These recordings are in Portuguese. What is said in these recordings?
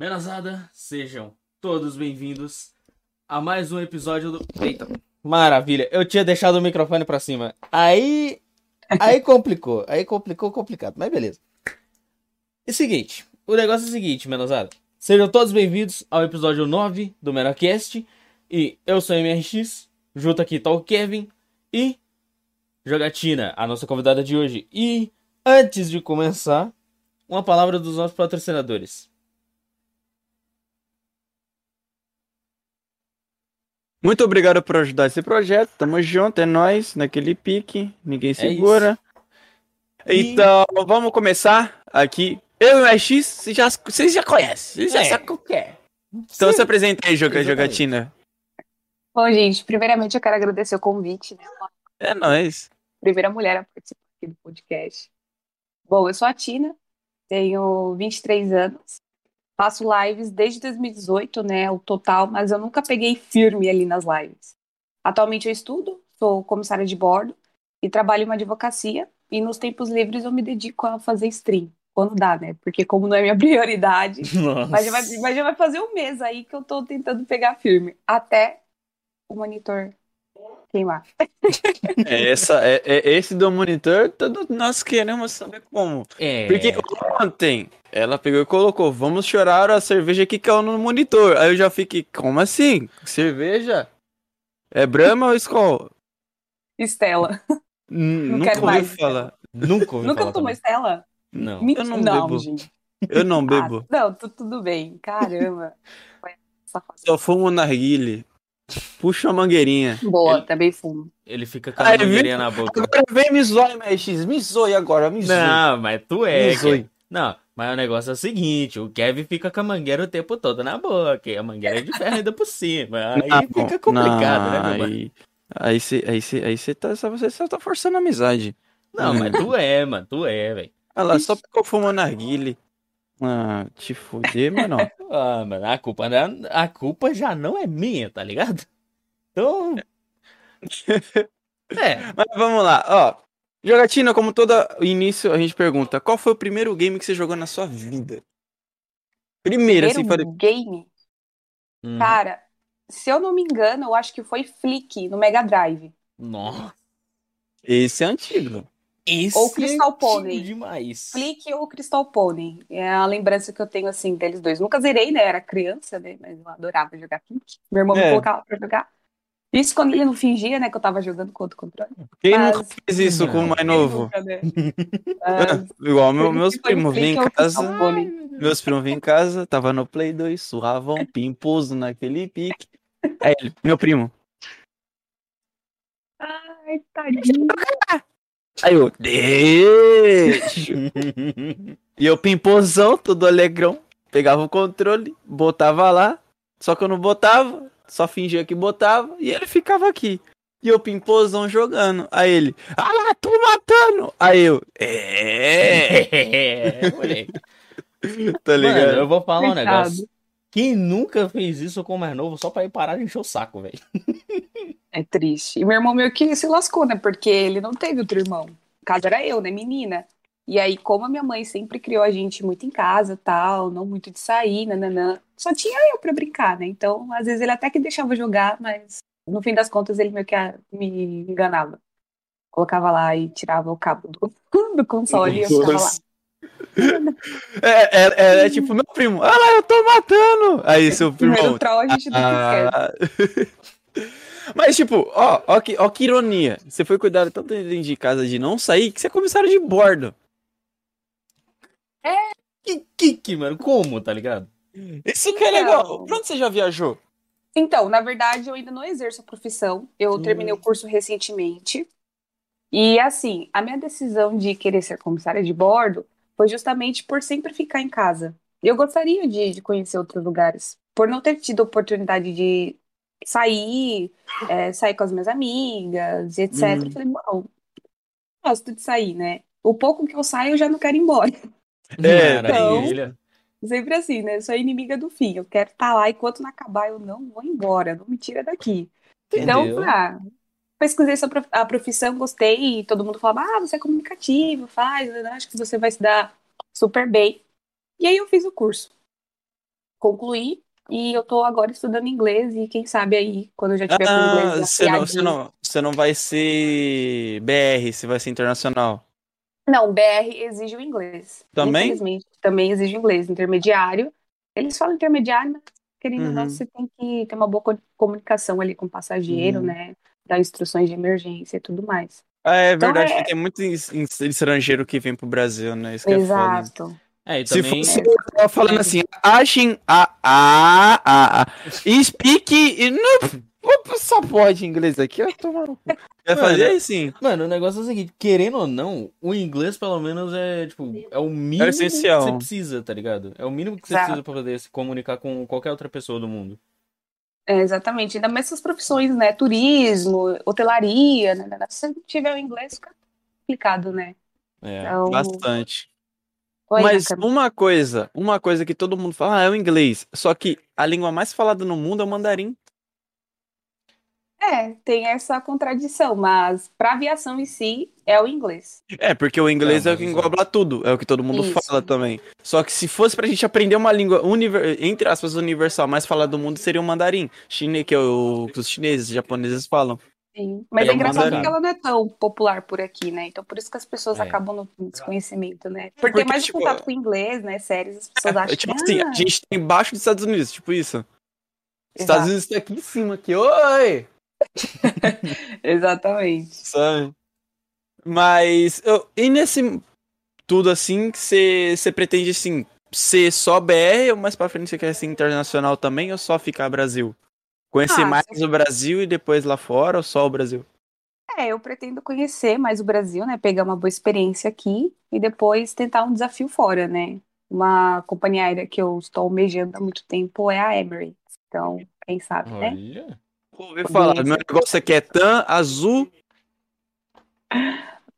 Menazada, sejam todos bem-vindos a mais um episódio do. Eita, maravilha! Eu tinha deixado o microfone pra cima. Aí. Aí complicou. Aí complicou, complicado. Mas beleza. E seguinte: o negócio é o seguinte, Menazada. Sejam todos bem-vindos ao episódio 9 do Menacast. E eu sou o MRX. Junto aqui tá o Kevin e. Jogatina, a nossa convidada de hoje. E antes de começar, uma palavra dos nossos patrocinadores. Muito obrigado por ajudar esse projeto. Tamo junto, é nós naquele pique, ninguém segura. E- Então, vamos começar aqui. Eu e o MX, vocês já, vocês já conhecem, vocês já É. sabem o que é. Então se apresenta aí, joga, jogatina. Bom, gente, primeiramente eu quero agradecer o convite, né? É nóis. primeira mulher a participar aqui do podcast. Bom, eu sou a Tina, tenho 23 anos, faço lives desde 2018, né? O total, mas eu nunca peguei firme ali nas lives. Atualmente eu estudo, sou comissária de bordo e trabalho em uma advocacia. E nos tempos livres eu me dedico a fazer stream, quando dá, né? Porque como não é minha prioridade, mas já, vai, mas já vai fazer um mês aí que eu tô tentando pegar firme. Até o monitor queimar. É, essa, é, é esse do monitor, todos nós queremos saber como. É. Porque ontem ela pegou e colocou, vamos chorar a cerveja que caiu no monitor. Aí eu já fiquei, como assim? Cerveja? É Brahma ou Skol? Estela. Não Nunca quero ouvi mais. falar. Nunca ouvi Nunca falar tomou. Estela? Não. Me- Eu não bebo. gente. Eu não bebo. Ah, não, tu- tudo bem. Caramba. Foi safado. Só fumo narguile. Puxa a mangueirinha. Boa, Ele- também fumo. Ele fica com a mangueirinha na boca. Agora vem me zoar, MX. Me zoe agora, me zoe. Não, mas tu é. Me zoe. Kevin. Não, mas o negócio é o seguinte: o Kevin fica com a mangueira o tempo todo na boca. E a mangueira é de ferro ainda por cima. Aí Não, fica complicado, não, né, meu mano? Aí, aí você aí cê, aí cê tá, só- você só tá forçando a amizade. Não, mas tu é, mano. Tu é, velho. Olha lá, só porque eu fumo narguile. Ah, te fuder, mano. Ah, mano, a culpa, não- a culpa já não é minha, tá ligado? Então. É. Mas vamos lá, ó. Jogatina, como todo início, a gente pergunta: qual foi o primeiro game que você jogou na sua vida? Primeiro, assim, falei. Primeiro game, Hum, cara, se eu não me engano, eu acho que foi Flick no Mega Drive. Nossa. Esse é antigo. Esse Ou Crystal é Pony. demais. Flick ou Crystal Pony. É a lembrança que eu tenho, assim, deles dois. Nunca zerei, né? Era criança, né? Mas eu adorava jogar Flick. Meu irmão É. me colocava pra jogar. Isso quando ele não fingia, né? Que eu tava jogando com outro controle. Quem Mas- nunca fez isso com o mais novo? Nunca, né? Mas- Igual meu- meus primos vinham em casa. Meus primos vinham em casa, tava no Play 2, suavam, pimposo naquele pique. Aí ele, meu primo. Ai, tadinho. Aí eu, deixa. E eu pimposão, todo alegrão. Pegava o controle, botava lá. Só que eu não botava, só fingia que botava. E ele ficava aqui. E eu pimposão jogando. Aí ele, ah lá, tô matando. Aí eu, é, É, moleque. tá Mano, ligado? eu vou falar um negócio. Quem nunca fez isso com o mais novo só pra ir parar de encher o saco, velho? É triste. E meu irmão meio que se lascou, né? Porque ele não teve outro irmão. No caso era eu, né? Menina. E aí, como a minha mãe sempre criou a gente muito em casa, tal, não muito de sair, nananã, só tinha eu pra brincar, né? Então, às vezes ele até que deixava jogar, mas no fim das contas ele meio que ah, me enganava. Colocava lá e tirava o cabo do, do console e eu ficava lá. É, é, é, é tipo, meu primo, ah lá, eu tô matando. Aí seu primo. Primeiro troll a gente. Ah... Mas, tipo, ó, ó que, ó que ironia. Você foi cuidar tanto dentro de casa de não sair que você é comissário de bordo. Que, que, que, mano? Como, tá ligado? Isso que é Então. legal. Pra onde você já viajou? Então, na verdade, eu ainda não exerço a profissão. Eu Hum. terminei o curso recentemente. E, assim, a minha decisão de querer ser comissária de bordo foi justamente por sempre ficar em casa. Eu gostaria de, de conhecer outros lugares. Por não ter tido oportunidade de sair, é, sair com as minhas amigas, etc. Hum. Eu falei, bom, gosto de sair, né? O pouco que eu saio, eu já não quero ir embora. É, Maravilha. Sempre assim, né? Eu sou inimiga do fim. Eu quero estar lá enquanto não acabar, eu não vou embora, não me tira daqui. Então, Entendeu? ah, pesquisei sobre a profissão, gostei, e todo mundo falava, ah, você é comunicativo, faz, né? acho que você vai se dar super bem. E aí eu fiz o curso. concluí e eu tô agora estudando inglês e quem sabe aí, quando eu já tiver com Ah, inglês você não, você não, você não vai ser BR, você vai ser internacional. Não, BR exige o inglês. Também? Infelizmente, também exige o inglês. Intermediário. Eles falam intermediário, mas querendo ou não, Uhum. você tem que ter uma boa co- comunicação ali com o passageiro, Uhum. né? Dar instruções de emergência e tudo mais. Ah, é Então, verdade, é- que tem muito es- es- estrangeiro que vem pro Brasil, né? Isso que é. Exato. É, e Se também. fosse eu tava falando assim, achem a a a a speak e não só pode inglês aqui, eu tô maluco. Eu Mano, fazia assim. Mano, o negócio é o seguinte, querendo ou não, o inglês pelo menos é, tipo, é o mínimo essencial. que você precisa, tá ligado? É o mínimo que você Exato. precisa pra poder se comunicar com qualquer outra pessoa do mundo. É, exatamente. Ainda mais essas profissões, né? Turismo, hotelaria, né? Se você não tiver o inglês, fica complicado, né? É. Então, Bastante. Oi, Mas uma coisa, uma coisa que todo mundo fala, ah, é o inglês. Só que a língua mais falada no mundo é o mandarim. É, tem essa contradição, mas para aviação em si é o inglês. É, porque o inglês Não, é o que engloba tudo, é o que todo mundo Isso. fala também. Só que se fosse pra gente aprender uma língua, univer- entre aspas, universal, mais falada do mundo, seria o mandarim. Chinês, que é o que os chineses, os japoneses falam. Sim. Mas É é engraçado mandarim. porque ela não é tão popular por aqui, né? Então por isso que as pessoas É. acabam no desconhecimento, né? Por Porque, ter mais tipo, contato com o inglês, né? Séries, as pessoas É, acham tipo que assim, ah, a gente tá embaixo dos Estados Unidos, tipo isso. Exato. Estados Unidos tá aqui em cima, aqui, oi! Exatamente. Sabe? Mas, eu- e nesse tudo assim, você pretende, assim, ser só BR ou mais pra frente você quer ser internacional também ou só ficar Brasil? Conhecer Ah, mais o Brasil e depois lá fora ou só o Brasil? É, eu pretendo conhecer mais o Brasil, né? Pegar uma boa experiência aqui e depois tentar um desafio fora, né? Uma companhia aérea que eu estou almejando há muito tempo é a Emirates. Então, quem sabe, né? Olha. Ouvi falar, meu negócio aqui é TAM, Azul,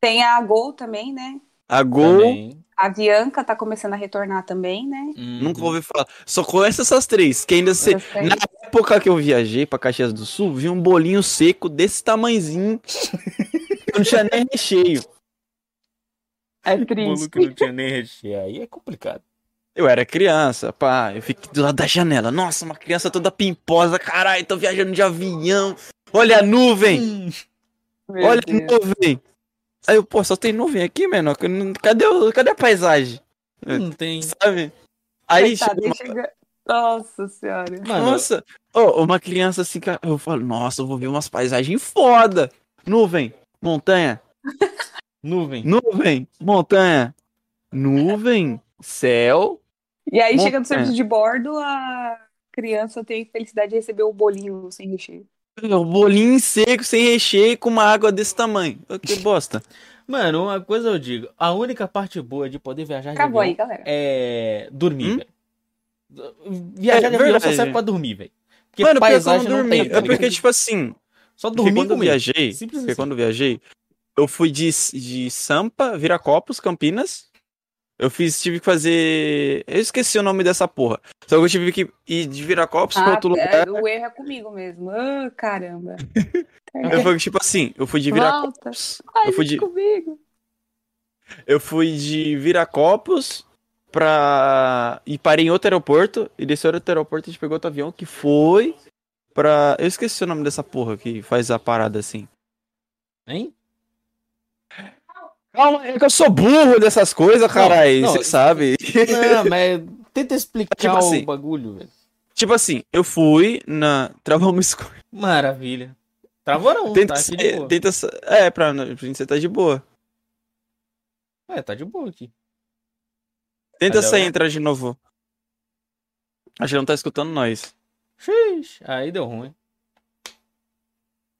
Tem a Gol também, né? a Gol. Também. A Avianca tá começando a retornar também, né? Uhum. Nunca ouvi falar. Só conheço essas três. Que ainda se... Essas três. Na época que eu viajei pra Caxias do Sul, vi um bolinho seco desse tamanzinho. que não tinha nem recheio. É Bolo triste. que não tinha nem recheio. Aí é complicado. Eu era criança, pá. Eu fiquei do lado da janela. Nossa, uma criança toda pimposa. Caralho, tô viajando de avião. Olha a nuvem. Hum. Meu olha a Deus. nuvem. Aí eu, pô, só tem nuvem aqui, menor. Cadê, o- cadê a paisagem? Não tem. Sabe? Aí Coitado, chega uma chega- Nossa senhora. Mano, Nossa, Ô, uma criança assim, eu falo, nossa, eu vou ver umas paisagens foda. Nuvem, montanha, nuvem. nuvem, montanha, nuvem, céu. E aí Montanha. chega no serviço de bordo, a criança tem felicidade de receber o bolinho sem recheio. Um bolinho seco, sem recheio, com uma água desse tamanho. Que bosta. Mano, uma coisa eu digo. A única parte boa de poder viajar de Acabou aí, avião galera. é dormir, Hum? velho. Viajar É de avião só serve pra dormir, velho. Porque Mano, paisagem não não dormi. tem, tá É porque, tipo assim, Só porque dormir quando eu viajei, Simples porque assim. quando eu viajei, eu fui de, de Sampa, Viracopos, Campinas. Eu fiz, tive que fazer. Eu esqueci o nome dessa porra. Só que eu tive que ir de Viracopos pra Ah, outro é, lugar. o erro é comigo mesmo. Ah, caramba. Eu fui, tipo assim, eu fui de. Viracopos. Ai, Eu fui de, comigo. eu fui de Viracopos pra. E parei em outro aeroporto. E desse outro aeroporto a gente pegou outro avião que foi pra. Eu esqueci o nome dessa porra que faz a parada assim. Hein? Calma, é que eu sou burro dessas coisas, caralho. Você sabe. Não, mas tenta explicar Tipo o assim. bagulho, velho. tipo assim, eu fui na. Travou uma escolha. Maravilha. Travou não, Tenta tá de boa. Tenta É, pra, pra gente você tá de boa. É, tá de boa aqui. Tenta Cadê sair e o- entrar de novo. Acho que não tá escutando nós. Xiii, aí deu ruim.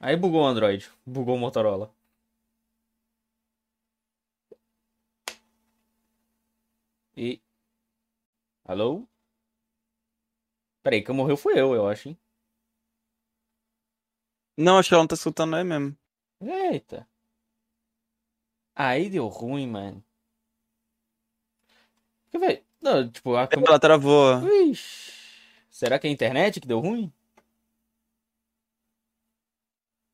Aí bugou o Android. Bugou o Motorola. E. Alô? Peraí, quem morreu foi eu, eu acho, hein? Não, acho que ela não tá escutando nós mesmo. Eita. Aí deu ruim, mano. Quer ver? Não, tipo, a câmera. Ela travou. Ixi. Será que é a internet que deu ruim?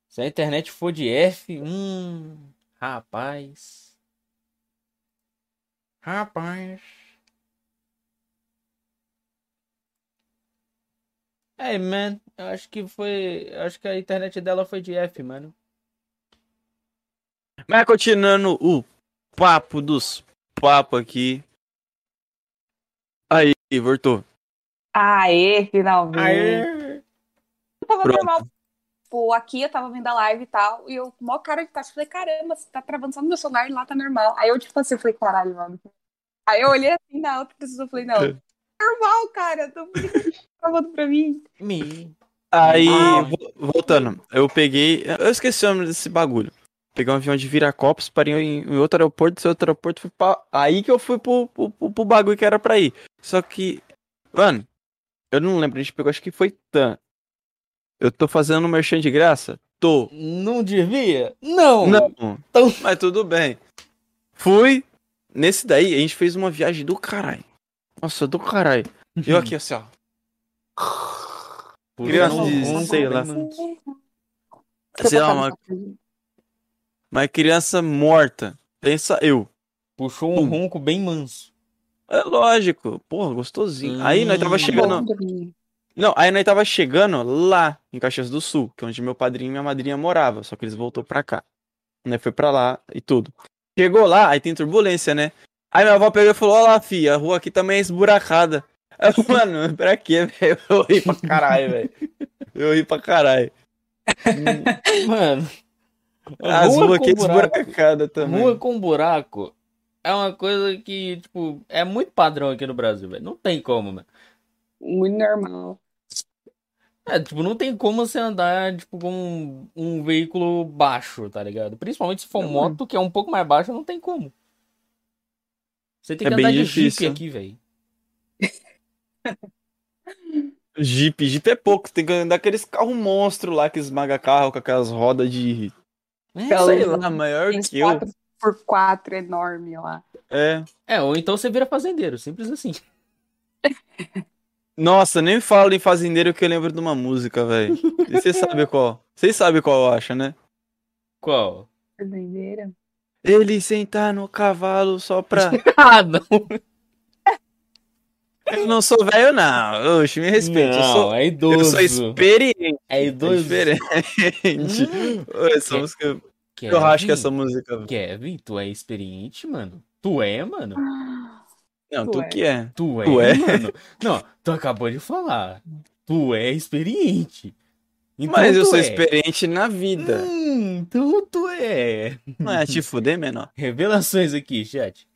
Se a internet for de F, hum, rapaz. Rapaz. É, man, eu acho que foi. eu Acho que a internet dela foi de F, mano. Mas continuando o papo dos papos aqui. Aí, voltou. Aê, finalmente. Aê! Tava Pronto. normal. Tipo, aqui eu tava vendo a live e tal, e eu, maior cara de taxa, falei, caramba, você tá travando só no meu celular e lá tá normal. Aí eu, tipo assim, eu falei, caralho, mano. Aí eu olhei assim na outra pessoa e falei, não, É. normal, cara, tô travando pra mim. Me. Aí, Ah. vo- voltando, eu peguei. Eu esqueci o nome desse bagulho. Peguei um avião de Viracopos, parei em, em outro aeroporto, desse outro aeroporto, fui pra. Aí que eu fui pro, pro, pro- pro bagulho que era pra ir. Só que. Mano, eu não lembro, a gente pegou, acho que foi TAM. Eu tô fazendo um merchan de graça? Tô. Não devia? Não! Não. Então- Mas tudo bem. Fui. Nesse daí, a gente fez uma viagem do caralho. Nossa, do caralho. Eu aqui, assim, ó. Criança de, sei lá. Sei lá, uma, uma criança morta. Pensa eu. Puxou um Hum. ronco bem manso. É lógico. Porra, gostosinho. Aí nós tava Hum. chegando. Não, aí nós tava chegando lá em Caxias do Sul, que é onde meu padrinho e minha madrinha morava, só que eles voltou pra cá. Né, foi pra lá e tudo. Chegou lá, aí tem turbulência, né? Aí minha avó pegou e falou: Ó lá, filha, a rua aqui também é esburacada. Aí eu, mano, pra quê, velho? Eu ri pra caralho, velho. Eu ri pra caralho. Mano. As rua ruas aqui é buraco- esburacada também. Rua com buraco é uma coisa que, tipo, é muito padrão aqui no Brasil, velho. Não tem como, mano. Muito normal. É, tipo, não tem como você andar, tipo, com um, um veículo baixo, tá ligado? Principalmente se for Não, moto, que é um pouco mais baixo, não tem como. Você tem É que bem andar de difícil. Jeep aqui, velho. Jeep, Jeep é pouco, tem que andar aqueles carros monstros lá que esmaga carro com aquelas rodas de. É, Sei lá, maior Tem que eu. 4x4 enorme lá. É. É, ou então você vira fazendeiro, simples assim. Nossa, nem falo em fazendeiro que eu lembro de uma música, velho. E você sabe qual? Vocês sabem qual eu acho, né? Qual? Fazendeira. Ele sentar no cavalo só pra. Ah, não. Eu não sou velho, não. Oxe, me respeite. eu Não, sou, é eu idoso. sou experiente. É É idoso. diferente. Hum. Essa Que- música. Eu Kevin, acho que essa música. Kevin, tu é experiente, mano? Tu é, mano? Não, Tu tu é. que é. Tu é, Tu é? mano? Não, tu acabou de falar. Tu é experiente. Então Mas eu sou é. experiente na vida. Hum, então tu é. Não é te fuder, menor. Revelações aqui, chat.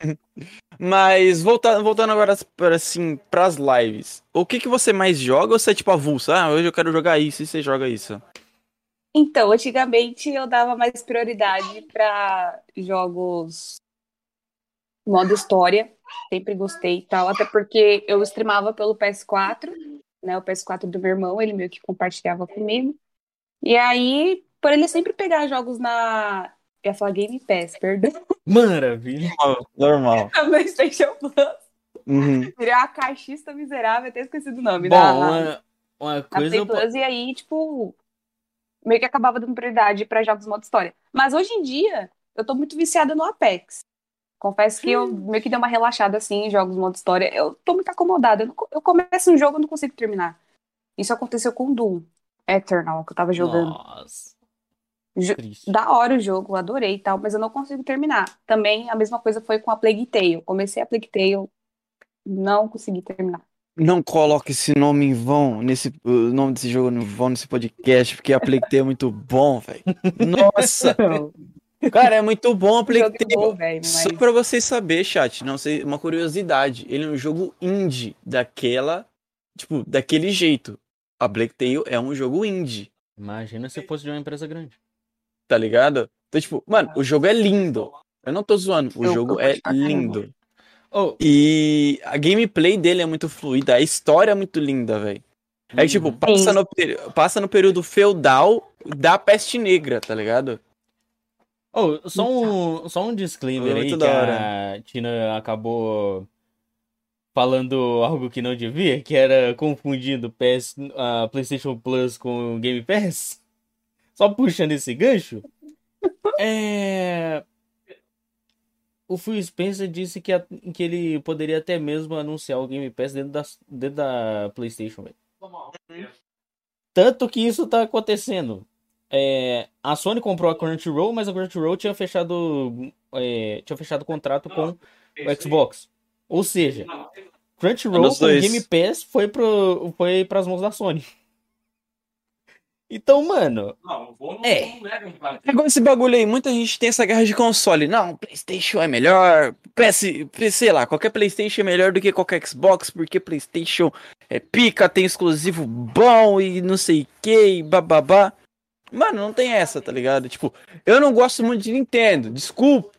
Mas voltando, voltando agora para assim, pras lives. O que que você mais joga ou você é tipo avulso? Ah, hoje eu quero jogar isso e você joga isso. Então, antigamente eu dava mais prioridade para jogos modo história. Sempre gostei e tal, até porque eu streamava pelo PS4, né? O PS4 do meu irmão, ele meio que compartilhava comigo. E aí, por ele sempre pegar jogos na. Eu ia falar Game Pass, perdão. Maravilha. Normal. Na PlayStation Plus. Uhum. Virei uma caixista miserável, até esqueci do nome. Bom, na, uma, uma na coisa. Plus, e aí, tipo, meio que acabava dando prioridade para jogos modo história. Mas hoje em dia, eu tô muito viciada no Apex. Confesso que eu meio que dei uma relaxada assim em jogos modo história. Eu tô muito acomodada. Eu, não co- eu começo um jogo e não consigo terminar. Isso aconteceu com Doom Eternal, que eu tava jogando. Nossa. Jo- Triste. Da hora o jogo, adorei e tal, mas eu não consigo terminar. Também a mesma coisa foi com a Plague Tale. Comecei a Plague Tale, não consegui terminar. Não coloque esse nome em vão, nesse, o nome desse jogo em vão nesse podcast, porque a Plague Tale é muito bom, velho. Nossa! Cara, é muito bom a O Plague é Tale. bom, velho, mas... Só pra vocês saberem, chat, não sei, uma curiosidade. Ele é um jogo indie daquela, tipo, daquele jeito. A Black Tail é um jogo indie, Imagina se fosse de uma empresa grande. tá ligado? Então, tipo, mano, o jogo é lindo. Eu não tô zoando, o Eu jogo é caramba. lindo. Oh, E a gameplay dele é muito fluida, a história é muito linda, velho. É que, tipo, uhum. passa no, passa no período feudal da peste negra, tá ligado? Oh, só um, só um disclaimer aí que a Tina acabou falando algo que não devia, que era confundindo PS, a PlayStation Plus com o Game Pass. Só puxando esse gancho. É... O Phil Spencer disse que, a- que ele poderia até mesmo anunciar o Game Pass dentro da, dentro da PlayStation. Tanto que isso tá acontecendo. É, a Sony comprou a Crunchyroll, mas a Crunchyroll tinha fechado, é, tinha fechado contrato com o Xbox. Ou seja, Crunchyroll com dois. Game Pass foi, pro, foi pras mãos da Sony. Então, mano, Não, não vou, não, É. não hein, cara. É esse bagulho aí, muita gente tem essa guerra de console. Não, PlayStation é melhor, PS, sei lá, qualquer PlayStation é melhor do que qualquer Xbox, porque PlayStation é pica, tem exclusivo bom e não sei o que, e bababá. Mano, não tem essa, tá ligado? Tipo, eu não gosto muito de Nintendo, desculpa.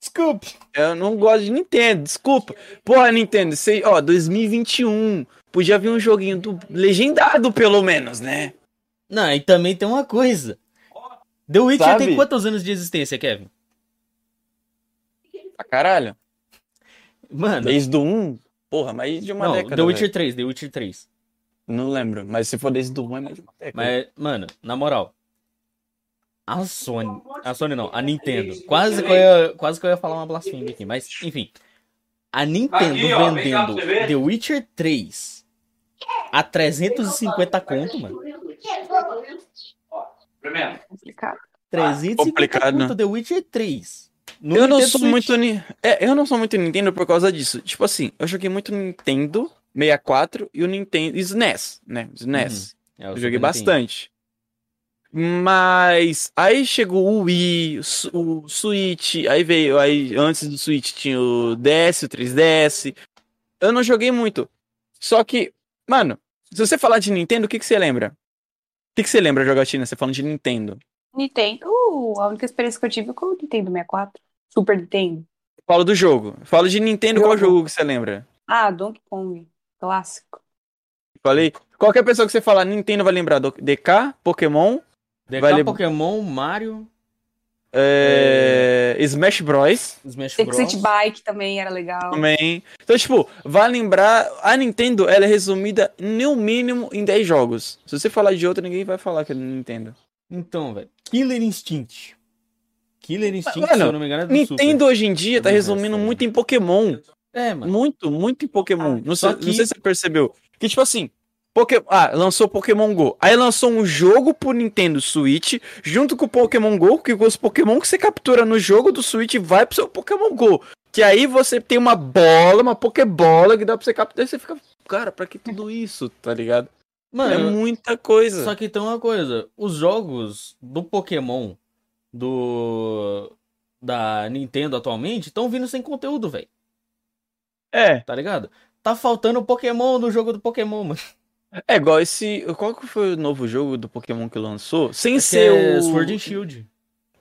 desculpe. Eu não gosto de Nintendo, desculpa. Porra, Nintendo, sei, ó, 2021. Podia vir um joguinho do legendado, pelo menos, né? Não, e também tem uma coisa. The Witcher Sabe? tem quantos anos de existência, Kevin? Pra caralho. Mano, Desde o 1, porra, mais de uma não, década. The Witcher velho. 3, The Witcher 3. Não lembro, mas se for desde o 1 é mais de uma década. Mas, mano, na moral. A Sony. A Sony não, a Nintendo. Quase que eu ia, quase que eu ia falar uma blasfêmia aqui, mas enfim. A Nintendo Aqui, ó, cá vendendo. The Witcher 3 a 350 conto, mano. Primeiro, Complicado. 350 complicado, conto né? The Witcher 3. No eu não Nintendo sou Switch. muito. ni- É, eu não sou muito Nintendo por causa disso. Tipo assim, eu joguei muito Nintendo 64 e o Nintendo. SNES, né? SNES. É, eu Super joguei Nintendo. bastante. Mas aí chegou o Wii, o Switch, aí veio, aí antes do Switch tinha o DS, o 3DS. Eu não joguei muito. Só que, mano, se você falar de Nintendo, o que que você lembra? O que que você lembra, jogatina, você falando de Nintendo? Nintendo, uh, a única experiência que eu tive foi com o Nintendo 64. Super Nintendo. Falo do jogo. Falo de Nintendo, qual Jogo. jogo que você lembra? Ah, Donkey Kong. Clássico. Falei. Qualquer pessoa que você falar Nintendo vai lembrar do DK, Pokémon, DK, Vale- Pokémon, Mario, é, Smash Bros. Smash Bros. City Bike também era legal. também. Então, tipo, vai lembrar. A Nintendo, ela é resumida no mínimo em 10 jogos. Se você falar de outra, ninguém vai falar que é Nintendo. Então, velho. Killer Instinct. Killer Instinct, Mano, se eu não me engano, é do Nintendo hoje em dia tá resumindo muito em Pokémon. Super. É, mano. Muito, muito em Pokémon. Ah, não, só sei, que- não sei se você percebeu. Que, tipo assim. Poké... Ah, lançou Pokémon GO. Aí lançou um jogo pro Nintendo Switch, junto com o Pokémon GO, que os Pokémon que você captura no jogo do Switch vai pro seu Pokémon GO. Que aí você tem uma bola, uma Pokébola que dá pra você capturar. Aí você fica, cara, pra que tudo isso, tá ligado? é Mano, muita coisa. só que tem uma coisa. Os jogos do Pokémon do da Nintendo atualmente estão vindo sem conteúdo, velho. É, Tá ligado? Tá faltando Pokémon no jogo do Pokémon, mano. É igual esse. Qual que foi o novo jogo do Pokémon que lançou? Sem Que ser é o. Sword and Shield.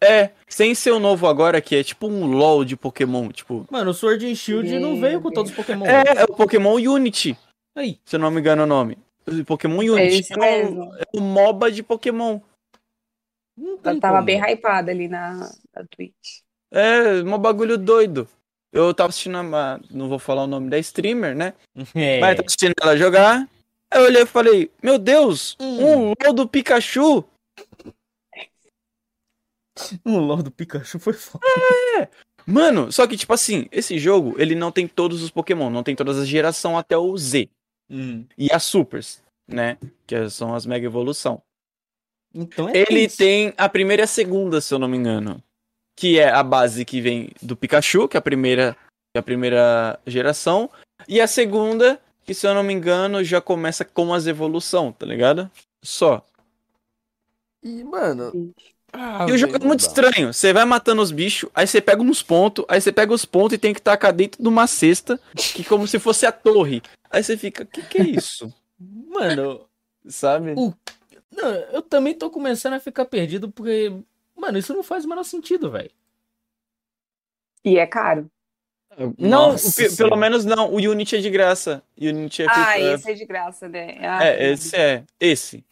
É, sem ser o novo agora, que é tipo um LOL de Pokémon. Tipo, Mano, o Sword and Shield não veio com todos os Pokémon. É, é o Pokémon Unity, Aí. se eu não me engano o nome. O Pokémon É Unity. É, um, mesmo. é um MOBA de Pokémon. Eu tava como. bem hypada ali na, na Twitch. É, um bagulho doido. Eu tava assistindo, a, não vou falar o nome da streamer, né? É. Mas eu tava assistindo ela jogar. Aí eu olhei e falei, meu Deus, Hum. um LOL do Pikachu? O LoL do Pikachu foi foda. Mano, só que tipo assim, esse jogo, ele não tem todos os Pokémon, não tem todas as gerações até o Z. Hum. E as Supers, né? Que são as Mega Evolução. Então é Ele isso. tem a primeira e a segunda, se eu não me engano. Que é a base que vem do Pikachu, que é a primeira, que é a primeira geração. E a segunda, que se eu não me engano, já começa com as evolução, tá ligado? Só. E, mano. Ah, e o jogo é muito estranho. Você vai matando os bichos, aí você pega uns pontos, aí você pega os pontos e tem que tacar dentro de uma cesta, que como se fosse a torre. Aí você fica, o que, que é isso? Mano, Sabe? O- não, eu também tô começando a ficar perdido porque. Mano, isso não faz o menor sentido, velho. E é caro. Não, Nossa pelo Senhora. menos não. O Unity é de graça. Unity é Ah, é- esse é de graça, né? Ah, É, esse é. Esse.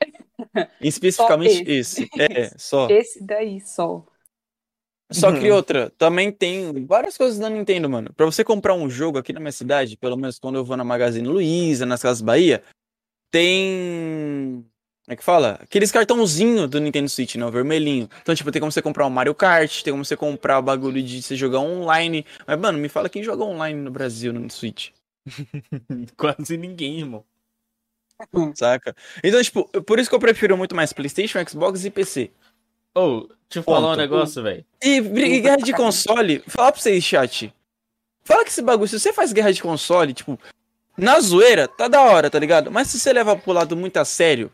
Especificamente esse. É, só. Esse daí só. Só que Uhum. outra, também tem várias coisas da Nintendo, mano. Pra você comprar um jogo aqui na minha cidade, pelo menos quando eu vou na Magazine Luiza, nas Casas Bahia, tem. Como é que fala? Aqueles cartãozinho do Nintendo Switch, né? O vermelhinho. Então, tipo, tem como você comprar um Mario Kart, tem como você comprar o bagulho de você jogar online. Mas, mano, me fala quem joga online no Brasil no Switch. Quase ninguém, irmão. Saca? Então, tipo, por isso que eu prefiro muito mais PlayStation, Xbox e PC. Ô, deixa eu falar um negócio, velho. E briga- guerra de console, falar pra vocês, chat. Fala que esse bagulho, se você faz guerra de console, tipo, na zoeira, tá da hora, tá ligado? Mas se você leva pro lado muito a sério,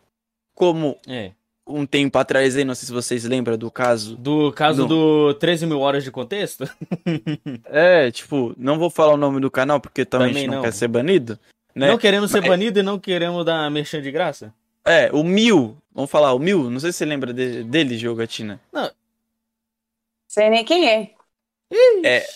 como É. um tempo atrás aí, não sei se vocês lembram do caso. Do caso Não. do 13 mil horas de contexto? É, tipo, não vou falar o nome do canal porque também, a Também gente não, não. quer ser banido. Né? Não queremos ser Mas- banido e não queremos dar merchan de graça? É, o Mil, vamos falar, o Mil, não sei se você lembra de- dele, Jogatina. Sei nem quem é. É,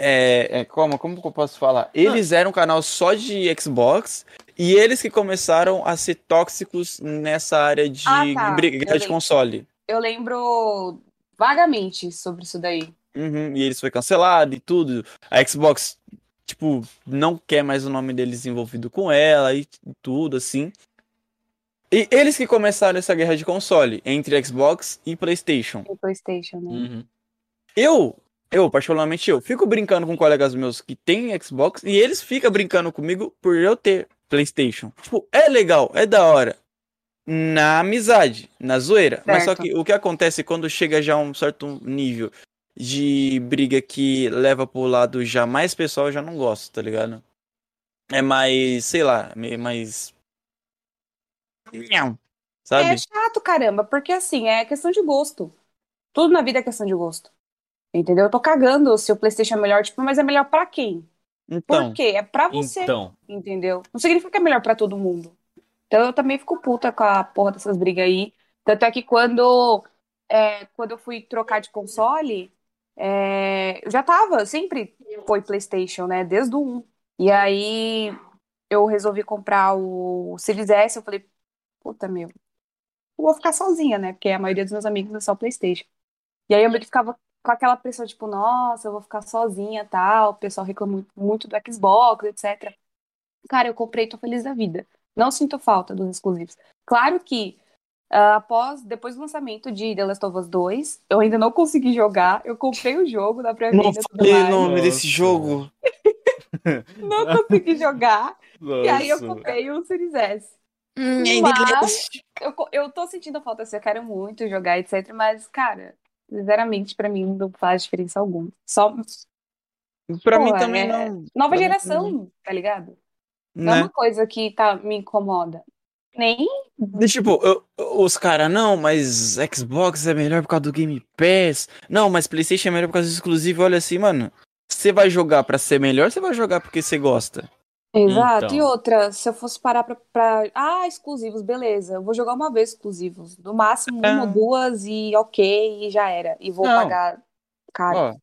é, como, como que eu posso falar? Eles eram um canal só de Xbox e eles que começaram a ser tóxicos nessa área de Ah, tá. briga Eu de lembro. console. Eu lembro vagamente sobre isso daí. Uhum, e eles foi cancelado e tudo. A Xbox, tipo, não quer mais o nome deles envolvido com ela e tudo, assim. E eles que começaram essa guerra de console entre Xbox e PlayStation. No PlayStation, né? Uhum. Eu, eu, particularmente eu, fico brincando com colegas meus que têm Xbox e eles ficam brincando comigo por eu ter PlayStation. Tipo, é legal, é da hora. Na amizade, na zoeira. Mas só Certo. que o que acontece quando chega já a um certo nível de briga que leva pro lado já mais pessoal, eu já não gosto, tá ligado? É mais, sei lá, mais. Nham, É Sabe? chato, caramba, porque assim, é questão de gosto. Tudo na vida é questão de gosto. Entendeu? Eu tô cagando se o PlayStation é melhor, tipo, mas é melhor pra quem? Então, Por quê? É pra você, Então, entendeu? Não significa que é melhor pra todo mundo. Então eu também fico puta com a porra dessas brigas aí. Tanto é que quando, é, quando eu fui trocar de console, é, eu já tava, sempre foi PlayStation, né? Desde o 1. E aí eu resolvi comprar o Series S, eu falei, puta meu, eu vou ficar sozinha, né? Porque a maioria dos meus amigos é só PlayStation. E aí eu meio que ficava com aquela pressão, tipo, nossa, eu vou ficar sozinha tal. O pessoal reclama muito do Xbox, etc. Cara, eu comprei e tô feliz da vida. Não sinto falta dos exclusivos. Claro que ah, após, depois do lançamento de The Last of Us 2, eu ainda não consegui jogar. Eu comprei o jogo na não pré-venda tudo falei o nome Nossa. desse jogo. Não consegui jogar. E aí eu nossa. comprei o Series S. Hum, Mas eu, eu tô sentindo falta, assim, eu quero muito jogar, etc. Mas, cara, sinceramente, pra mim não faz diferença alguma. Só Pra mim também é- não. nova Pra mim geração, tá ligado? Não é Né? uma coisa que tá, me incomoda. Nem tipo, eu- os caras, não, mas Xbox é melhor por causa do Game Pass. Não, mas PlayStation é melhor por causa do exclusivo. Olha assim, mano. Você vai jogar pra ser melhor, você vai jogar porque você gosta. Exato. Então. E outra, se eu fosse parar pra, pra- Ah, exclusivos, beleza. Eu vou jogar uma vez exclusivos. No máximo uma Ah. ou duas e ok, e já era. E vou Não. pagar caro. Ó,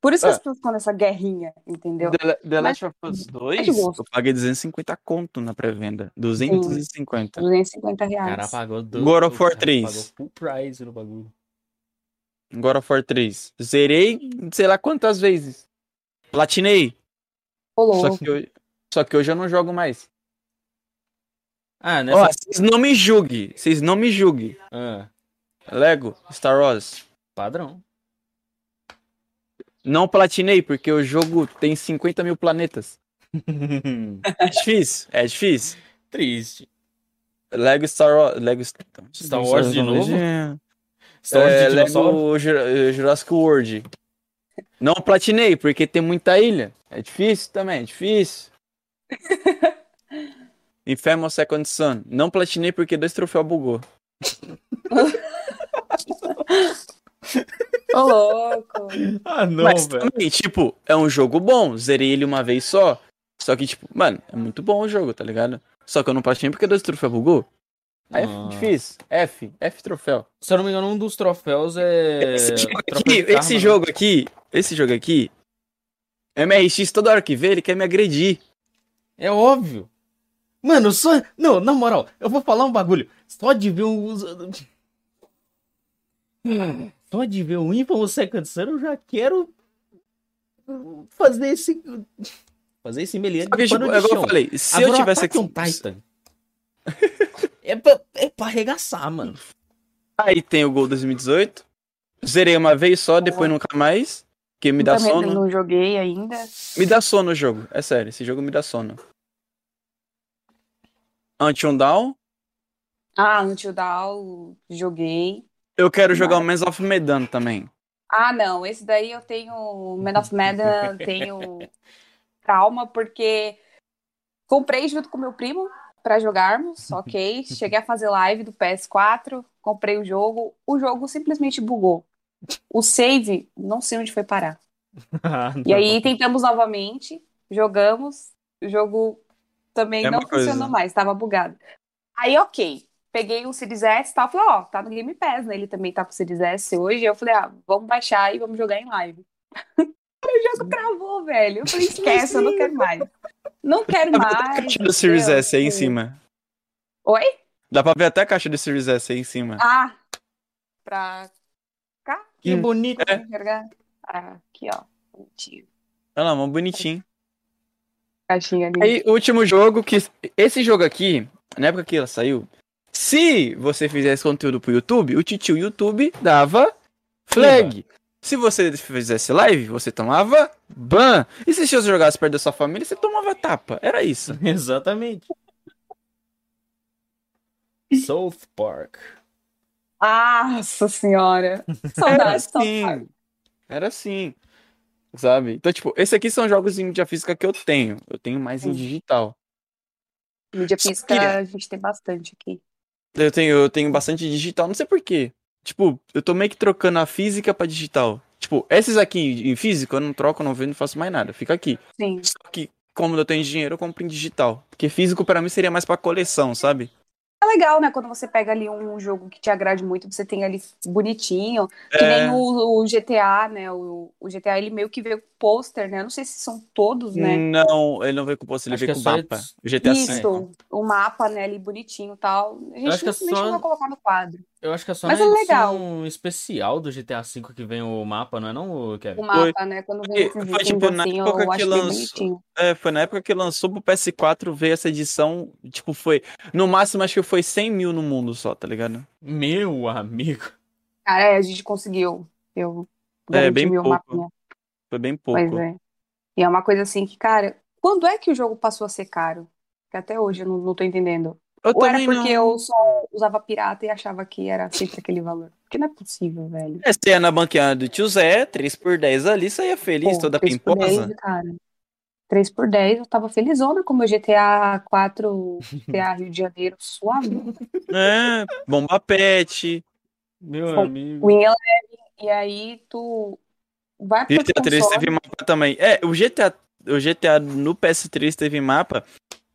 Por isso que ah. as pessoas estão nessa guerrinha, entendeu? The, The Last of Us é 2, de gosto. eu paguei 250 conto na pré-venda. 250. 250 O cara reais. pagou do... God of War o cara 3. Pagou full price no bagulho. God of War 3. Zerei, sei lá quantas vezes. Platinei. Ô, Só que, hoje, só que hoje eu não jogo mais. Ah, Ó, nessa... vocês não me julguem. Vocês não me julguem. Ah, Lego, Star Wars. padrão. Não platinei, porque o jogo tem 50 mil planetas. É difícil, é difícil. Triste. Lego Star Wars. Lego Star Wars de novo? É, Star Wars de dinossauro? Lego Jura- Jurassic World. Não platinei, porque tem muita ilha. É difícil também, é difícil. Infamous Second Son. Não platinei porque dois troféus bugou. Ô, louco. Ah, não, Mas velho. também, tipo, é um jogo bom. Zerei ele uma vez só. Só que, tipo, mano, é muito bom o jogo, tá ligado? Só que eu não platinei porque dois troféus bugou. Aí é Ah. difícil. F, F troféu. Se eu não me engano, um dos troféus é. Esse jogo aqui, esse né? jogo aqui, esse jogo aqui, MRX toda hora que vê, ele quer me agredir. É óbvio. Mano, só. Não, na moral, eu vou falar um bagulho. Só de ver um. Só de ver o Infamous Second Son, eu já quero. Fazer esse. Fazer esse meliante Só que, tipo, é eu falei, se eu Agora, tivesse Attack on aqui. Titan. é, pra, é pra arregaçar, mano. Aí tem o Gol 2018. Zerei uma vez só, depois nunca mais. Porque me dá Também sono. não joguei ainda. Me dá sono o jogo. É sério, esse jogo me dá sono. Until Dawn. Ah, Until Dawn, joguei. Eu quero jogar o Mans of Medan também. Ah, não, esse daí eu tenho Man of Medan, tenho trauma, porque comprei junto com meu primo para jogarmos, ok? Cheguei a fazer live do PS4, comprei o jogo, o jogo simplesmente bugou. O save, não sei onde foi parar. Ah, E aí tentamos novamente, jogamos, o jogo também É não uma coisa. funcionou mais, estava bugado. Aí, ok, peguei o Series S e tal, falei, ó, tá no Game Pass, né? Ele também tá com o Series S hoje. Eu falei, ah, vamos baixar e vamos jogar em live. o jogo travou, velho. Eu falei, esquece, eu não quero mais. Não quero Dá pra ver a mais. caixa do Series entendeu? S aí em cima. Oi? Dá pra ver até a caixa do Series S aí em cima. Ah, pra? Que Hum. bonito. É. Enxergar? Ah, aqui, ó. Bonitinho. Olha lá, mó bonitinho. Caixinha ali. Aí, último jogo que. Esse jogo aqui, na época que ela saiu, se você fizesse conteúdo pro YouTube, o titio YouTube dava flag. Se você fizesse live, você tomava ban. E se você jogasse perto da sua família, você tomava tapa. Era isso. Exatamente. South Park. Nossa senhora. Era Saudade, saudade. assim. Era assim. Sabe? Então, tipo, esses aqui são jogos em mídia física que eu tenho. Eu tenho mais em digital. Mídia Só física a gente tem bastante aqui. Eu tenho, eu tenho bastante digital, não sei porquê. Tipo, eu tô meio que trocando a física pra digital. Tipo, esses aqui em físico eu não troco, não vendo, não faço mais nada. Fica aqui. Sim. Só que, como eu tenho dinheiro, eu compro em digital. Porque físico pra mim seria mais pra coleção, sabe? É legal, né? Quando você pega ali um jogo que te agrade muito, você tem ali bonitinho. Que É. nem o, o GTA, né? O, o GTA, ele meio que veio com pôster, né? Eu não sei se são todos, né? Não, ele não veio com posto, ele Acho veio que com é mapa. O GTA. Isso, o mapa, né, ali bonitinho e tal. A gente acho que não, é só- chegou a colocar no quadro. Eu acho que é só Mas na é edição especial do GTA V que vem o mapa, não é não, O Kevin? mapa, né? Quando vem Foi- foi, tipo, na assim, época eu que acho bem lançou-. É, foi na época que lançou pro PS4, veio essa edição, tipo, foi. No máximo, acho que foi 100 mil no mundo só, tá ligado? Meu amigo. Cara, é, a gente conseguiu. Eu É, bem pouco. mapinha. Foi bem pouco. Pois é. E é uma coisa assim que, cara, quando é que o jogo passou a ser caro? Que até hoje eu não, não tô entendendo. Eu Ou era porque não. eu só usava pirata e achava que era sempre aquele valor. Porque não é possível, velho. É, você ia na banquinha do tio Zé, 3x10 ali, saía feliz, Pô, toda 3 por 10, pimposa. cara. 3 por 10, eu tava felizona com o meu GTA 4, GTA Rio de Janeiro, suave. É, bomba pet. Meu Bom, amigo. Win Eleven, e aí tu vai pro GTA 3 console, teve mapa também. É, o GTA, o GTA no PS3 teve mapa,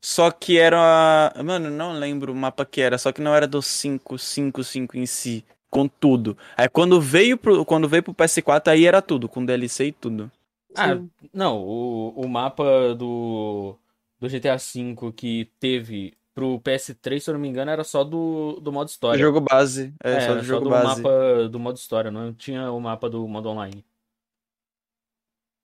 só que era. Mano, não lembro o mapa que era, só que não era do 555 em si, com tudo. Aí quando veio pro, quando veio pro PS4, aí era tudo, com DLC e tudo. Ah, Sim. não, o, o mapa do, do GTA V que teve pro PS3, se eu não me engano, era só do, do modo história. Jogo base. É, É, só do só jogo do base. mapa do modo história, não tinha o mapa do modo online.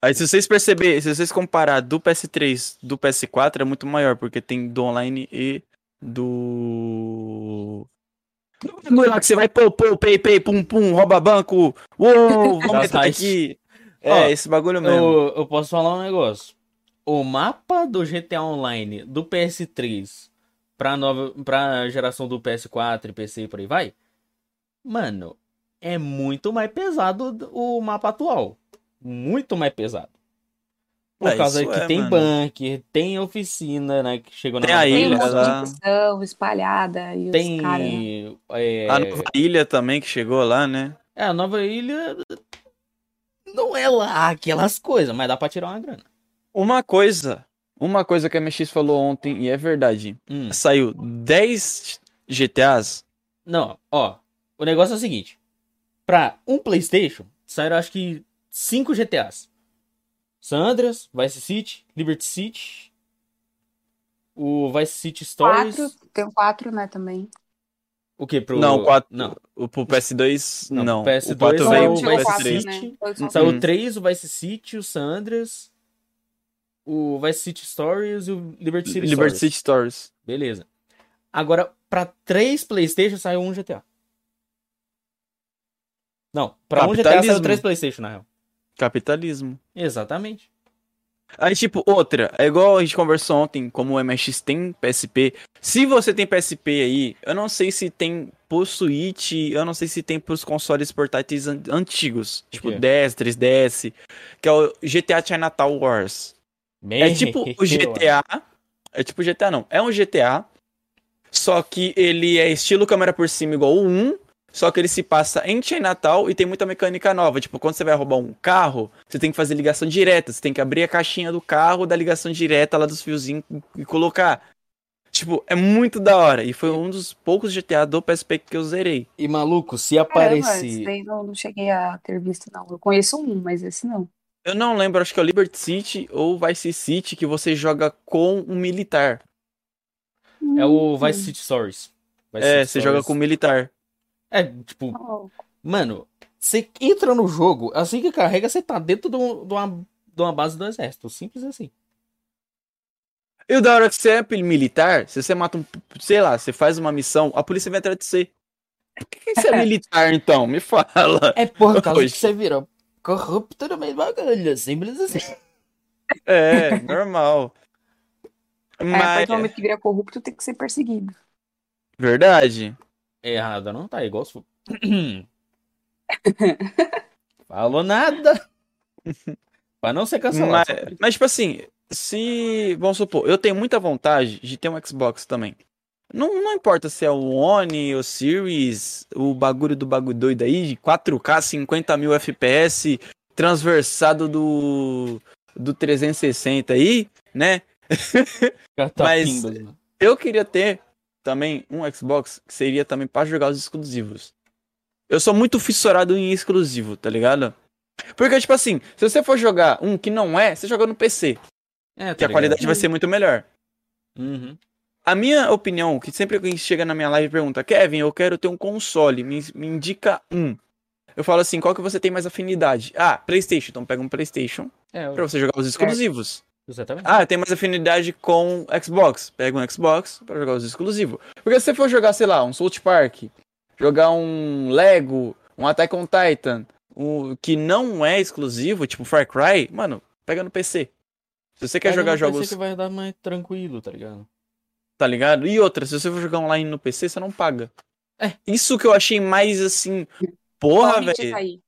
Aí se vocês perceberem, se vocês comparar do PS3 do PS4, é muito maior, porque tem do online e do. Lá que você vai pô, pô, pei, pei, pum, pum, rouba banco. Uou, vamos entrar aqui. É, Ó, esse bagulho mesmo. Eu, eu posso falar um negócio. O mapa do GTA Online do PS3 pra, nova, pra geração do PS4 e PC e por aí vai, mano, é muito mais pesado do- o mapa atual. Muito mais pesado. Por É, causa que é, tem mano. bunker, tem oficina, né? Que chegou na Tem a Tem ilha missão espalhada e os Tem. caras, né? é, A nova ilha também que chegou lá, né? é, a nova ilha. Não é lá aquelas coisas, mas dá pra tirar uma grana. Uma coisa, uma coisa que a MX falou ontem, e é verdade. Hum. Saiu 10 GTAs. Não, ó. O negócio é o seguinte. Pra um PlayStation, saíram acho que 5 GTAs. San Andreas, Vice City, Liberty City, o Vice City Stories. quatro, tem quatro, né, também. O que pro Não, 4. Não, O pro PS2, não, não. PS2 o 4 Não, veio pro o Vice quatro, PS3. City. né? Saiu o 3, o Vice City, o San Andreas, o Vice City Stories e o Liberty City Liberty Stories. City Stories. Beleza. Agora, pra três PlayStation saiu um GTA. Não, pra um GTA saiu três PlayStation, na real. Capitalismo. Exatamente. Aí, tipo, outra, é igual a gente conversou ontem, como o MX tem PSP. Se você tem PSP aí, eu não sei se tem pro Switch, eu não sei se tem pros consoles portáteis an- antigos, tipo? 10, 3DS, que é o GTA Chinatown Wars. É tipo o GTA. É tipo o GTA, não. É um GTA. Só que ele é estilo câmera por cima igual o 1. Só que ele se passa em Chinatown e tem muita mecânica nova. Tipo, quando você vai roubar um carro, você tem que fazer ligação direta. Você tem que abrir a caixinha do carro, dar ligação direta lá dos fiozinhos e colocar. Tipo, é muito da hora. E foi um dos poucos GTA do PSP que eu zerei. E maluco, se esse aparecer. não, não cheguei a ter visto, não. Eu conheço um, mas esse não. Eu não lembro, acho que é o Liberty City ou Vice City que você joga com um militar. É o Vice City Stories. Vice é, City você joga Stories. com um militar. É, tipo, Oh, mano, você entra no jogo, assim que carrega, você tá dentro de, um- de uma, de uma base do exército. Simples assim. E o da hora que você é militar, se você mata um. Sei lá, você faz uma missão, a polícia vem atrás de você. Por que que você é militar, então? Me fala. É por causa Hoje. que você virou corrupto no meio do bagulho. Simples assim. É, normal. É, a partir Mas. do momento que vira corrupto, tem que ser perseguido. Verdade. Errada não tá, igual se. Falou nada. pra não ser cancelado. Mas, mas, tipo assim, se. Vamos supor, eu tenho muita vontade de ter um Xbox também. Não, não importa se é o One, o Series, o bagulho do bagulho doido aí, de 4K, 50 mil FPS, transversado do, do 360 aí, né? mas- mano. Eu queria ter também um Xbox que seria também pra jogar os exclusivos. Eu sou muito fissurado em exclusivo, tá ligado? Porque, tipo assim, se você for jogar um que não é, você joga no PC, É, que a qualidade vai ser muito melhor. Uhum. A minha opinião, que sempre que alguém chega na minha live e pergunta, Kevin, eu quero ter um console, me, me indica um. Eu falo assim, qual que você tem mais afinidade? Ah, Playstation, então pega um Playstation É, pra você jogar os exclusivos. Exatamente. Ah, tem mais afinidade com Xbox. Pega um Xbox pra jogar os exclusivos. Porque se você for jogar, sei lá, um South Park, jogar um Lego, um Attack on Titan, um, que não é exclusivo, tipo Far Cry, mano, pega no PC. Se você quer Pega jogar no PC jogos, que vai dar mais tranquilo, tá ligado? tá ligado? E outra, se você for jogar online no PC, você não paga. É. Isso que eu achei mais assim, porra, velho.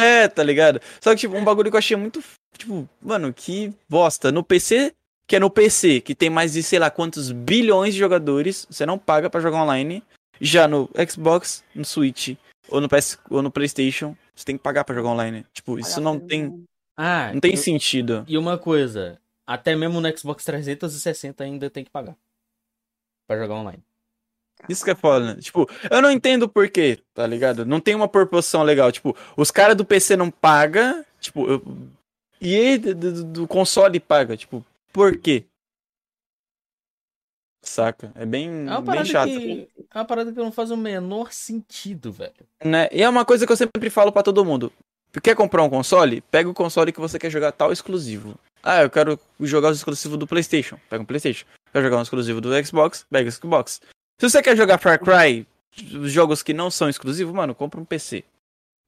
É, tá ligado? Só que, tipo, um bagulho que eu achei muito. Tipo, mano, que bosta. No PC, que é no PC, que tem mais de sei lá quantos bilhões de jogadores, você não paga pra jogar online. Já no Xbox, no Switch, ou no PS, ou no PlayStation, você tem que pagar pra jogar online. Tipo, isso não tem, Ah, não tem e- sentido. E uma coisa, até mesmo no Xbox 360 ainda tem que pagar. Pra jogar online. Isso que é foda, né? Tipo, eu não entendo por quê, tá ligado? Não tem uma proporção legal. Tipo, os caras do PC não pagam, tipo, eu... e aí do, do- do console paga. Tipo, por quê? Saca? É bem, É bem chato. que. É uma parada que não faz o menor sentido, velho. Né? E é uma coisa que eu sempre falo pra todo mundo. Quer comprar um console? Pega o console que você quer jogar tal exclusivo. Ah, eu quero jogar os exclusivos do PlayStation. Pega um PlayStation. Quer jogar um exclusivo do Xbox? Pega o Xbox. Se você quer jogar Far Cry, os jogos que não são exclusivos, mano, compra um PC.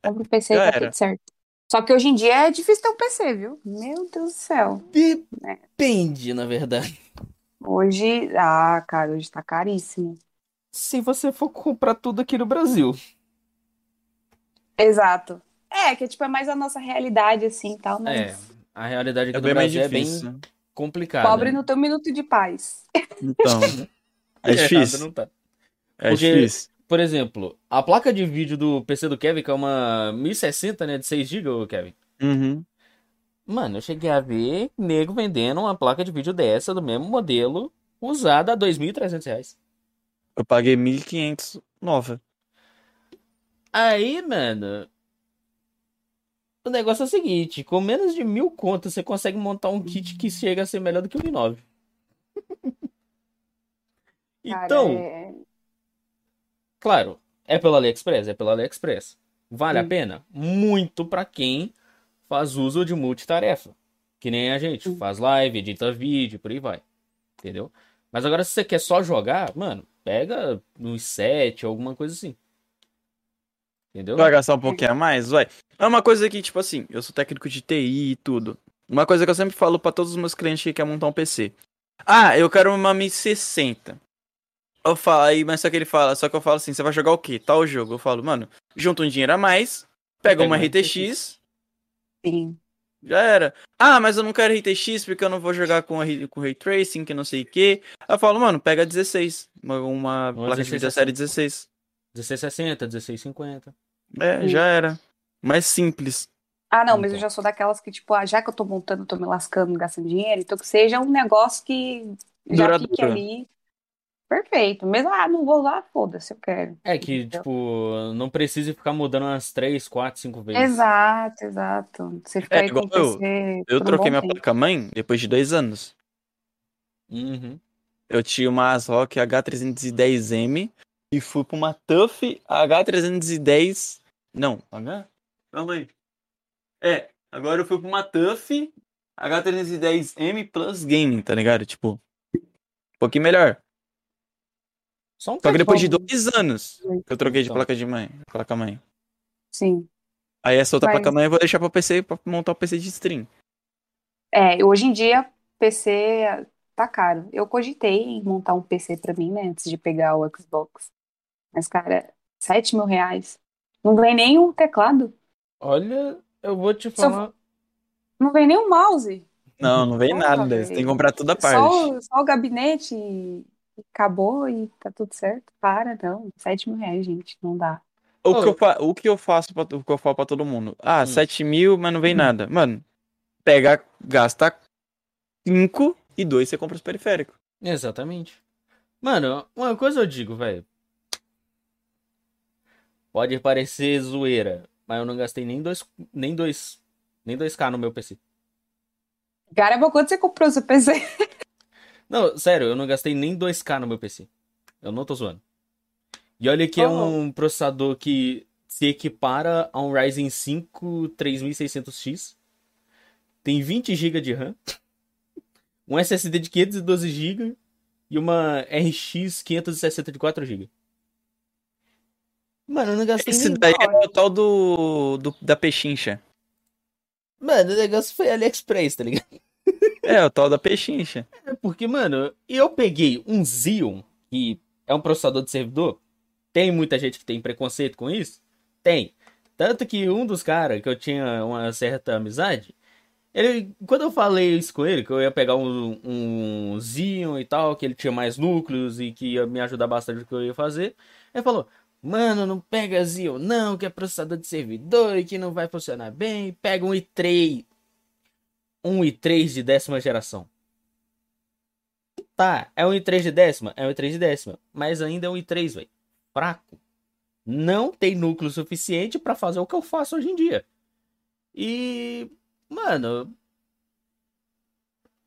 Compra o PC e tá tudo certo. Só que hoje em dia é difícil ter um PC, viu? Meu Deus do céu. Depende, na verdade. Hoje, ah, cara, hoje tá caríssimo. Se você for comprar tudo aqui no Brasil. Exato. É, que tipo, é mais a nossa realidade, assim, e tal, É, mas a realidade aqui É do bem mais Brasil é bem difícil. complicada. pobre não tem um minuto de paz. Então, é Errado difícil. não tá. É Porque- difícil. Por exemplo, a placa de vídeo do PC do Kevin, que é uma 1060, né, de 6 GB, Kevin. Uhum. Mano, eu cheguei a ver nego vendendo uma placa de vídeo dessa, do mesmo modelo, usada a 2.300 reais. Eu paguei 1.500 nova. Aí, mano. O negócio é o seguinte: com menos de mil contas, você consegue montar um kit que chega a ser melhor do que o i9. Cara, Então, é- claro, é pelo AliExpress? É pelo AliExpress. Vale a Hum. pena? Muito pra quem faz uso de multitarefa. Que nem a gente, Hum. faz live, edita vídeo, por aí vai. Entendeu? Mas agora, se você quer só jogar, mano, pega uns 7, alguma coisa assim. Entendeu? Vai gastar um pouquinho a mais? Vai. É uma coisa que, tipo assim, eu sou técnico de TI e tudo. Uma coisa que eu sempre falo pra todos os meus clientes que querem montar um PC. Ah, eu quero uma 1060. Eu falo, aí, mas só que ele fala, só que eu falo assim, você vai jogar o quê? Tal jogo. Eu falo, mano, junta um dinheiro a mais, pega uma RTX, Sim. já era. Ah, mas eu não quero RTX porque eu não vou jogar com, com Ray Tracing, que não sei o quê. Aí eu falo, mano, pega 16. Uma, uma placa de vídeo série 16. 1660, 1650. É, Sim. já era. Mais simples. Ah, não, mas Então. eu já sou daquelas que, tipo, ah, já que eu tô montando, tô me lascando, gastando dinheiro, então que seja um negócio que já Duradouro. fique ali. Perfeito. Mesmo, ah, não vou lá, foda-se, eu quero. É que, Entendeu? tipo, não precisa ficar mudando umas 3, 4, 5 vezes. Exato, exato. Você fica É, aí igual eu. Eu um troquei minha placa-mãe depois de dois anos. Uhum. Eu tinha uma ASRock H310M e fui pra uma TUF H310. Não, H? Calma aí. É, agora eu fui pra uma TUF H310M Plus Gaming, tá ligado? Tipo, um pouquinho melhor. Só um Só que depois de dois anos que eu troquei de Então. placa de mãe, placa-mãe. Sim. Aí essa outra Mas- placa-mãe eu vou deixar pra PC pra montar o PC de stream. É, hoje em dia, PC tá caro. Eu cogitei em montar um PC pra mim, né, antes de pegar o Xbox. Mas, cara, 7 mil reais. Não vem nem um teclado. Olha, eu vou te Só- falar. Não vem nem um mouse. Não, não vem Porra, nada. Você tem que comprar toda a Só, parte. o- só o gabinete e acabou e tá tudo certo. Para, não. 7 mil reais, gente. Não dá. O, Ô. que eu fa... o que eu faço pra... o que eu falo pra todo mundo? Ah, Hum. 7 mil, mas não vem nada. Mano, pega, gasta 5 e 2 você compra os periféricos. Exatamente. Mano, uma coisa eu digo, velho. Pode parecer zoeira, mas eu não gastei nem dois, nem dois, nem 2k no meu PC. Gareba, quanto você comprou seu PC? Não, sério, eu não gastei nem 2k no meu PC. Eu não tô zoando. E olha que é Oh. um processador que se equipara a um Ryzen 5 3600X. Tem 20 GB de RAM. Um SSD de 512 GB e uma RX 560 de 4 GB. Mano, eu não gastei Esse nem daí é hora. o tal do, do- da pechincha. Mano, o negócio foi AliExpress, tá ligado? É, o tal da pechincha. É Porque, mano, eu peguei um Xeon, que é um processador de servidor. Tem muita gente que tem preconceito com isso? Tem. Tanto que um dos caras que eu tinha uma certa amizade, ele, quando eu falei isso com ele, que eu ia pegar um, um Xeon e tal, que ele tinha mais núcleos e que ia me ajudar bastante no que eu ia fazer, ele falou: Mano, não pega Xeon, não, que é processador de servidor e que não vai funcionar bem. Pega um i3, um i3 de décima geração. Tá, é um i3 de décima? É um i3 de décima. Mas ainda é um i3, velho. Fraco. Não tem núcleo suficiente pra fazer o que eu faço hoje em dia. E, mano,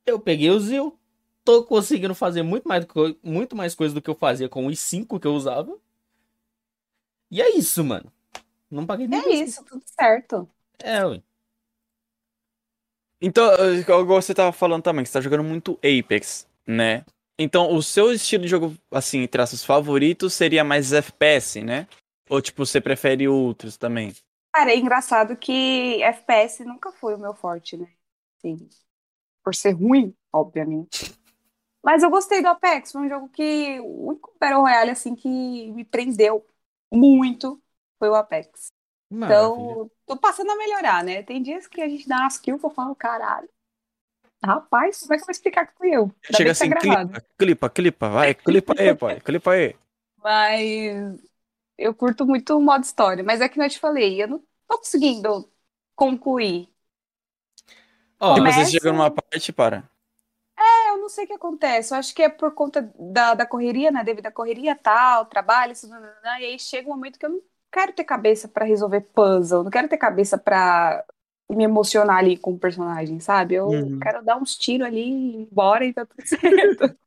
eu peguei o Zil, tô conseguindo fazer muito mais, muito mais coisa do que eu fazia com o i5 que eu usava. E é isso, mano. Não paguei nem É isso, tudo certo. É, ué. Então, igual você tava falando também, que você tá jogando muito Apex, né? Então, o seu estilo de jogo, assim, entre aspas, favorito seria mais FPS, né? Ou, tipo, você prefere outros também? Cara, é engraçado que FPS nunca foi o meu forte, né? Assim, por ser ruim, obviamente. Mas eu gostei do Apex, foi um jogo que o único Battle Royale assim que me prendeu muito foi o Apex. Maravilha. Então, tô passando a melhorar, né? Tem dias que a gente dá umas kills que eu falo, caralho. Rapaz, como é que eu vou explicar que fui eu? Ainda Chega bem assim, que tá gravado. clipa, clipa, clipa, vai, clipa aí, pai, clipa aí. Mas eu curto muito o modo história. Mas é que não eu te falei, eu não tô conseguindo concluir. Ó, Começa- você chega numa parte e para. É, eu não sei o que acontece. Eu acho que é por conta da, da correria, né? Devido à correria tal, trabalho, isso, e aí chega um momento que eu não quero ter cabeça pra resolver puzzle, não quero ter cabeça pra me emocionar ali com o personagem, sabe? Eu Uhum. quero dar uns tiros ali, ir embora e tá tudo certo.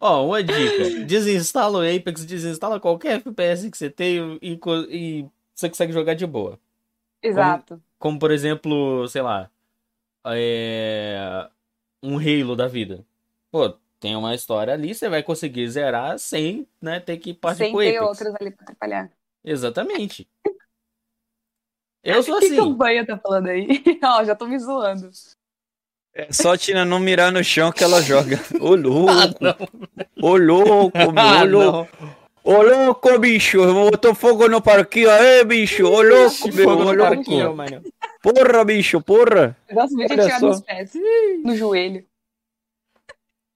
Ó, uma dica. Desinstala o Apex, desinstala qualquer FPS que você tem e, e você consegue jogar de boa. Exato. Como, por exemplo, sei lá, é... um Halo da vida. Pô, tem uma história ali, você vai conseguir zerar sem, né, ter que partir Sem pro ter Apex. outras ali pra atrapalhar. Exatamente. Eu sou O que, o assim. Tá falando aí? Ó, já tô me zoando. É só a Tina não mirar no chão que ela joga. Ô Ah, louco, ô louco, meu, Ah, ô louco. não. Ô louco, bicho, botou fogo no parquinho aí, bicho. Ô louco, meu, Fogo ô no louco. parquinho, mano. Porra, bicho, porra. Olha tirar só. nos pés, no joelho.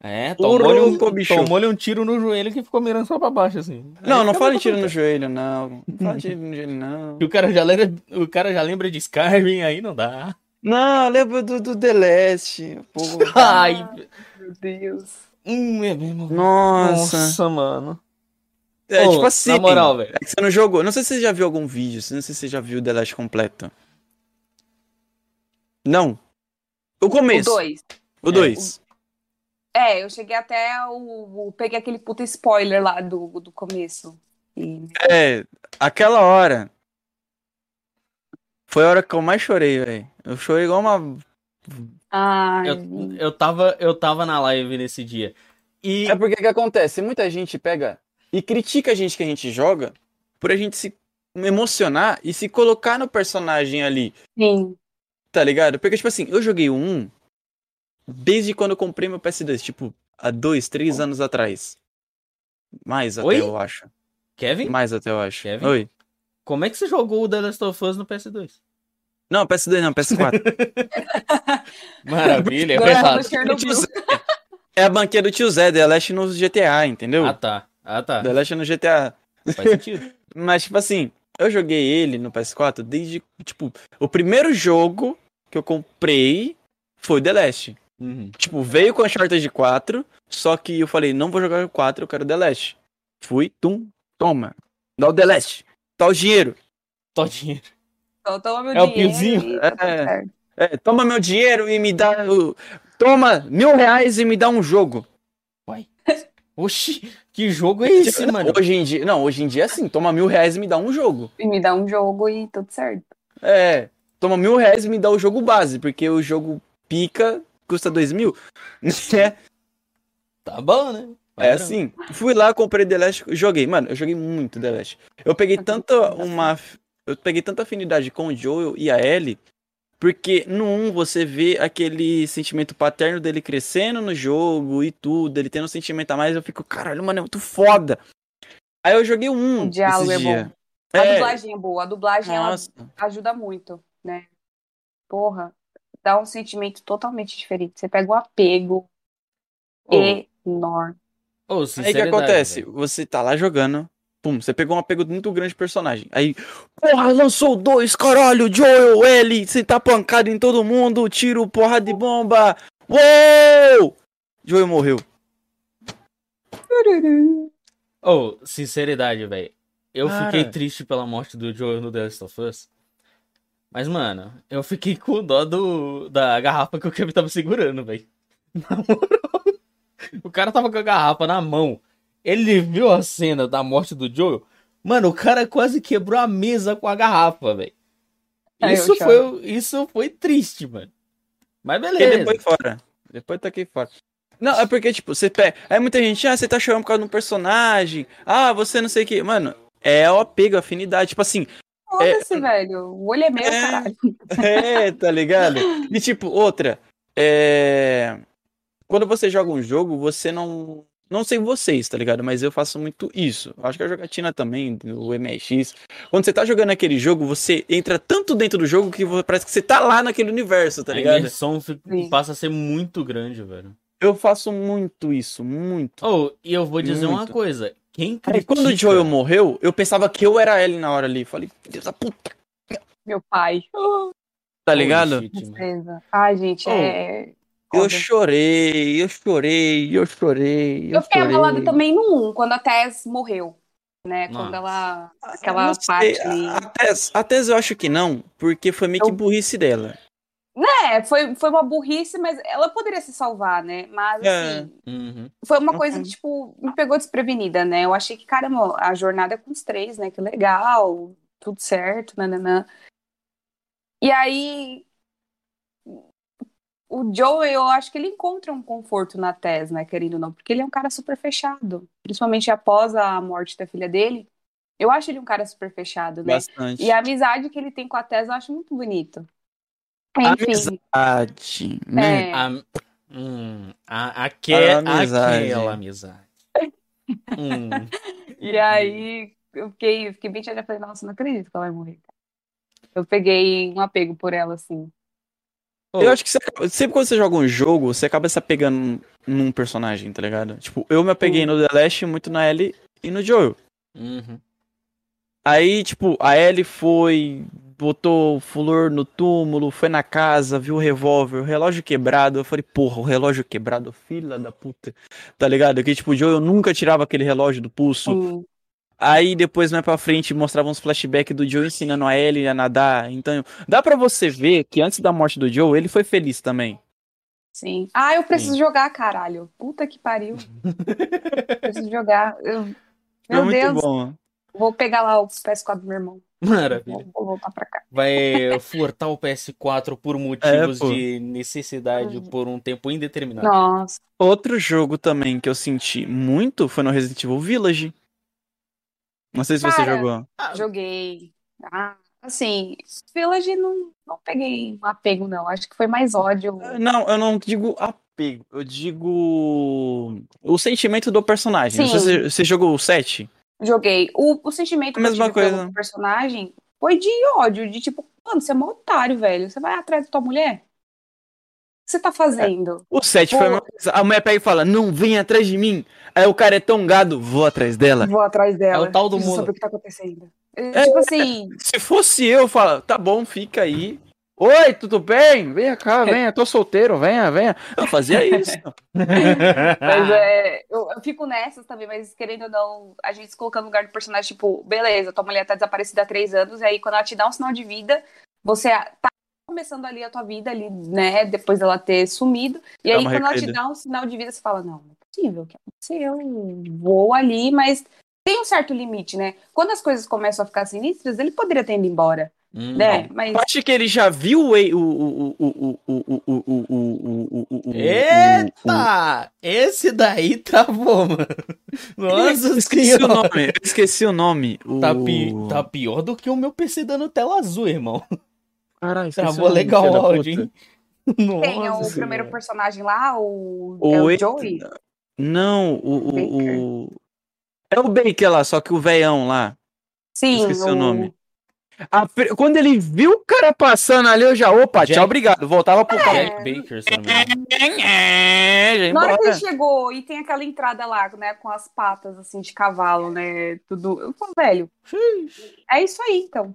É, Porra, tomou-lhe um, tomou-lhe um tiro no joelho que ficou mirando só pra baixo, assim. Não, Aí não fala em tiro no joelho, não. Não fala em tiro no joelho, não. E O cara já lembra, o cara já lembra de Skyrim, aí não dá. Não, lembra do, do The Last. Pô. Ai, Meu Deus. hum, é mesmo. Nossa. Nossa, mano. É Ô, tipo assim. Na moral, velho. É que você não jogou. Não sei se você já viu algum vídeo. Não sei se você já viu o The Last completo. Não. O O começo. 2. O 2. É, eu cheguei até o, o- Peguei aquele puta spoiler lá do, do começo. E... É, aquela hora. Foi a hora que eu mais chorei, velho. Eu chorei igual uma. Ai, Eu, eu, tava, eu tava na live nesse dia. E. É porque que acontece? Muita gente pega e critica a gente que a gente joga por a gente se emocionar e se colocar no personagem ali. sim. Tá ligado? Porque, tipo assim, eu joguei 1 desde quando eu comprei meu PS2, tipo, há dois, três anos atrás. Mais até, Oi? eu acho. Kevin, Mais até, eu acho. Kevin? Oi. como é que você jogou o The Last of Us no PS2? Não, PS2 não, PS4. Maravilha, é errado. Chernobyl. é a banquinha do tio Zé, The Last no GTA, entendeu? Ah, tá. Ah, tá. The Last no GTA. Faz sentido. Mas, tipo assim, eu joguei ele no PS4 desde, tipo, o primeiro jogo que eu comprei foi The Last. Uhum. Tipo, veio com Uncharted 4, só que eu falei, não vou jogar o 4, eu quero The Last. Fui, tum, toma. Dá o The Last. Dá o dinheiro. Todinho. Então, toma meu É o dinheiro piozinho? e tá É. É, toma meu dinheiro e me dá. o- Toma mil reais e me dá um jogo. Oxi, que jogo é esse, Não, mano? Hoje em dia. Não, hoje em dia é assim, toma mil reais e me dá um jogo. E me dá um jogo e tudo certo. É. Toma mil reais e me dá o jogo base, porque o jogo pica custa dois mil. É, Tá bom, né? é Padrão. assim. Fui lá, comprei The Last, joguei. Mano, eu joguei muito The Last. Eu peguei tanta uma. Eu peguei tanta afinidade com o Joel e a Ellie, porque no 1 você vê aquele sentimento paterno dele crescendo no jogo e tudo, ele tendo um sentimento a mais, eu fico, caralho, mano, é muito foda. Aí eu joguei 1 O diálogo esses é dias. bom. A É, dublagem é boa. A dublagem ela ajuda muito, né? Porra, dá um sentimento totalmente diferente. Você pega um apego Ô, enorme. ô, Aí o que acontece? velho. Você tá lá jogando, pum, você pegou um apego muito grande de personagem. Aí, porra, lançou dois, caralho, Joel, Ellie, você tá pancado em todo mundo, tiro, porra de bomba. Uou! Joel morreu. Ô, sinceridade, velho. Eu Cara. fiquei triste pela morte do Joel no The Last of Us. Mas, mano, eu fiquei com dó do, da garrafa que o Kevin tava segurando, velho. Na moral. O cara tava com a garrafa na mão. Ele viu a cena da morte do Joel. Mano, o cara quase quebrou a mesa com a garrafa, velho. Eu Isso foi, isso foi triste, mano. Mas Porque beleza. depois fora. Depois tá aqui fora. Não, é porque, tipo, você pega. Aí muita gente, ah, você tá chorando por causa de um personagem. Ah, você não sei o que. Mano, é o apego, afinidade. Tipo assim, Foda-se, velho. O olho é meu, É. caralho. É, tá ligado? E tipo, outra, é... Quando você joga um jogo, você não... Não sei vocês, tá ligado? Mas eu faço muito isso. Acho que a jogatina também, o MSX. Quando você tá jogando aquele jogo, você entra tanto dentro do jogo que parece que você tá lá naquele universo, tá a ligado? imersão fi- Sim. passa a ser muito grande, velho. Eu faço muito isso, muito. Oh, e eu vou dizer uma Muito. coisa. Quem Aí critica... quando o Joel morreu, eu pensava que eu era ele na hora ali. Falei, Deus da puta, Meu pai. tá ligado? Tristeza. Ai, gente, Oh, é. Eu chorei, eu chorei, eu chorei, eu, Eu fiquei chorei. abalada também no 1, quando a Tess morreu. Né? Nossa. Quando ela. Aquela parte. A, Tess, a Tess eu acho que não, porque foi meio que Eu- burrice dela. É, foi, foi uma burrice, mas ela poderia se salvar, né? Mas, É. assim, Uhum. foi uma coisa Uhum. que, tipo, me pegou desprevenida, né? Eu achei que, caramba, a jornada é com os três, né? Que legal, tudo certo, nananã. E aí, o Joe, eu acho que ele encontra um conforto na Tess, né? Querendo ou não, porque ele é um cara super fechado. Principalmente após a morte da filha dele. Eu acho ele um cara super fechado, né? Bastante. E a amizade que ele tem com a Tess eu acho muito bonito. Enfim, Amizade, né? é, A, hum, a, aque, A amizade. Aquela amizade. Hum. e aí eu fiquei, eu fiquei bem chateada. Falei, nossa, não acredito que ela vai morrer. Eu peguei um apego por ela, assim. Eu acho que você sempre quando você joga um jogo, você acaba se apegando num personagem, tá ligado? Tipo, eu me apeguei Sim. no The Last muito na Ellie e no Joel. uhum. Aí, tipo, a Ellie foi, botou o flor no túmulo, foi na casa, viu o revólver, o relógio quebrado. Eu falei, porra, o relógio quebrado, filha da puta. Tá ligado? Que, tipo, o Joel nunca tirava aquele relógio do pulso. Sim. Aí depois, mais pra frente, mostrava uns flashbacks do Joe ensinando a Ellie a nadar. Então, dá pra você ver que antes da morte do Joe, ele foi feliz também. Sim. Ah, eu preciso jogar, caralho. Puta que pariu. preciso jogar. Eu- Meu Deus. bom. Vou pegar lá o PS4 do meu irmão. Maravilha. Vou, voltar pra cá. Vai furtar o PS4 por motivos É, de necessidade por um tempo indeterminado. Nossa. Outro jogo também que eu senti muito foi no Resident Evil Village. Não sei se você Cara, jogou. Joguei. Ah, assim, Village não, não peguei um apego, não. Acho que foi mais ódio. Não, eu não digo apego, eu digo o sentimento do personagem. Sim. você, você jogou o 7? Joguei. O, o sentimento que eu Mesma tive pelo coisa. personagem foi de ódio, de tipo, mano, você é mó otário, velho. Você vai atrás da tua mulher? O que você tá fazendo? O 7 foi uma coisa. A mulher pega e fala: Não, vem atrás de mim. Aí o cara é tão gado, vou atrás dela. Vou atrás dela. É o tal do saber o que tá acontecendo. É. Tipo assim, Se fosse eu, eu falo, tá bom, fica aí. Oi, tudo bem? Venha cá, venha, tô solteiro, venha, venha. Eu fazia isso. Mas é, eu, eu fico nessas também, mas querendo ou não, a gente se colocando no lugar do personagem, tipo, beleza, tua mulher tá desaparecida há três anos, e aí quando ela te dá um sinal de vida, você tá começando ali a tua vida ali, né, depois dela ter sumido, e Dá aí quando ela te recaída. dá um sinal de vida, você fala, não, não é possível, que aconteceu? Eu vou ali, mas tem um certo limite, né? Quando as coisas começam a ficar sinistras, ele poderia ter ido embora, Hum, né? Mas... Acho que ele já viu o. o, o, o Eita! Esse daí travou, mano. Nossa esqueci o nome. Esqueci o nome. Tá, pi... tá, pior do que o meu PC dando tela azul, irmão. Caralho, Travou nome, legal o áudio, hein? Nossa, Tem o senhora. primeiro personagem lá, o, o, é o Joey? Não, o, o, o. É o Baker lá, só que o veião lá. Sim. Esqueci o, o nome. A Quando ele viu o cara passando ali, eu já, opa, Jack- tchau, obrigado. Voltava pro carro. Jack Baker, se. É, ia Na hora que ele chegou e tem aquela entrada lá, né, com as patas assim de cavalo, né, tudo. Eu falo, velho, é isso aí então.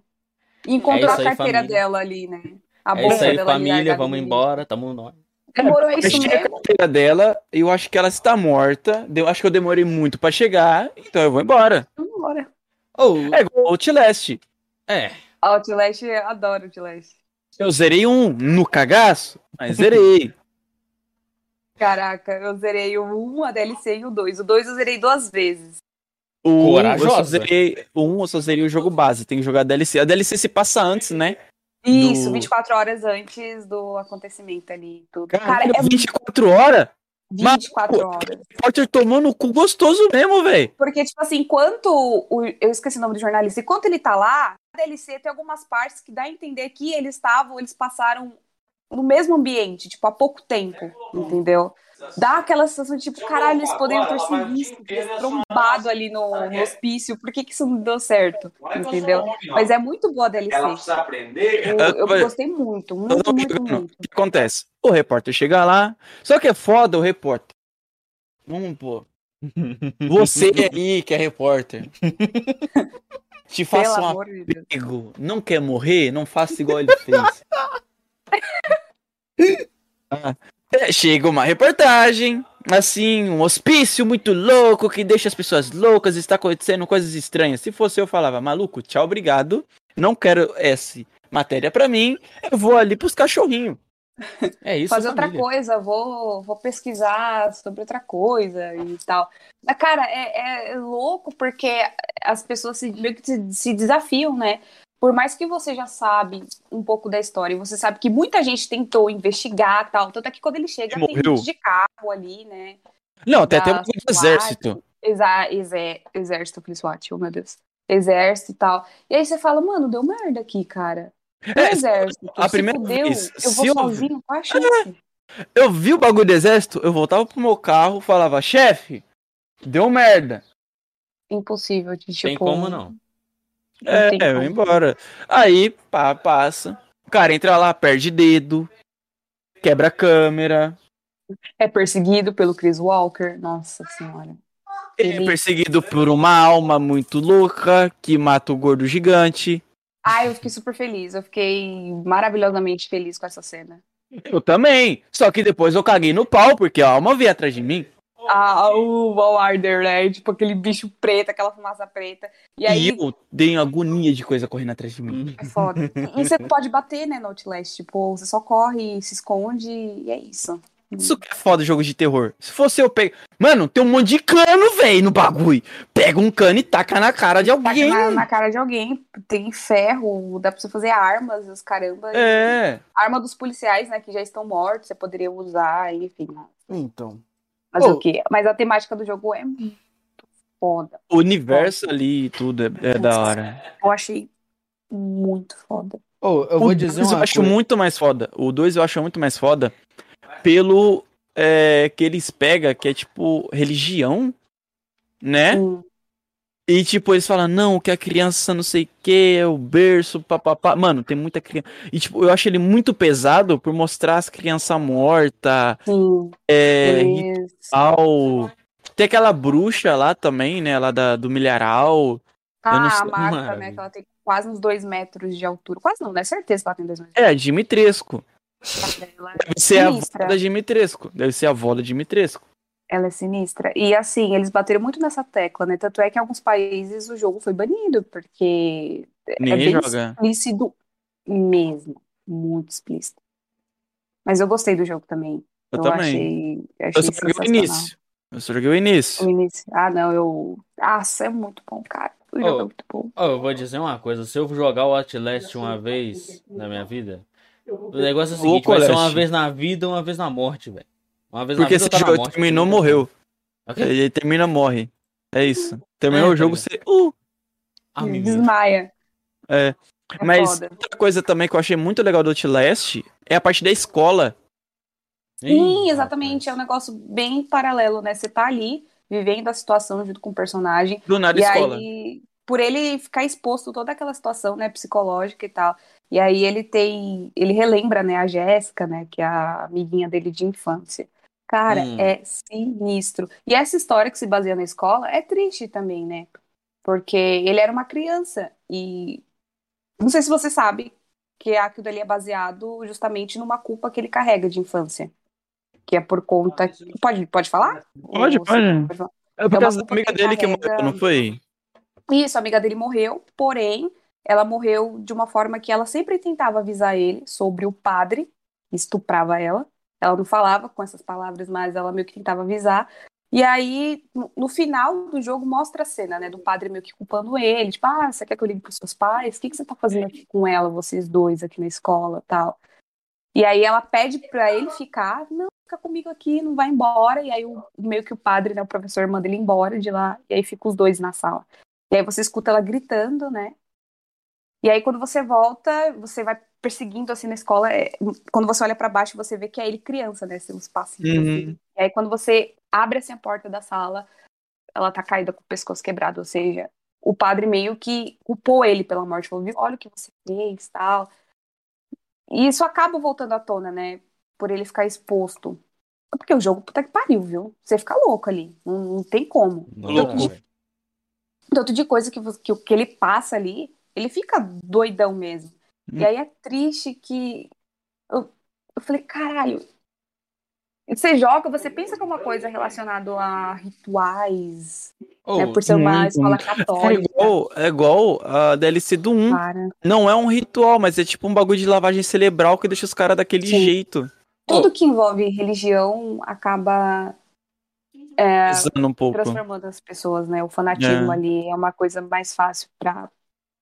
Encontrou É a carteira família. dela ali, né? A É bolsa isso aí, dela família. Vamos ali. embora, tamo nós. Demorou Eu isso achei a mesmo? carteira dela, eu acho que ela está morta. Eu acho que eu demorei muito pra chegar, então eu vou embora. Vamos embora. Oh, É igual o Outlast. É. Outlast, eu adoro Outlast. Eu zerei um no cagaço, mas zerei. Caraca, eu zerei o 1, a DLC e o 2. O 2 eu zerei duas vezes. O um, eu só Corajosa. zerei, o um eu só zerei o jogo base, tem que jogar a DLC. A DLC se passa antes, né? Isso, Do- 24 horas antes do acontecimento ali. e Tudo. Caralho, Cara, é 24 horas? 24 Mas, horas. Potter tomou no cu gostoso mesmo, velho. Porque, tipo assim, enquanto. O, eu esqueci o nome do jornalista. Enquanto ele tá lá, DLC tem algumas partes que dá a entender que eles estavam, eles passaram no mesmo ambiente, tipo, há pouco tempo, entendeu? Dá aquela sensação de, tipo, caralho, eles poderiam ter se visto, trombado ali no, no hospício, por que, que isso não deu certo? Entendeu? Mas é muito boa a DLC. aprender. Eu, gostei muito, muito, muito, muito. O que acontece? O repórter chega lá, só que é foda o repórter. Vamos pôr. Você aí que é repórter. Te Pelo faça um amor de apego. Não quer morrer? Não faça igual ele fez. Ah, é, chega uma reportagem, assim, um hospício muito louco que deixa as pessoas loucas, está acontecendo coisas estranhas. Se fosse eu, falava, maluco, tchau, obrigado. Não quero essa matéria pra mim. Eu vou ali pros cachorrinhos. É isso, fazer outra família. coisa, vou, vou pesquisar sobre outra coisa e tal. Mas, cara, é, é louco porque as pessoas se, meio que se, se desafiam, né? Por mais que você já sabe um pouco da história, e você sabe que muita gente tentou investigar tal, tanto é que quando ele chega tem morreu. gente de carro ali, né? Não, tem até Da um exército. Exa exé exército, Police Watch, oh meu Deus. Exército e tal. E aí você fala, mano, deu merda aqui, cara. No É, exército. a se primeira fudeu, vez, eu vou eu- sozinho, qual a chance? Eu vi o bagulho do exército, eu voltava pro meu carro, falava, chefe, deu merda. Impossível de tipo. Tem como não. É, tem eu como. vou embora. Aí, pá, passa. O cara entra lá, perde dedo, quebra a câmera, É perseguido pelo Chris Walker. Nossa senhora. ele é perseguido por uma alma muito louca que mata o gordo gigante. Ai, eu fiquei super feliz. Eu fiquei maravilhosamente feliz com essa cena. Eu também. Só que depois eu caguei no pau, porque a alma veio atrás de mim. Ah, o Walder, né? Tipo aquele bicho preto, aquela fumaça preta. E aí E eu dei agonia de coisa correndo atrás de mim. é foda. E você pode bater, né, no Outlast. Tipo, você só corre, se esconde e é isso. Isso que é foda jogo de terror. Se fosse eu pegar. Mano, tem um monte de cano, velho, no bagulho. Pega um cano e taca na cara de Taca alguém. na, na cara de alguém. Tem ferro, dá pra você fazer armas, os caramba. É. Arma dos policiais, né, que já estão mortos, você poderia usar, enfim. né? Então. Mas Oh. o quê? Mas a temática do jogo é muito foda. O universo ali e tudo é, é da hora. Eu achei muito foda. Oh, eu o vou dizer 2 uma eu acho coisa. muito mais foda. O 2 eu acho muito mais foda pelo é, que eles pegam, que é tipo religião, né? Hum. E tipo, eles falam, não, que a criança não sei o que, é o berço, papapá. Mano, tem muita criança. E tipo, eu acho ele muito pesado por mostrar as crianças mortas, Sim, é, ritual. Tem aquela bruxa lá também, né? Lá da, do milharal. Eu não Ah, sei- a Marta, né? Que ela tem quase uns dois metros de altura. Quase não, né? Certeza que ela tem dois metros É, a É Deve ser a avó sinistra. da Dimitrescu. Deve ser a avó da Dimitrescu. Ela é sinistra. E assim, eles bateram muito nessa tecla, né? Tanto é que em alguns países o jogo foi banido, porque é Ninguém bem joga. explícito mesmo. Muito explícito. Mas eu gostei do jogo também. Eu, Eu, também. achei, eu Eu achei só joguei o início. Eu só joguei o início. O início. Ah, não, eu. Nossa, é muito bom, cara. O jogo Oh. é muito bom. Oh, eu vou dizer uma coisa, se eu jogar o Outlast uma vez na minha vida, o negócio é o seguinte, vai ser uma vez na vida, uma vez na morte, velho. Uma vez Porque na esse vida, outra na jogo terminou, morreu. Ok? Ele termina, morre. É isso. Terminou É, o jogo, tá você. Uh, Ah. Desmaia. é. É Mas foda. outra coisa também que eu achei muito legal do Outlast é a parte da escola. Sim, exatamente. É um negócio bem paralelo, né? Você tá ali, vivendo a situação junto com o personagem. Do nada E escola. aí, por ele ficar exposto a toda aquela situação, né, psicológica e tal. E aí ele tem, ele relembra, né, a Jéssica, né, que é a amiguinha dele de infância. Cara, Hum. é sinistro. E essa história que se baseia na escola é triste também, né? Porque ele era uma criança e não sei se você sabe que aquilo dali é baseado justamente numa culpa que ele carrega de infância. Que é por conta. Pode, pode falar? Pode, Ou pode. você falar? É por uma causa da amiga que ele dele que carrega- morreu, não foi? Isso, a amiga dele morreu, porém, ela morreu de uma forma que ela sempre tentava avisar ele sobre o padre que estuprava ela. Ela não falava com essas palavras, mas ela meio que tentava avisar. E aí, no, final do jogo, mostra a cena, né, do padre meio que culpando ele. Tipo, ah, você quer que eu ligue pros seus pais? O que, que você tá fazendo aqui com ela, vocês dois aqui na escola tal? E aí ela pede pra ele ficar, não, fica comigo aqui, não vai embora. E aí o, meio que o padre, né, o professor manda ele embora de lá. E aí fica os dois na sala. E aí você escuta ela gritando, né? E aí quando você volta, você vai perseguindo assim na escola. é, quando você olha pra baixo, você vê que é ele criança, né? Assim, os passinhos. assim. Uhum. E aí quando você abre assim a porta da sala, ela tá caída com o pescoço quebrado, ou seja, o padre meio que culpou ele pela morte, falou: "Viu, olha o que você fez, tal. E isso acaba voltando à tona, né? Por ele ficar exposto. Porque o jogo, puta que pariu, viu? Você fica louco ali. Não, não tem como. Não, velho. Tanto de coisa que, que, que ele passa ali, ele fica doidão mesmo. Hum. E aí é triste que. Eu, eu falei, caralho. Você joga, você pensa que é uma coisa relacionada a rituais, Oh, né? Por ser uma escola. É católica. igual, é igual a DLC do 1. Cara. Não é um ritual, mas é tipo um bagulho de lavagem cerebral que deixa os caras daquele Sim. jeito. Tudo que envolve religião acaba é, um pouco. transformando as pessoas, né? O fanatismo É. ali é uma coisa mais fácil pra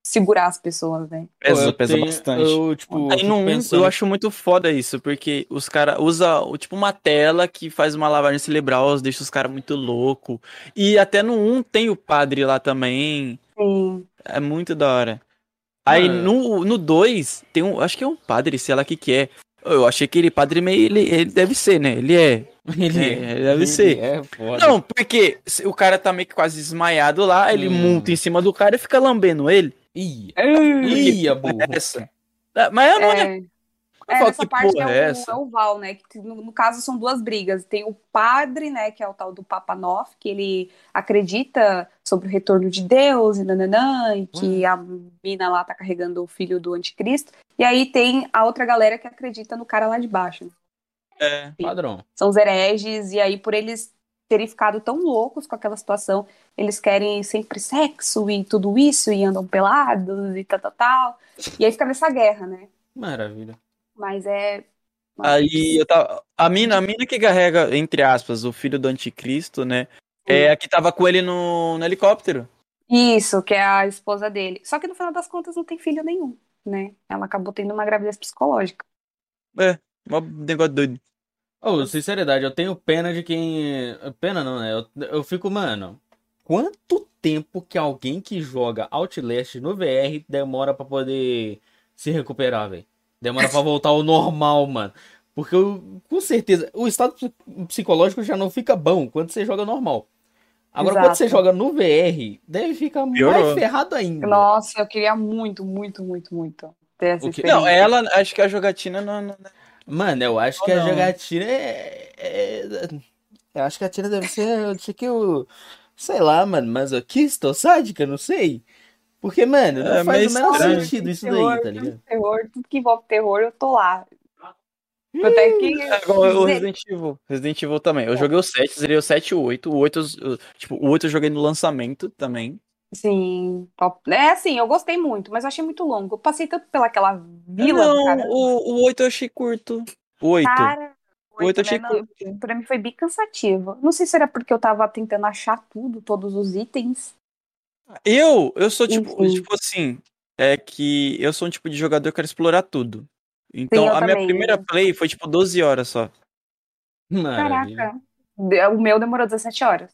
segurar as pessoas, né? Pesa, pesa tenho- bastante. Eu, tipo, Aí no 1 pensando- eu acho muito foda isso, porque os caras usam tipo uma tela que faz uma lavagem cerebral, deixa os caras muito louco. E até no 1 tem o padre lá também. Sim. É muito da hora. Aí Mano. no, no 2, tem um. Acho que é um padre, sei lá o que que é. Eu achei que ele padre meio. Ele, ele deve ser, né? Ele é. Ele É, deve ser. É foda. Não, porque se o cara tá meio que quase desmaiado lá, ele Hum. monta em cima do cara e fica lambendo ele. Ia. É, Ia, burro. Essa. Ah, Mas não é. é, é, falo, nessa que parte é, é o, é o Val, né? Que no, no caso são duas brigas. Tem o padre, né? Que é o tal do Papa Noff, que ele acredita sobre o retorno de Deus e nananã, e que a mina lá tá carregando o filho do anticristo. E aí tem a outra galera que acredita no cara lá de baixo. É. Padrão. São os hereges, e aí por eles terem ficado tão loucos com aquela situação, eles querem sempre sexo e tudo isso, e andam pelados e tal, tal, tal. E aí fica nessa guerra, né? Maravilha. Mas é. Aí eu tava. A mina, a mina que carrega, entre aspas, o filho do anticristo, né? É a que tava com ele no, no helicóptero. Isso, que é a esposa dele. Só que no final das contas não tem filho nenhum, né? Ela acabou tendo uma gravidez psicológica. Mó negócio doido. Ô, sinceridade, eu tenho pena de quem. Pena não, né? Eu, eu fico, mano. Quanto tempo que alguém que joga Outlast no VR demora pra poder se recuperar, velho? Demora pra voltar ao normal, mano. Porque eu, com certeza, o estado psi- psicológico já não fica bom quando você joga normal. Agora, quando Exato. você joga no VR, deve ficar mais Piorou. ferrado ainda. Nossa, eu queria muito, muito, muito, muito ter essa que- experiência. Não, ela, acho que a jogatina não. não- Mano, eu acho Ou que a não. jogatina é, é- Eu acho que a tina deve ser tipo o. Sei lá, mano, masoquista ou sádica, não sei. Porque, mano, não É faz o menor estranho. sentido isso terror, daí, tá ligado? Terror, tudo que envolve terror, eu tô lá. Até que. É igual o Resident Evil. Resident Evil também. Eu joguei o 7, zerei o 7 e o 8. O 8, eu- tipo, o 8 eu joguei no lançamento também. Sim, top. É assim, eu gostei muito, mas eu achei muito longo. Eu passei tanto pelaquela vila, não, cara. o, o 8 eu achei curto. O 8. Cara, o 8 eu achei né, curto. pra mim foi bem cansativo. Não sei se era porque eu tava tentando achar tudo, todos os itens. Eu, eu sou tipo, Enfim. tipo assim, é que eu sou um tipo de jogador que quero explorar tudo. Então, eu a minha também. primeira play foi tipo 12 horas só. Maravilha. Caraca. O meu demorou 17 horas.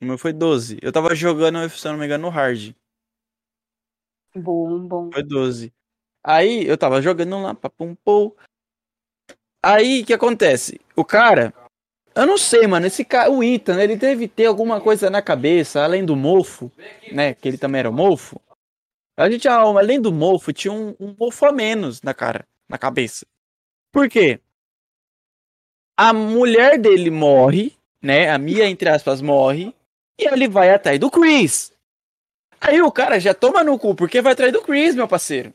O meu foi 12. Eu tava jogando, se eu não me engano, no hard. Bom, bom. Foi 12. Aí eu tava jogando lá, papum pum. Aí o que acontece? O cara. Eu não sei, mano. Esse cara, o Ethan, ele deve ter alguma coisa na cabeça, além do mofo, né? Que ele também era mofo. A gente, além do mofo, tinha um, um mofo a menos na cara, na cabeça. Por quê? A mulher dele morre, né? A Mia, entre aspas, morre. E ele vai atrás do Chris. Aí o cara já toma no cu, porque vai atrás do Chris, meu parceiro.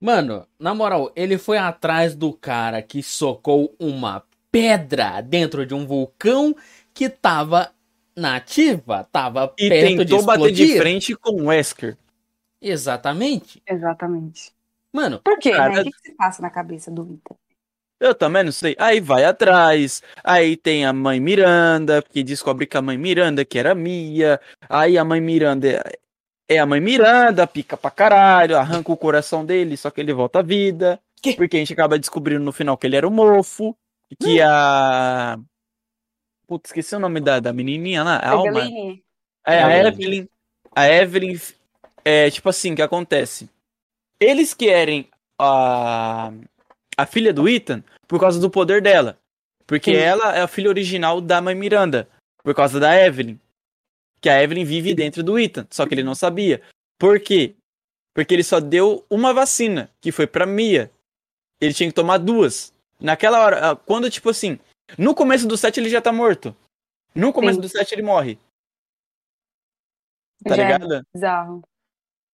Mano, na moral, ele foi atrás do cara que socou uma pedra dentro de um vulcão que tava nativa, tava E perto de tentou bater de explodir. frente com o Wesker. Exatamente. Exatamente. Mano, Por quê, Cara, né? O que, que se passa na cabeça do Ita? Eu também não sei. Aí vai atrás. Aí tem a mãe Miranda, que descobre que a mãe Miranda, que era Mia. Aí a mãe Miranda é- é a mãe Miranda, pica pra caralho, arranca o coração dele, só que ele volta à vida. Que? Porque a gente acaba descobrindo no final que ele era o mofo. e Que a. Putz, esqueci o nome da, da menininha lá. A Alma. É, a Evelyn. Evelyn. A Evelyn. É tipo assim, que acontece? Eles querem a. A filha do Ethan por causa do poder dela. Porque Sim. ela é a filha original da mãe Miranda. Por causa da Evelyn. Que a Evelyn vive dentro do Ethan. Só que ele não sabia. Por quê? Porque ele só deu uma vacina, que foi pra Mia. Ele tinha que tomar duas. Naquela hora, ah, quando, tipo assim, no começo do set ele já tá morto. No começo Sim. do set ele morre. Tá Já é ligado? bizarro.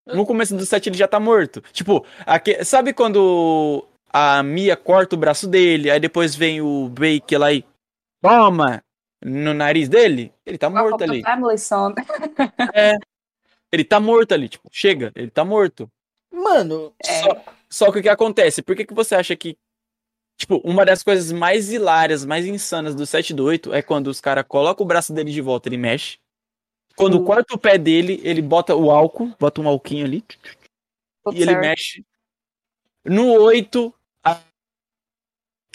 No começo do set ele já tá morto. Tipo, aque- sabe quando a Mia corta o braço dele, aí depois vem o Bake lá e toma no nariz dele? Ele tá morto ali. Song. Ele tá morto ali, tipo, chega, ele tá morto. mano, É. Só, só que o que acontece? Por que, que você acha que. Tipo, uma das coisas mais hilárias, mais insanas do 7 do 8 é quando os caras colocam o braço dele de volta, ele mexe. Quando Sim. corta o pé dele, ele bota o álcool, bota um alquinho ali, Tudo e ele mexe. No 8, a,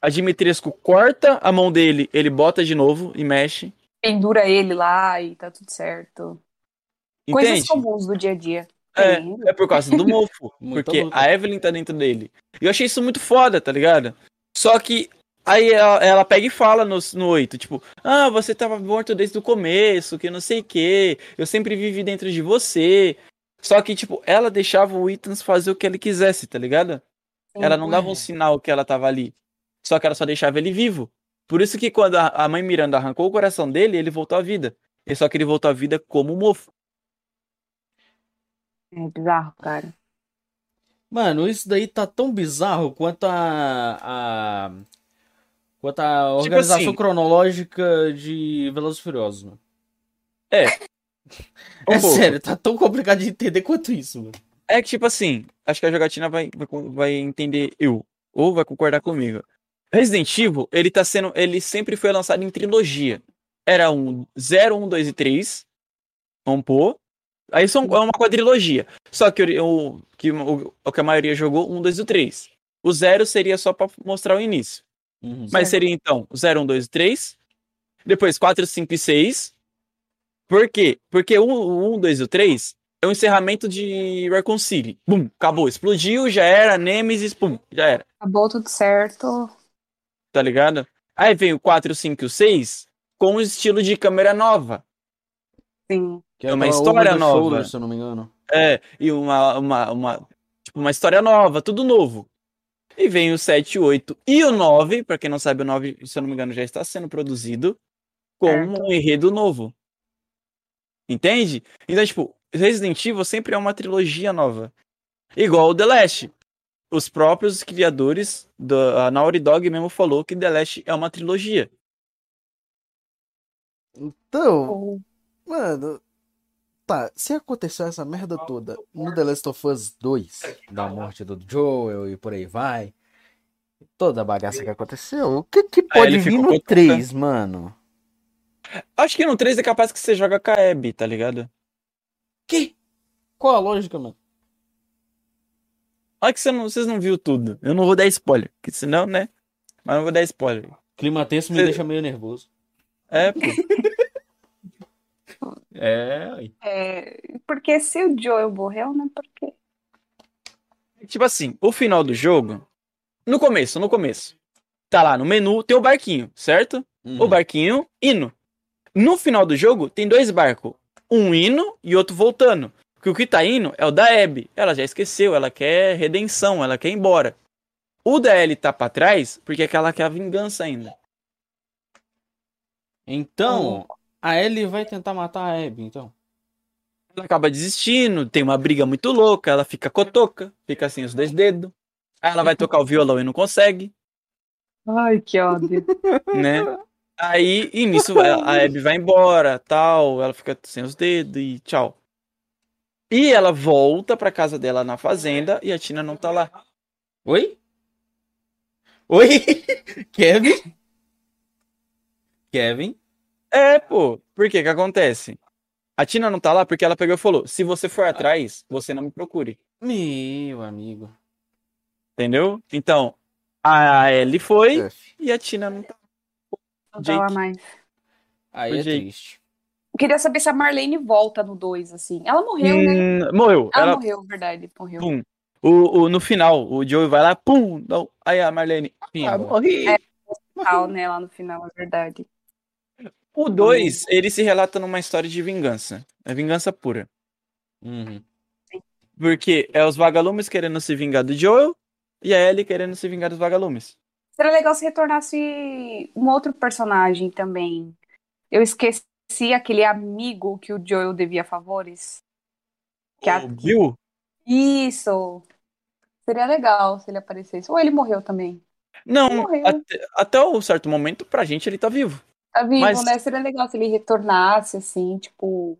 a Dimitrescu corta a mão dele, ele bota de novo e mexe. Pendura ele lá e tá tudo certo. Coisas Entende? comuns do dia a dia. entendo. É por causa do mofo. Porque luta. a Evelyn tá dentro dele. E eu achei isso muito foda, tá ligado? Só que aí ela, ela pega e fala no, no 8, tipo, ah, você tava morto desde o começo, que não sei o quê. Eu sempre vivi dentro de você. Só que, tipo, ela deixava o Ethan fazer o que ele quisesse, tá ligado? Ela não dava um sinal que ela tava ali. Só que ela só deixava ele vivo. Por isso que quando a, mãe Miranda arrancou o coração dele, ele voltou à vida. E só que ele voltou à vida como um mofo. É bizarro, cara. Mano, isso daí tá tão bizarro quanto a. a quanto a organização assim- cronológica de Velozes e Furiosos, mano. É. É Um pouco. sério, tá tão complicado de entender quanto isso, mano. É que, tipo assim, acho que a jogatina vai, vai, entender eu. Ou vai concordar comigo. Resident Evil, ele tá sendo. Ele sempre foi lançado em trilogia. Era um 0, 1, 2 e 3. Vamos pôr. Aí são, é uma quadrilogia. Só que, o, que o, o que a maioria jogou, 1, 2 e 3. O 0 seria só pra mostrar o início. Uhum. Mas seria então 0, 1, 2 e 3. Depois 4, 5 e 6. Por quê? Porque o 1, 2 e o 3 é o encerramento de Raccoon City. Bum, acabou. Explodiu, já era. Nemesis, pum, já era. Acabou tudo certo. Tá ligado? Aí vem o 4, 5 e o 6 com um estilo de câmera nova. Sim. Que é uma aquela história nova. Shoulder, se eu não me engano. É, e uma, uma, uma, tipo, uma história nova, tudo novo. E vem o 7, 8 e o 9, pra quem não sabe, o 9, se eu não me engano, já está sendo produzido com Certo. um enredo novo. Entende? Então, tipo, Resident Evil sempre é uma trilogia nova. Igual o The Last. Os próprios criadores da a Naughty Dog mesmo falou que The Last é uma trilogia. Então, mano. Tá, se aconteceu essa merda toda no The Last of Us 2, da morte do Joel e por aí vai, toda a bagaça que aconteceu, o que que pode vir no puto, 3, mano? Acho que no 3 é capaz que você joga com a Abby, tá ligado? Que? Qual a lógica, mano? Olha que você não, vocês não viu tudo. Eu não vou dar spoiler, que senão, né? Mas não vou dar spoiler. Clima tenso me Cê- deixa meio nervoso. É, pô. É. É, porque se o Joel morreu, né? Porque. Tipo assim, o final do jogo. No começo, no começo. Tá lá no menu, tem o barquinho, certo? Uhum. O barquinho indo. No final do jogo, tem dois barcos. Um indo e outro voltando. Porque o que tá indo é o da Abby. Ela já esqueceu, ela quer redenção, ela quer ir embora. O da Ellie tá pra trás porque é que ela quer a vingança ainda. Então, a Ellie vai tentar matar a Abby, então. Ela acaba desistindo, tem uma briga muito louca, ela fica cotoca, fica assim os dois dedos. Aí ela vai tocar o violão e não consegue, Ai, que ódio. né? Aí, e nisso, a Abby vai embora, tal, ela fica sem os dedos e tchau. E ela volta pra casa dela na fazenda e a Tina não tá lá. Oi? Oi? Kevin? Kevin? É, pô, por que que acontece? A Tina não tá lá porque ela pegou e falou: se você for atrás, você não me procure. Meu amigo. Entendeu? Então, a Ellie foi e a Tina não tá. Não tá Jake. mais. Aí Ô, é Jake. triste. Eu queria saber se a Marlene volta no 2, assim. Ela morreu, né? Hum, morreu. Ela Ela, morreu, verdade. Morreu. Pum. O, o, no final, o Joey vai lá, pum, não. Aí a Marlene, ah, morri. É. Tal, né? Lá no final, é verdade. O 2, ele se relata numa história de vingança. É vingança pura. Uhum. Porque é os vagalumes querendo se vingar do Joel e a Ellie querendo se vingar dos vagalumes. Seria legal se retornasse um outro personagem também. Eu esqueci aquele amigo que o Joel devia favores. Que O Bill? Isso! Seria legal se ele aparecesse. Ou ele morreu também. Não, Morreu. até, até um certo momento, pra gente, ele tá vivo. Tá vivo, Mas- né? Seria legal se ele retornasse, assim, tipo.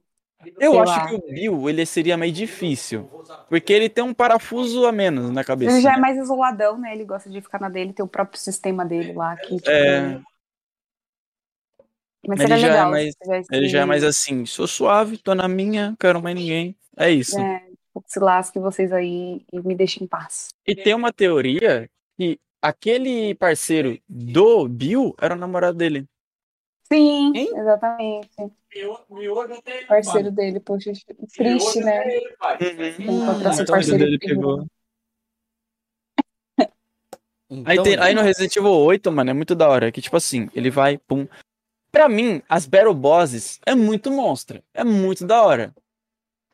Eu Sei acho lá. que o Bill, ele seria meio difícil. Porque ele tem um parafuso a menos na cabeça. Ele já é mais isoladão, né? Ele gosta de ficar na dele, ter o próprio sistema dele lá. Que, tipo, É. Mas Ele já é legal. mais- se tivesse- Ele já é mais assim, sou suave, tô na minha, quero mais ninguém. É isso. É, tipo, se lasque vocês aí e me deixem em paz. E tem uma teoria que aquele parceiro do Bill era o namorado dele. Sim, Hein? exatamente. Miojo tem. Parceiro dele, poxa, triste, né? Encontrar seu então parceiro ele pegou. pegou. Então, Aí, tem- aí no Resident Evil 8, mano, é muito da hora. Que tipo assim, ele vai, pum. Pra mim, as Battle Bosses é muito monstra. É muito da hora.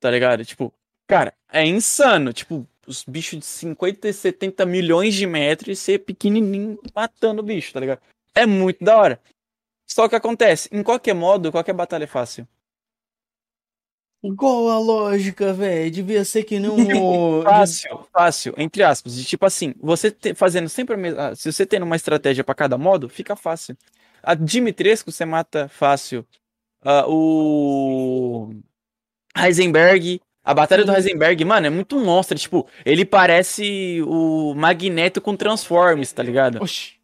Tá ligado? Tipo, cara, é insano. Tipo, os bichos de 50 e 70 milhões de metros e ser pequenininho matando o bicho, tá ligado? É muito da hora. Só que acontece, em qualquer modo, qualquer batalha é fácil. Qual a lógica, velho? Devia ser que um. Fácil, fácil, entre aspas. De tipo assim, você te- fazendo sempre a mesma. Se você tendo uma estratégia pra cada modo, fica fácil. A Dimitrescu você mata fácil. Ah, o. Heisenberg. A batalha do Heisenberg, mano, é muito monstro. Tipo, ele parece o Magneto com Transformers, tá ligado? Oxi.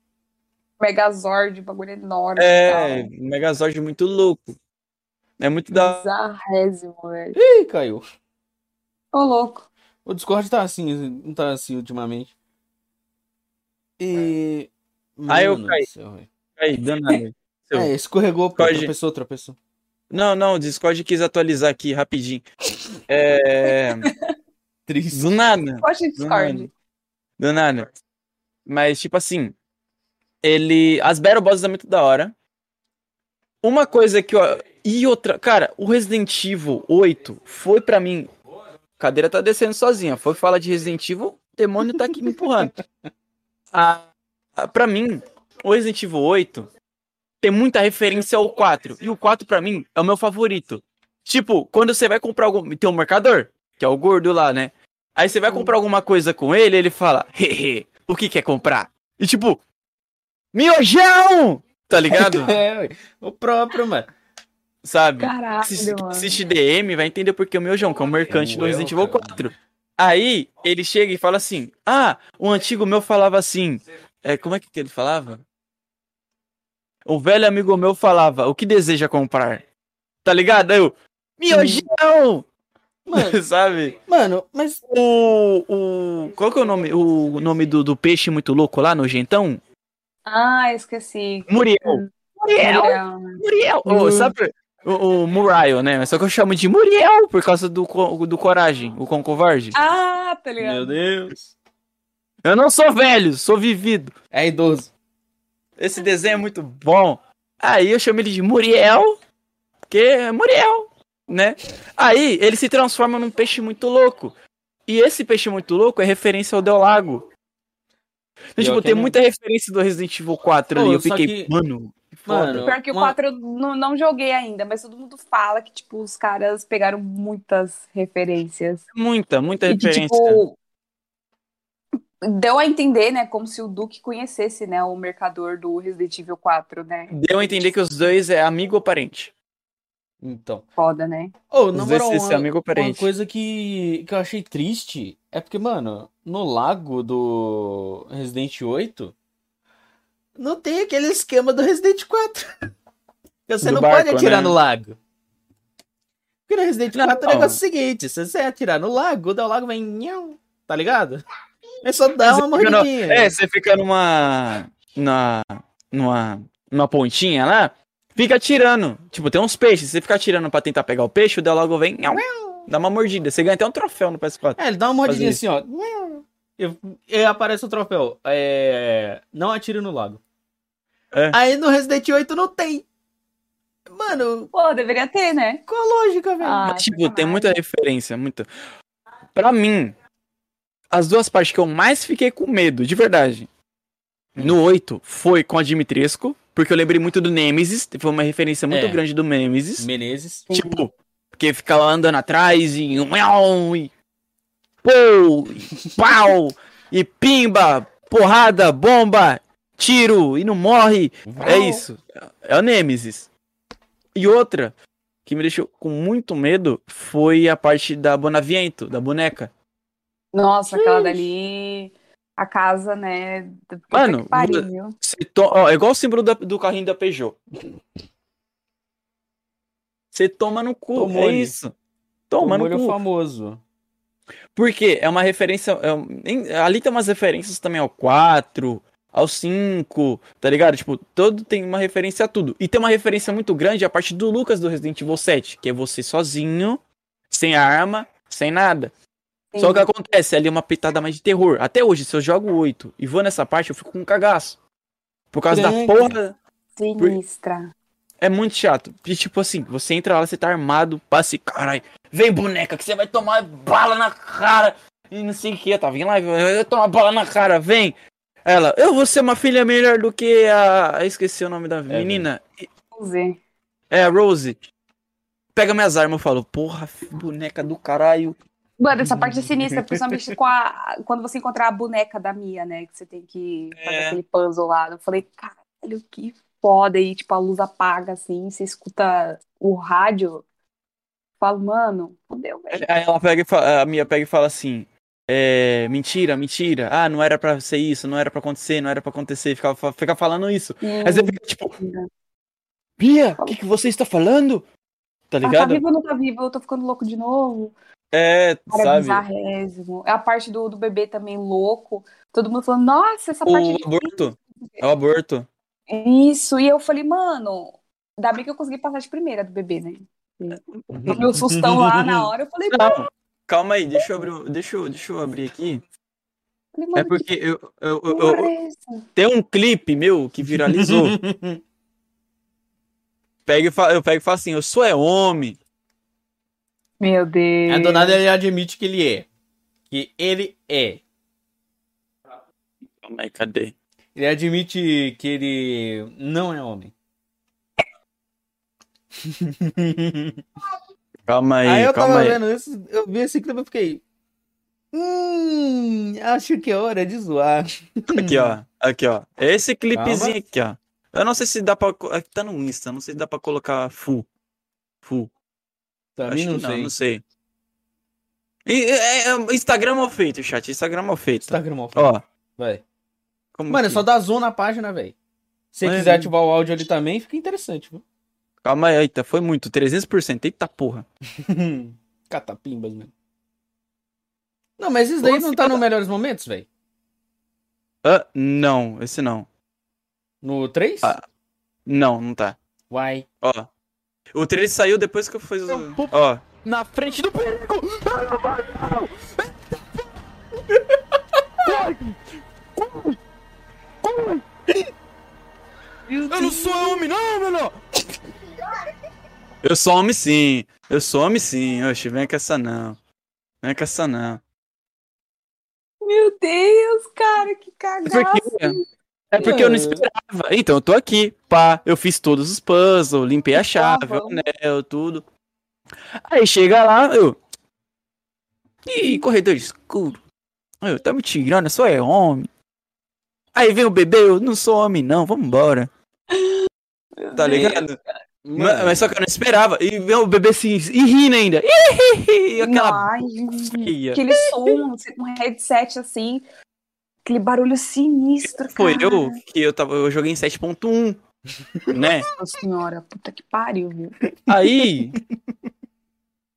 Megazord, bagulho enorme. É, tal. um Megazord muito louco. É muito da. Bizarrésimo, velho. Ih, caiu. Ô, louco. O Discord tá assim, não tá assim ultimamente. E. Ah, eu caí. do céu, velho. Aí, danado. É, escorregou, Discord. tropeçou, tropeçou. Não, não, o Discord quis atualizar aqui rapidinho. É. Triste. Do nada. Poxa, Do Discord. nada. Do nada. Mas, tipo assim, ele. As Battle Bosses é muito da hora. Uma coisa que eu. E outra. Cara, o Resident Evil 8 foi pra mim. Cadeira tá descendo sozinha. Foi falar de Resident Evil, o demônio tá aqui me empurrando. A, a, pra mim, o Resident Evil 8 tem muita referência ao 4. E o 4, pra mim, é o meu favorito. Tipo, quando você vai comprar algum. Tem um marcador, que é o gordo lá, né? Aí você vai comprar alguma coisa com ele, ele fala, hehe, o que quer comprar? E tipo, miojão! Tá ligado? É, ué. o próprio, mano. Sabe? Caralho, Se mano. assiste DM, vai entender porque o miojão, que é o mercante do Resident Evil cara. 4. Aí ele chega e fala assim: Ah, o antigo meu falava assim. É, como é que ele falava? O velho amigo meu falava: O que deseja comprar? Tá ligado? Aí eu, miojão! Mano, Sabe? mano, mas. O, o. Qual que é o nome, o nome do, do peixe muito louco lá, nojentão? Ah, esqueci. Muriel. Muriel! Muriel. Muriel! Ô, Hum. sabe o, o Muriel, né? Só que eu chamo de Muriel por causa do, do Coragem, o Cão Covarde. Ah, tá ligado. Meu Deus. Eu não sou velho, sou vivido. É idoso. Esse desenho é muito bom. Aí eu chamo ele de Muriel, porque é Muriel, né? Aí ele se transforma num peixe muito louco. E esse peixe muito louco é referência ao Del Lago. Então, tipo, que tem muita referência do Resident Evil 4 ali. Ô, Eu fiquei, que- mano, que. Mano, Pior que o uma- 4 eu não, não joguei ainda, mas todo mundo fala que, tipo, os caras pegaram muitas referências. Muita, muita E que, referência. tipo, deu a entender, né, como se o Duke conhecesse, né, o mercador do Resident Evil 4, né? Deu a entender que os dois é amigo ou parente. Então. Foda, né? Ô, na moral, uma, amigo ou uma parente. coisa que, que eu achei triste é porque, mano, no lago do Resident 8 não tem aquele esquema do Resident 4. Porque Você Do não barco, pode atirar né? no lago. Porque no Resident Não. 4 o negócio é o seguinte: se você atirar no lago, o lago vem. Tá ligado? É só dar uma fica no- mordidinha. É, você fica numa. Na, numa. Numa pontinha lá, fica atirando. Tipo, tem uns peixes. Você fica atirando pra tentar pegar o peixe, o Del logo vem. nhau, dá uma mordida. Você ganha até um troféu no PS4. É, ele dá uma mordidinha assim, ó. E, e aparece o troféu. É, não atire no lago. É. Aí no Resident 8 não tem. Mano, Pô, deveria ter, né? qual a lógica, velho? Ah, Mas, tipo, tem muita referência, muita. Pra mim, as duas partes que eu mais fiquei com medo, de verdade, no 8 foi com a Dimitrescu, porque eu lembrei muito do Nemesis, foi uma referência muito É. grande do Nemesis. Menezes. Tipo, porque ficava andando atrás e. e pô, e pau, e pimba, porrada, bomba, tiro, e não morre. É isso. É o Nemesis. E outra que me deixou com muito medo foi a parte da Bonaviento, da boneca. Nossa, aquela dali. A casa, né? Mano, que pariu, to- ó, é igual o símbolo da- do carrinho da Peugeot. Você toma no cu, é Tomou-lhe. isso. Toma o no cu. famoso. Porque é uma referência. é em- ali tem umas referências também ao 4, ao 5, tá ligado? Tipo, todo tem uma referência a tudo. E tem uma referência muito grande a parte do Lucas do Resident Evil 7, que é você sozinho, sem arma, sem nada. Só que acontece, ali é uma pitada mais de terror. Até hoje, se eu jogo 8 e vou nessa parte, eu fico com um cagaço. Por causa da porra. Sinistra. É muito chato. E, tipo assim, você entra lá, você tá armado, passa e, caralho, vem boneca, que você vai tomar bala na cara. E não sei o que, tava em live, eu vou tomar bala na cara, vem. Ela, eu vou ser uma filha melhor do que a. eu Esqueci o nome da menina. Vamos ver. É, a Rose. Pega minhas armas, eu falo, porra, boneca do caralho. Mano, essa parte é sinistra, principalmente com a, quando você encontrar a boneca da Mia, né? Que você tem que fazer É. aquele puzzle lá. Eu falei, caralho, que foda. E, tipo, a luz apaga, assim, você escuta o rádio. Falo, mano, fodeu, velho. Aí ela pega e fala, a minha pega e fala assim. É, mentira, mentira. Ah, não era pra ser isso, não era pra acontecer, não era pra acontecer. Fica, fica falando isso. Aí você fica tipo, Bia, o que, que você está falando? Tá Ah, tá ligado? vivo ou não tá vivo? Eu tô ficando louco de novo. É, Cara, é sabe? bizarrésimo. É a parte do, do bebê também louco. Todo mundo falando, nossa, essa parte O é aborto. É o aborto. Isso, e eu falei, mano, ainda bem que eu consegui passar de primeira do bebê, né? O meu sustão lá na hora, eu falei, Não, calma aí, deixa eu abrir, deixa eu, deixa eu abrir aqui. falei, É porque eu, eu, eu- é tem um clipe meu que viralizou. Pega e fa- eu pego e falo assim, eu sou é homem. Meu Deus. É, do nada ele admite que ele é. Que ele é. Calma aí, cadê? Ele admite que ele não é homem. Calma aí, Aí eu calma tava aí. vendo isso, eu vi esse clipe e fiquei. Hum, acho que é hora de zoar. Aqui, ó. Aqui, ó. Esse clipezinho aqui, ó. Eu não sei se dá pra. Aqui tá no Insta, não sei se dá pra colocar full. Full. Também Acho não que sei. não sei. E, é, é, Instagram mal feito, chat. Instagram mal feito. Instagram, mal Ó. vai. Como Mano, é só dar zoom na página, velho. Se você É, quiser né? ativar o áudio ali também, fica interessante, viu? Calma aí, eita, foi muito. 300%. Eita porra. Catapimbas, mano. Não, mas isso daí não tá filha nos melhores momentos, velho? Ah, não, esse não. No 3? Ah. Não, não tá. Uai. Ó. O trailer saiu depois que eu fiz o. Ó. Na frente do perigo! Eu não sou homem, não, menor! Eu sou homem sim. Eu sou homem sim. Oxe, vem com essa não. Vem com essa não. Meu Deus, cara, que É cagaço. porque, é porque eu não esperava. Então, eu tô aqui. Pá, eu fiz todos os puzzles, limpei a chave, o anel, tudo. Aí chega lá, eu. Ih, corredor escuro. Eu, tá me tirando, eu só é homem. Aí vem o bebê, eu não sou homem, não, vambora. Tá ligado? Mas, mas só que eu não esperava. E vem o bebê assim, e rindo ainda. Ih, aquela. Ai, aquele som, um headset assim, aquele barulho sinistro, Foi cara. eu que eu tava. Eu joguei em 7.1. Né? Nossa senhora, puta que pariu, viu? Aí.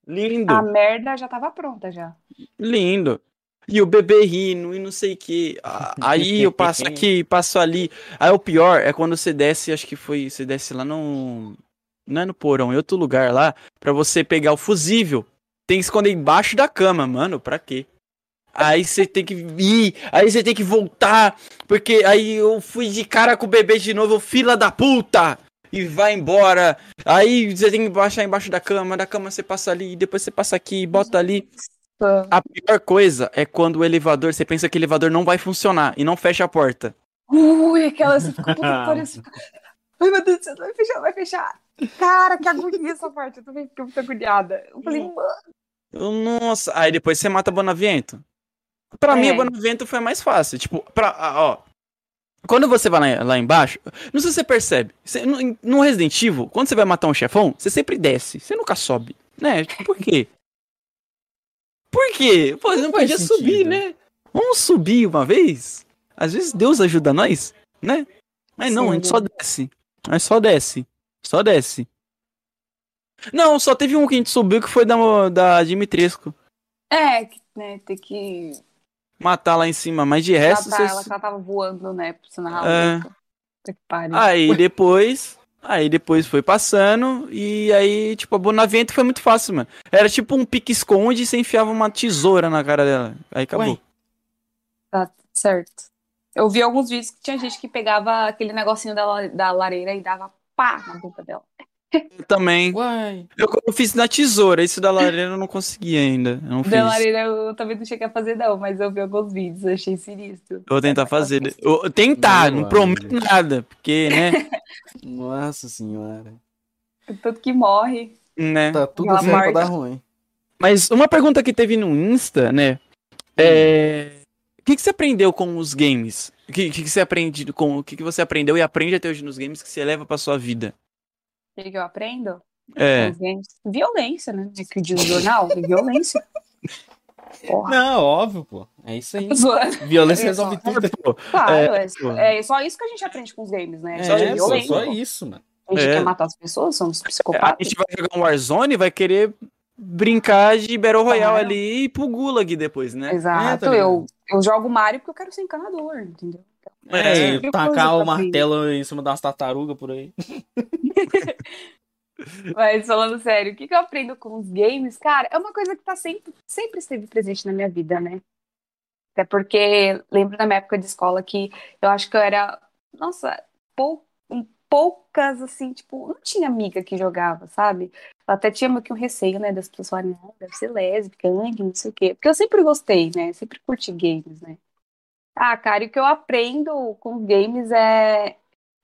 Lindo. A merda já tava pronta já. Lindo. E o bebê rindo e não sei o que. Aí eu passo aqui, passo ali. Aí o pior é quando você desce, acho que foi. Você desce lá no. Não é no porão, em outro lugar lá. Pra você pegar o fusível. Tem que esconder embaixo da cama, mano. Pra quê? Aí você tem que ir, aí você tem que voltar. Porque aí eu fui de cara com o bebê de novo, fila da puta! E vai embora. Aí você tem que baixar embaixo da cama, da cama você passa ali, depois você passa aqui, bota ali. A pior coisa é quando o elevador, você pensa que o elevador não vai funcionar e não fecha a porta. Ui, aquela você fica puta que pariu, você fica. Ai, meu Deus do céu, vai fechar, vai fechar. Cara, que agonia essa parte. Eu também fiquei muito agoniada. Eu falei, mano. Eu, Nossa, aí depois você mata Bonavento. Pra mim, É. a Bonavento foi mais fácil. Tipo, pra, ó. Quando você vai lá, lá embaixo, não sei se você percebe. Você, no, no Resident Evil, quando você vai matar um chefão, você sempre desce. Você nunca sobe. Né? Tipo, por quê? Por quê? Pô, você não faz podia sentido. subir, né? Vamos subir uma vez? Às vezes Deus ajuda nós, né? Mas não, Sim. a gente só desce. A gente só desce. Só desce. Não, só teve um que a gente subiu que foi da, da Dimitrescu. É, que, né, tem que. matar lá em cima, mas de resto. ela, tá, você- ela, ela tava voando, né? Pra você narrar É. Que pariu. Aí depois. Aí depois foi passando. E aí, tipo, a Bonavento foi muito fácil, mano. Era tipo um pique-esconde e você enfiava uma tesoura na cara dela. Aí acabou. Ué. Tá certo. Eu vi alguns vídeos que tinha gente que pegava aquele negocinho da, da lareira e dava pá na boca dela. Eu também. Uai. Eu, eu fiz na tesoura, isso da lareira eu não consegui ainda. Eu não fiz. Da lareira eu também não cheguei a fazer, não, mas eu vi alguns vídeos, eu achei sinistro. Eu vou tentar fazer. Eu, tentar, Meu não prometo nada. Porque, né? Nossa senhora. Tanto que morre. né? Tá tudo certo pra dar ruim. Mas uma pergunta que teve no Insta, né? É. O que, que você aprendeu com os games? O que, que, que você aprende com o que, que você aprendeu e aprende até hoje nos games que você leva pra sua vida? O que eu aprendo? É. Violência, né? É que diz o jornal, violência. Porra. Não, óbvio, pô. É isso aí. Violência É resolve tudo. Pô, Claro, é, pô. é só isso que a gente aprende com os games, né? É, só pô, violência. só isso, mano. A gente É. quer matar as pessoas, somos a psicopatas. gente vai jogar um Warzone e vai querer brincar de Battle Royale Claro. ali e pro Gulag depois, né? Exato, É, tá eu, eu jogo Mario porque eu quero ser encanador, entendeu? É, coisa tacar o martelo em cima das tartarugas por aí. Mas falando sério, o que, que eu aprendo com os games? Cara, é uma coisa que tá sempre, sempre esteve presente na minha vida, né? Até porque lembro da minha época de escola que eu acho que eu era, nossa, pou, poucas, assim, tipo, não tinha amiga que jogava, sabe? Eu até tinha meio que um receio, né, das pessoas falarem, não, deve ser lésbica, não sei o quê. Porque eu sempre gostei, né? Sempre curti games, né? Ah, cara, e o que eu aprendo com games é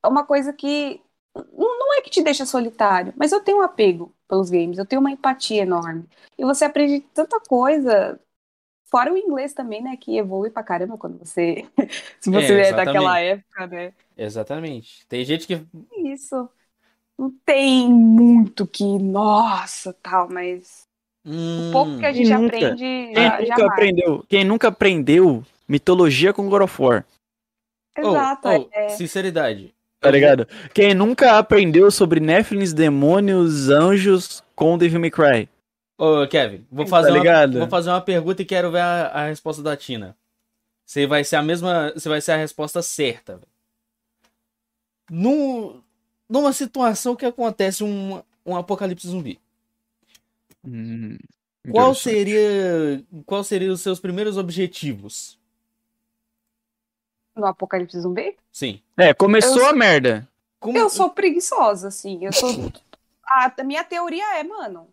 é uma coisa que não é que te deixa solitário, mas eu tenho um apego pelos games, eu tenho uma empatia enorme. E você aprende tanta coisa, fora o inglês também, né, que evolui pra caramba quando você, se você É, é, daquela época, né? Exatamente. Tem gente que. Isso. Não tem muito que, nossa, tal, mas Hum, o pouco que a Quem gente nunca? aprende Quem já, já nunca aprendeu? Quem nunca aprendeu mitologia com God of War? oh, Exato, oh, é. Sinceridade. Tá ligado? Quem nunca aprendeu sobre Nephilims, demônios, anjos com Devil May Cry? Ô, Kevin, vou Tá fazer, uma, ligado? vou fazer uma pergunta e quero ver a, a resposta da Tina. Você vai ser a mesma. Você vai ser a resposta certa. Num, numa situação que acontece um, um apocalipse zumbi. Hum, Qual seria. Qual seriam os seus primeiros objetivos? No Apocalipse Zumbi? Sim. É, começou Eu- a merda. Como- Eu sou preguiçosa, assim. Eu sou. A, a minha teoria é, mano,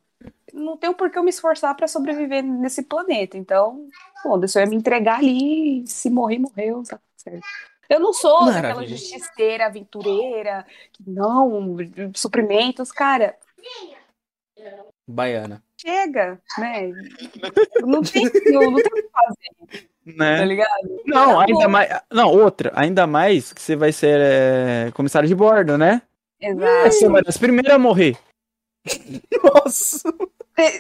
não tem por que eu me esforçar pra sobreviver nesse planeta. Então, foda-se, eu ia me entregar ali, se morrer, morreu, tá certo. Eu não sou daquela Maravilha. justiceira, aventureira, que não, suprimentos, cara, Baiana. chega, né? Não tem, eu não tem o que fazer, tá Né? ligado? Não, Tá ainda bom. mais. Não, outra. Ainda mais que você vai ser é, comissário de bordo, né? Exato. Você vai das primeiras a morrer. Nossa!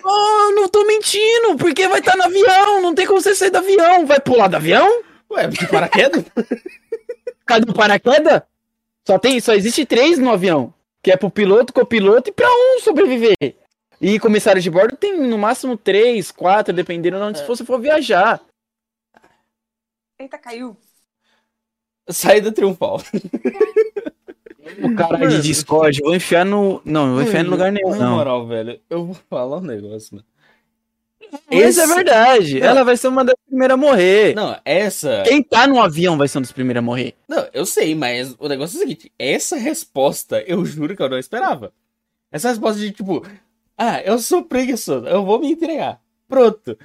Oh, não tô mentindo, porque vai estar no avião, não tem como você sair do avião. Vai pular do avião? Ué, de paraquedas? Cadê o paraquedas? Só tem, só existe três no avião. Que é pro piloto, copiloto e pra um sobreviver. E comissário de bordo tem no máximo três, quatro, dependendo de onde você for viajar. Eita, caiu. Saída triunfal. O cara de Discord, vou enfiar no. Não, não vou enfiar em lugar nenhum, Na moral, velho, eu vou falar um negócio, mano. Isso é verdade. Não. Ela vai ser uma das primeiras a morrer. Não, essa. Quem tá no avião vai ser um dos primeiros a morrer. Não, eu sei, mas o negócio é o seguinte: essa resposta eu juro que eu não esperava. Essa resposta de tipo, ah, eu sou preguiçoso, eu vou me entregar. Pronto.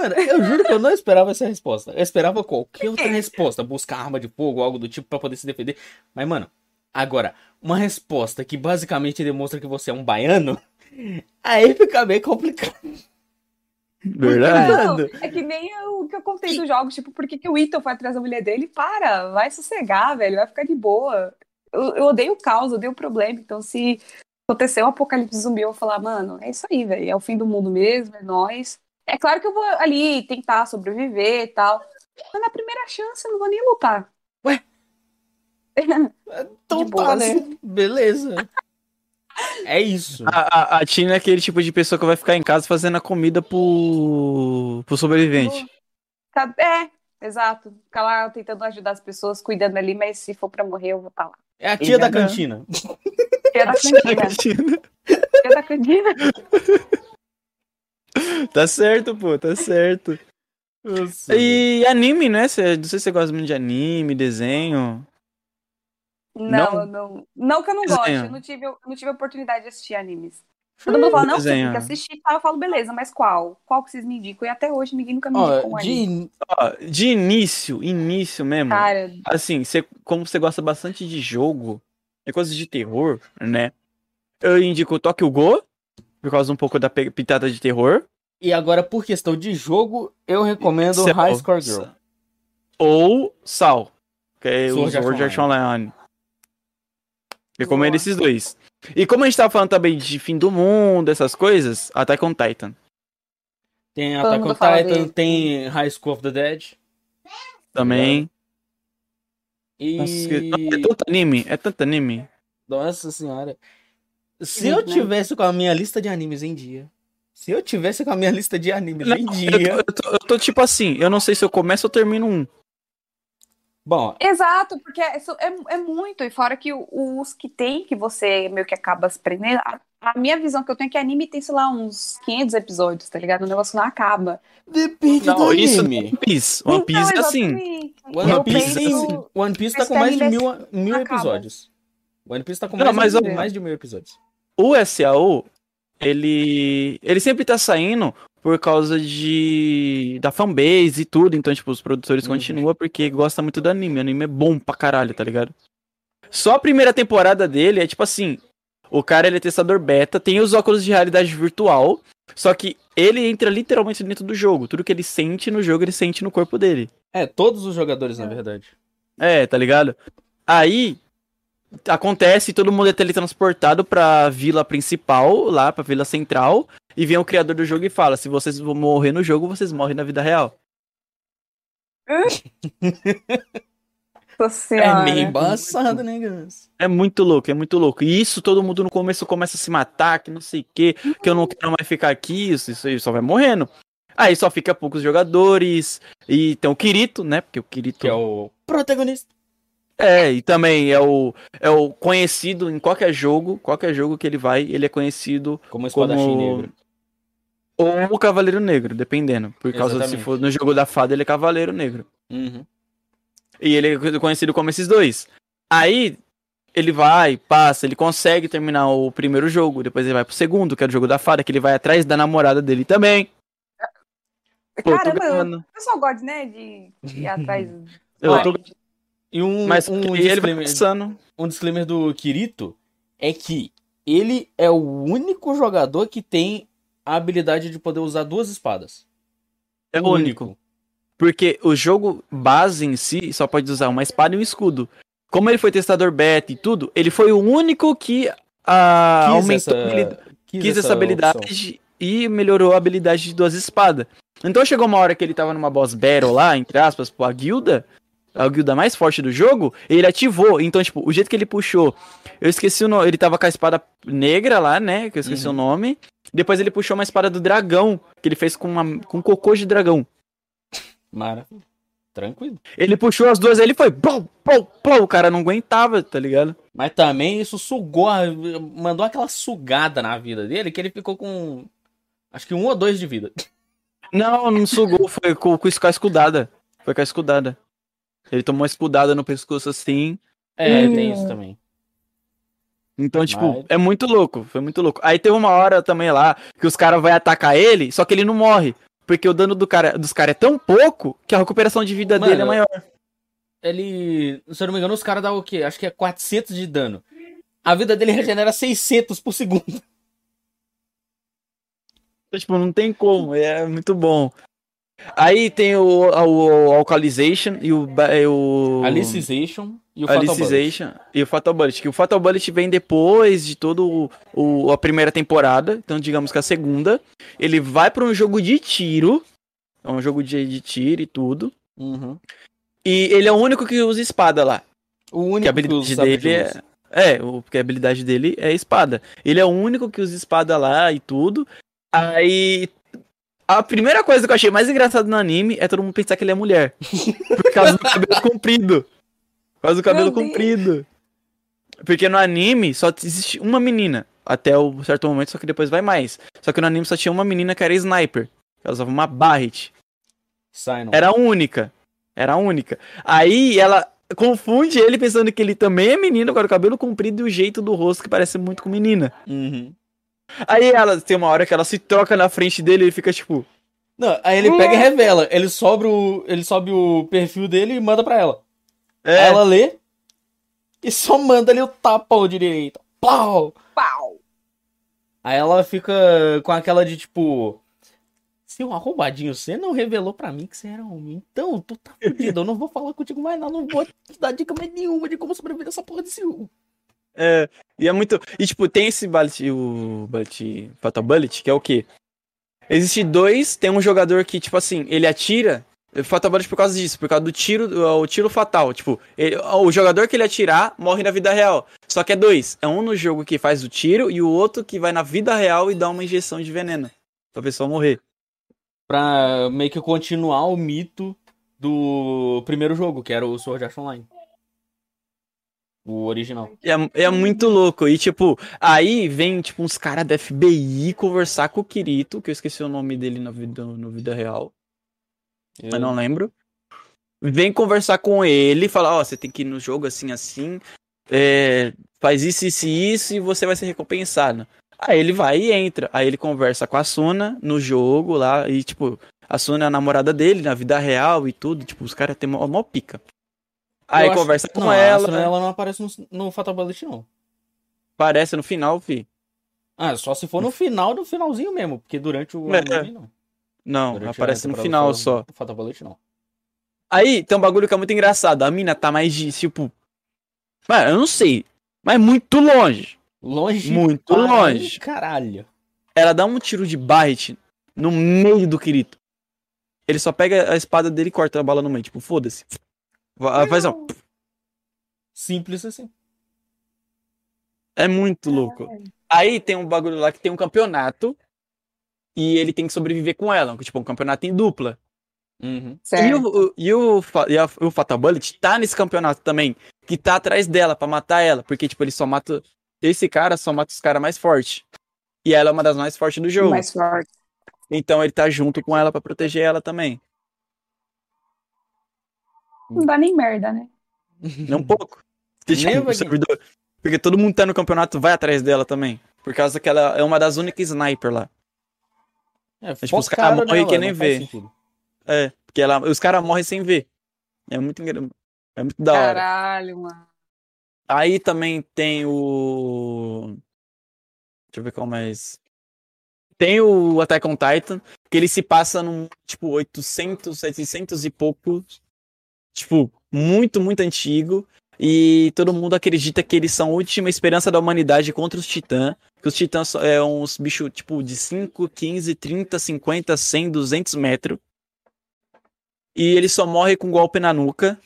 Mano, eu juro que eu não esperava essa resposta. Eu esperava qualquer outra resposta, buscar arma de fogo, algo do tipo pra poder se defender. Mas, mano, agora, uma resposta que basicamente demonstra que você é um baiano, aí fica meio complicado. Verdade. Não, é que nem o que eu contei dos jogos, tipo, por que, que o Ethan foi atrás da mulher dele? Para, vai sossegar, velho, vai ficar de boa. Eu, eu odeio o caos, eu odeio o problema, então se acontecer um apocalipse zumbi, eu vou falar, mano, é isso aí, velho, é o fim do mundo mesmo, é nóis. É claro que eu vou ali tentar sobreviver e tal, mas na primeira chance eu não vou nem lutar. Ué? Então De tá, né? Beleza. É isso. A, a, a Tina é aquele tipo de pessoa que vai ficar em casa fazendo a comida pro, pro sobrevivente. Tá- É, exato. Ficar lá tentando ajudar as pessoas, cuidando ali, mas se for pra morrer, eu vou estar lá. É a tia da Engana. cantina. Tia da cantina. Tia da cantina. tá certo, pô, tá certo. E anime, né? Cê, não sei se você gosta muito de anime, desenho. Não? Não, não. Não que eu não Desenho. goste. Eu não tive, eu não tive a oportunidade de assistir animes. Todo mundo fala, não, você tem Desenho. que assistir e tal. Eu falo, beleza, mas qual? Qual que vocês me indicam? E até hoje ninguém nunca me indicou um anime. de, Ó, de início, início mesmo. Cara, Assim, cê, como você gosta bastante de jogo, e coisas de terror, né? Eu indico o Tokyo Go, por causa um pouco da pitada de terror. e agora, por questão de jogo, eu recomendo Cell. High Score Girl. Ou Sal, que é o Sword Art Online. Recomendo esses dois. E como a gente tava falando também de fim do mundo, essas coisas, Attack on Titan. Tem Todo Attack on Titan, dele. tem High School of the Dead. Também. E. Nossa, é tanto anime, é tanto anime. Nossa senhora. Se eu né? tivesse com a minha lista de animes em dia. Se eu tivesse com a minha lista de animes Não, em eu, dia. tô, eu tô- eu tô tipo assim, eu não sei se eu começo ou termino um. Bom, Exato, porque é, isso é, é muito. E fora que os que tem, que você meio que acaba se prendendo. A, a minha visão que eu tenho é que anime tem, sei lá, uns 500 episódios, tá ligado? O negócio não acaba. depende Não, do isso anime. One Piece. One Piece é assim. Então. One Eu Piece, penso- One Piece tá com mais de mil, mil acaba. episódios. One Piece tá com Não, mais, mas de, eu- mais de mil episódios. O SAO, ele. Ele sempre tá saindo por causa de. da fanbase e tudo. Então, tipo, os produtores Uhum. continuam porque gostam muito do anime. O anime é bom pra caralho, tá ligado? Só a primeira temporada dele é tipo assim. O cara ele é testador beta, tem os óculos de realidade virtual. Só que ele entra literalmente dentro do jogo. Tudo que ele sente no jogo, ele sente no corpo dele. É, todos os jogadores, na verdade. É, tá ligado? Aí acontece, todo mundo é teletransportado pra vila principal, lá pra vila central, e vem o criador do jogo e fala: se vocês vão morrer no jogo, vocês morrem na vida real. É meio embaçado, né, Gans? É muito louco, é muito louco. E isso todo mundo no começo começa a se matar, que não sei o que, que eu não quero mais ficar aqui, isso, isso aí só vai morrendo. Aí só fica poucos jogadores, e tem o Kirito, né? Porque o Kirito. Que é o protagonista. É, e também é o, é o conhecido em qualquer jogo, qualquer jogo que ele vai, ele é conhecido Como espadachim Como- negro. Ou o Cavaleiro Negro, dependendo. Por causa se for no jogo da fada, ele é Cavaleiro Negro. Uhum. E ele é conhecido como esses dois. Aí ele vai, passa, ele consegue terminar o primeiro jogo, depois ele vai pro segundo, que é o jogo da fada, que ele vai atrás da namorada dele também. Pô, Caramba, o pessoal gosta, né, de ir atrás. Eu tô... E um, Mas um, ele vai disclaimer, passando. um disclaimer do Kirito é que ele é o único jogador que tem a habilidade de poder usar duas espadas. É o único. Porque o jogo base em si só pode usar uma espada e um escudo. Como ele foi testador beta e tudo, ele foi o único que ah, Quis aumentou essa- a habilidade. quis quis essa opção. habilidade e melhorou a habilidade de duas espadas. Então chegou uma hora que ele tava numa boss battle lá, entre aspas, a guilda, a guilda mais forte do jogo, ele ativou. Então, tipo, o jeito que ele puxou, eu esqueci o nome, ele tava com a espada negra lá, né, que eu esqueci Uhum. o nome. Depois ele puxou uma espada do dragão, que ele fez com, uma, com cocô de dragão. Maravilha. Tranquilo. Ele puxou as duas, aí ele foi, pô, pô, pô, o cara não aguentava, tá ligado? Mas também isso sugou, mandou aquela sugada na vida dele que ele ficou com. Acho que um ou dois de vida. Não, não sugou, foi com, com a escudada. Foi com a escudada. Ele tomou uma escudada no pescoço assim. É, tem isso também. Então, tipo, Mas- é muito louco, foi muito louco. Aí teve uma hora também lá que os caras vão atacar ele, só que ele não morre. Porque o dano do cara, dos caras é tão pouco que a recuperação de vida Mano, dele é maior. Ele. Se eu não me engano, os caras dão o quê? Acho que é 400 de dano. A vida dele regenera 600 por segundo. Então, tipo, não tem como, é muito bom. Aí tem o, o, o Alkalization e o. o... Alicization e o Fatal Bullet. Alicization e o Fatal Bullet. Que o Fatal Bullet vem depois de todo o, o- a primeira temporada. Então, digamos que a segunda. Ele vai pra um jogo de tiro. É um jogo de, de tiro e tudo. Uhum. E ele é o único que usa espada lá. O único Que a habilidade sabe dele é. É, o, porque a habilidade dele é espada. Ele é o único que usa espada lá e tudo. Aí. A primeira coisa que eu achei mais engraçada no anime é todo mundo pensar que ele é mulher. Por causa do cabelo comprido. Por causa do cabelo Meu Deus. comprido. Porque no anime só existe uma menina. Até o certo momento, só que depois vai mais. Só que no anime só tinha uma menina que era sniper. Ela usava uma Barret. Era a única. Era a única. Aí ela confunde ele pensando que ele também é menino, com o cabelo comprido e o jeito do rosto que parece muito com menina. Uhum. Aí ela tem uma hora que ela se troca na frente dele e ele fica tipo. Não, aí ele pega e revela. Ele sobe o, ele sobe o perfil dele e manda pra ela. É, Aí ela lê e só manda ali o tapão de direita. Pau! Pau! Aí ela fica com aquela de tipo. Seu arrombadinho, você não revelou pra mim que você era homem. Então, tu tá fudido. Eu não vou falar contigo mais, não. Não vou te dar dica mais nenhuma de como sobreviver nessa porra desse jogo. É, e é muito. E tipo, tem esse bullet, o bullet, Fatal Bullet, que é o quê? Existe dois, tem um jogador que, tipo assim, ele atira. Fatal Bullet por causa disso, por causa do tiro, o tiro fatal. Tipo, ele- o jogador que ele atirar morre na vida real. Só que é dois. É um no jogo que faz o tiro e o outro que vai na vida real e dá uma injeção de veneno. Pra pessoa morrer. Pra meio que continuar o mito do primeiro jogo, que era o Sword Art Online. O original. É, é muito louco. E, tipo, aí vem, tipo, uns caras da FBI conversar com o Kirito, que eu esqueci o nome dele na vida, no vida real. Eu não lembro. Vem conversar com ele e falar, ó, você tem que ir no jogo assim, assim. é, faz isso, isso e isso e você vai ser recompensado. Aí ele vai e entra. Aí ele conversa com a Suna no jogo lá. E, tipo, a Suna é a namorada dele na vida real e tudo. Tipo, os caras têm mó, mó pica. Aí Eu acho- conversa com não, ela. Asuna, ela não aparece no, no Fatal Bullet, não. Aparece no final, fi. Ah, só se for no final do finalzinho mesmo, porque durante o É. anime, não. Não, Durante aparece no final só. Fatal Bullet, não. Aí tem um bagulho que é muito engraçado. A mina tá mais de, tipo. Mano, eu não sei. Mas muito longe. Longe. Muito para longe. Caralho. Ela dá um tiro de Barret no meio do Kirito. Ele só pega a espada dele e corta a bala no meio. Tipo, foda-se. Va- Faz ó. Simples assim. É muito louco. Aí tem um bagulho lá que tem um campeonato. E ele tem que sobreviver com ela. Tipo, um campeonato em dupla. Uhum. E, Certo. o, o- e, o, e a- o Fatal Bullet tá nesse campeonato também. Que tá atrás dela pra matar ela. Porque, tipo, ele só mata. Esse cara só mata os caras mais fortes. E ela é uma das mais fortes do jogo. Mais forte. Então ele tá junto com ela pra proteger ela também. Não dá nem merda, né? Não um pouco. Porque, tipo, servidor- porque todo mundo tá no campeonato vai atrás dela também. Por causa que ela é uma das únicas sniper lá. É, tipo, os caras morrem que nem vê. sentido. É. Porque ela, os caras morrem sem ver. É muito É muito da hora. Caralho, mano. Aí também tem o. Deixa eu ver qual mais. Tem o Attack on Titan, que ele se passa num, tipo, 800, 700 e pouco. Tipo, muito, muito antigo. E todo mundo acredita que eles são a última esperança da humanidade contra os titãs. Que os titãs são- é uns bichos, tipo, de 5, 15, 30, 50, 100, 200 metros. E ele só morre com um golpe na nuca.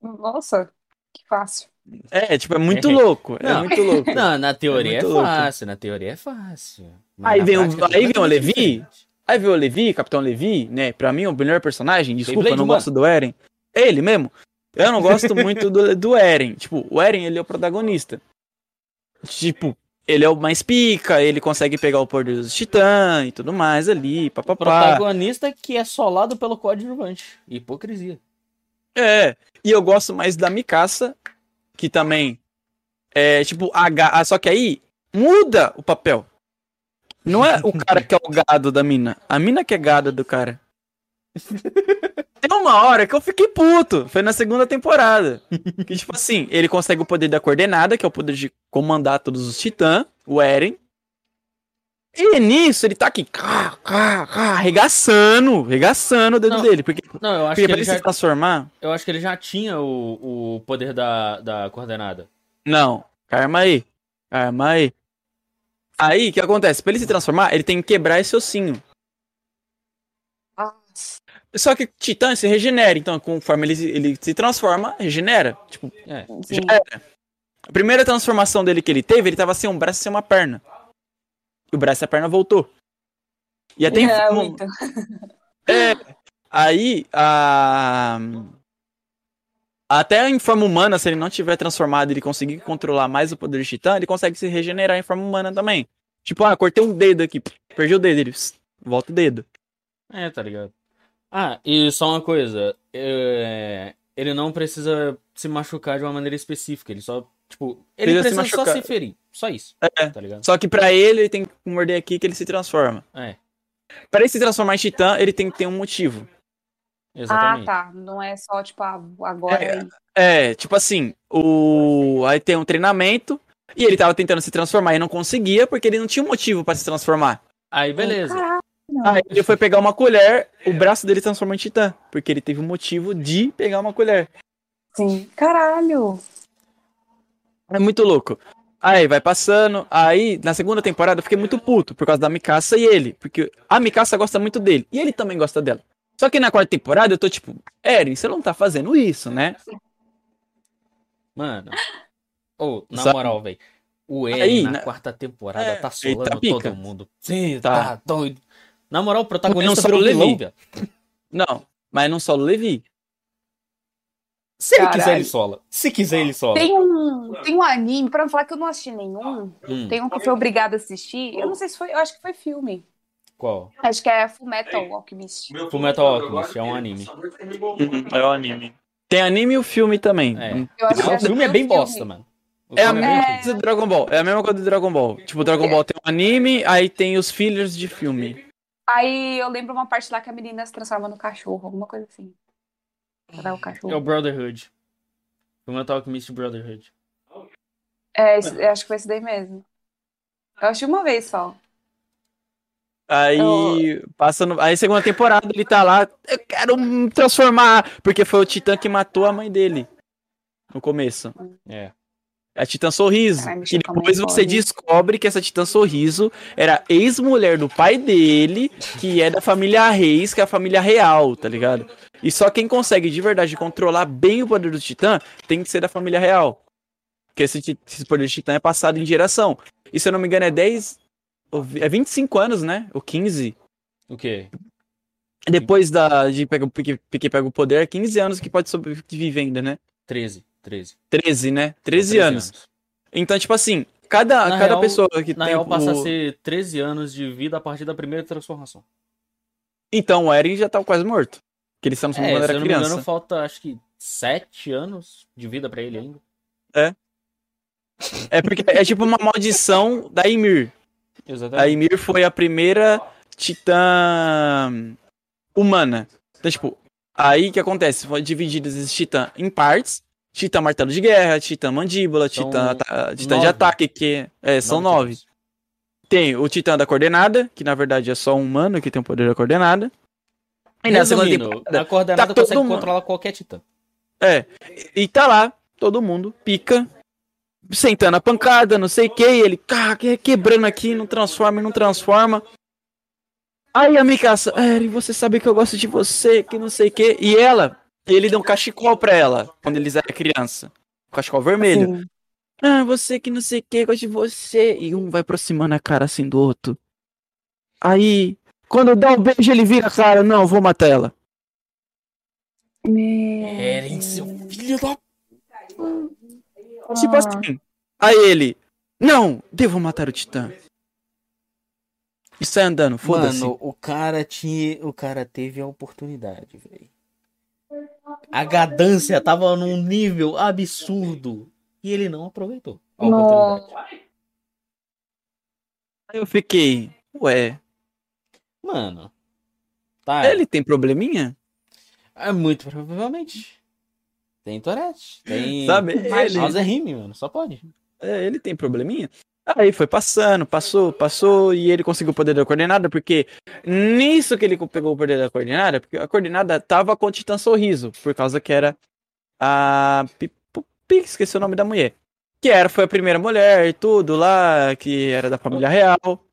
Nossa, que fácil. É, tipo, é muito louco. É Não. muito louco. Não, na teoria é, louco. fácil, na teoria é fácil. Aí vem o- prática é aí vem o Levi. diferente. Aí veio o Levi, Capitão Levi, né? Pra mim, o melhor personagem. Desculpa, eu Beyblade não humano. gosto do Eren. Ele mesmo. Eu não gosto muito do, do Eren. Tipo, o Eren, ele é o protagonista. Tipo, ele é o mais pica, ele consegue pegar o poder dos titãs e tudo mais ali, papapá. Protagonista que é solado pelo coadjuvante. Hipocrisia. É, e eu gosto mais da Mikasa, que também é tipo a ga- ah, só que aí muda o papel. Não é o cara que é o gado da mina, a mina que é gada do cara. Tem uma hora que eu fiquei puto, foi na segunda temporada. Que tipo assim, ele consegue o poder da coordenada, que é o poder de comandar todos os titãs, o Eren. E nisso ele tá aqui, cá, cá, cá, arregaçando, arregaçando o dedo Não, dele, porque, Não, eu acho porque que ele já, se transformar, eu acho que ele já tinha o, o poder da, da coordenada. Não, calma aí. Calma aí. Aí, o que acontece? Pra ele se transformar, ele tem que quebrar esse ossinho. Só que Titã se regenera, então conforme ele, se- ele se transforma, regenera. Tipo, É. Sim. já era. A primeira transformação dele que ele teve, ele tava sem um braço e sem uma perna. E o braço e a perna voltou. E até É, muito. É, aí a. Até em forma humana, se ele não tiver transformado e ele conseguir controlar mais o poder de Titã, ele consegue se regenerar em forma humana também. Tipo, ah, cortei um dedo aqui, perdi o dedo, ele pss, volta o dedo. É, tá ligado? Ah, e só uma coisa. é, Ele não precisa se machucar de uma maneira específica. Ele só, tipo, ele Precisa se precisa só machucar. se ferir. Só isso. É. Tá ligado? Só que pra ele, ele tem que morder aqui que ele se transforma. É, Pra ele se transformar em Titã, ele tem que ter um motivo. Ah, exatamente. tá. Não é só, tipo, ah, agora É. é. Tipo assim, o. Aí tem um treinamento. E ele tava tentando se transformar e não conseguia, porque ele não tinha um motivo pra se transformar. Aí, beleza. Caralho. Aí ele foi pegar uma colher, o braço dele transformou em titã. Porque ele teve um motivo de pegar uma colher. Sim. Caralho. É muito louco. Aí vai passando. Aí, na segunda temporada, eu fiquei muito puto por causa da Mikasa e ele. Porque a Mikasa gosta muito dele. E ele também gosta dela. Só que na quarta temporada eu tô tipo, Eren, você não tá fazendo isso, né? Mano. Ô, na Sabe? moral, velho. O Eren Aí, na na- quarta temporada É, tá tá solando pica. todo mundo. Sim, Tá. tá. doido. Na moral, o protagonista Não virou o Levi. vilão, velho. Não, mas não só o Levi. Se ele Caralho. quiser, ele sola. Se quiser, ele sola. Tem um, tem um anime, pra não falar que eu não assisti nenhum, Hum, tem um que eu fui obrigada a assistir. Eu não sei se foi, eu acho que foi filme. Qual? Acho que é Full Metal Alchemist. Fullmetal Alchemist, é um anime. É o anime. Tem anime e o filme também. É. Eu acho que Ah, o filme é bem filme. bosta, mano. O É a mesma É. coisa do Dragon Ball. É a mesma coisa do Dragon Ball. Tipo, o Dragon Ball tem um anime, aí tem os fillers de filme. Aí eu lembro uma parte lá que a menina se transforma no cachorro, alguma coisa assim. O É o cachorro. Brotherhood. Fullmetal Alchemist Brotherhood. É, esse- eu acho que foi esse daí mesmo. Eu assisti uma vez só. Aí passa no... Aí segunda temporada ele tá lá, eu quero me transformar, porque foi o Titã que matou a mãe dele no começo. É. A Titã Sorriso. E depois você descobre que essa Titã Sorriso era ex-mulher do pai dele, que é da família Reis, que é a família real, tá ligado? E só quem consegue de verdade controlar bem o poder do Titã tem que ser da família real. Porque esse, esse poder de Titã é passado em geração. E se eu não me engano é 10. É 25 anos, né? Ou 15. O quê? Depois da, de pegar, o Pique, Pique pega o poder, é 15 anos que pode sobreviver ainda, né? 13. 13. 13, né? 13, 13 anos. Então, tipo assim, cada, Na cada real- pessoa que Na tem. real, passa a o- ser 13 anos de vida a partir da primeira transformação. Então, o Eren já tá quase morto. Que eles estão É, quando se era me criança. engano, falta acho que 7 anos de vida pra ele ainda. É porque é tipo uma maldição da Ymir. A Exatamente. Ymir foi a primeira titã humana. Então, tipo, aí que acontece? Foi dividido esse titã em partes. Titã martelo de guerra, titã mandíbula, titã, titã de nove. ataque, que é, são nove. titãs. Tem o titã da coordenada, que na verdade é só um humano que tem o poder da coordenada. E na segunda temporada, a coordenada tá consegue controlar qualquer titã. É. E tá lá, todo mundo pica, sentando a pancada, não sei o que, e ele cá, que- quebrando aqui, não transforma, não transforma. Aí a Mikasa, Eren, você sabe que eu gosto de você, que não sei o que. E ela, ele deu um cachecol pra ela, quando eles eram criança. Um cachecol vermelho. Sim. Ah, você que não sei o que, gosto de você. E um vai aproximando a cara assim do outro. Aí, quando dá um beijo, ele vira a cara, não, vou matar ela. Eren, seu filho da. Tipo assim. Aí ele, não, devo matar o Titã. E sai andando, foda-se. Mano, o cara tinha. O cara teve a oportunidade, velho. A gadância tava num nível absurdo. E ele não aproveitou a oportunidade. Aí eu fiquei, ué, Mano. Tá. ele tem probleminha? É muito provavelmente. Tem Tourette. Tem. Sabe? Ele, Alzheimer, mano. Só pode. é, ele tem probleminha? Aí foi passando, passou, passou, e ele conseguiu o poder da coordenada, porque nisso que ele pegou o poder da coordenada, porque a coordenada tava com o Titã Sorriso, por causa que era a. Esqueci o nome da mulher. Que era, foi a primeira mulher e tudo lá, que era da família real.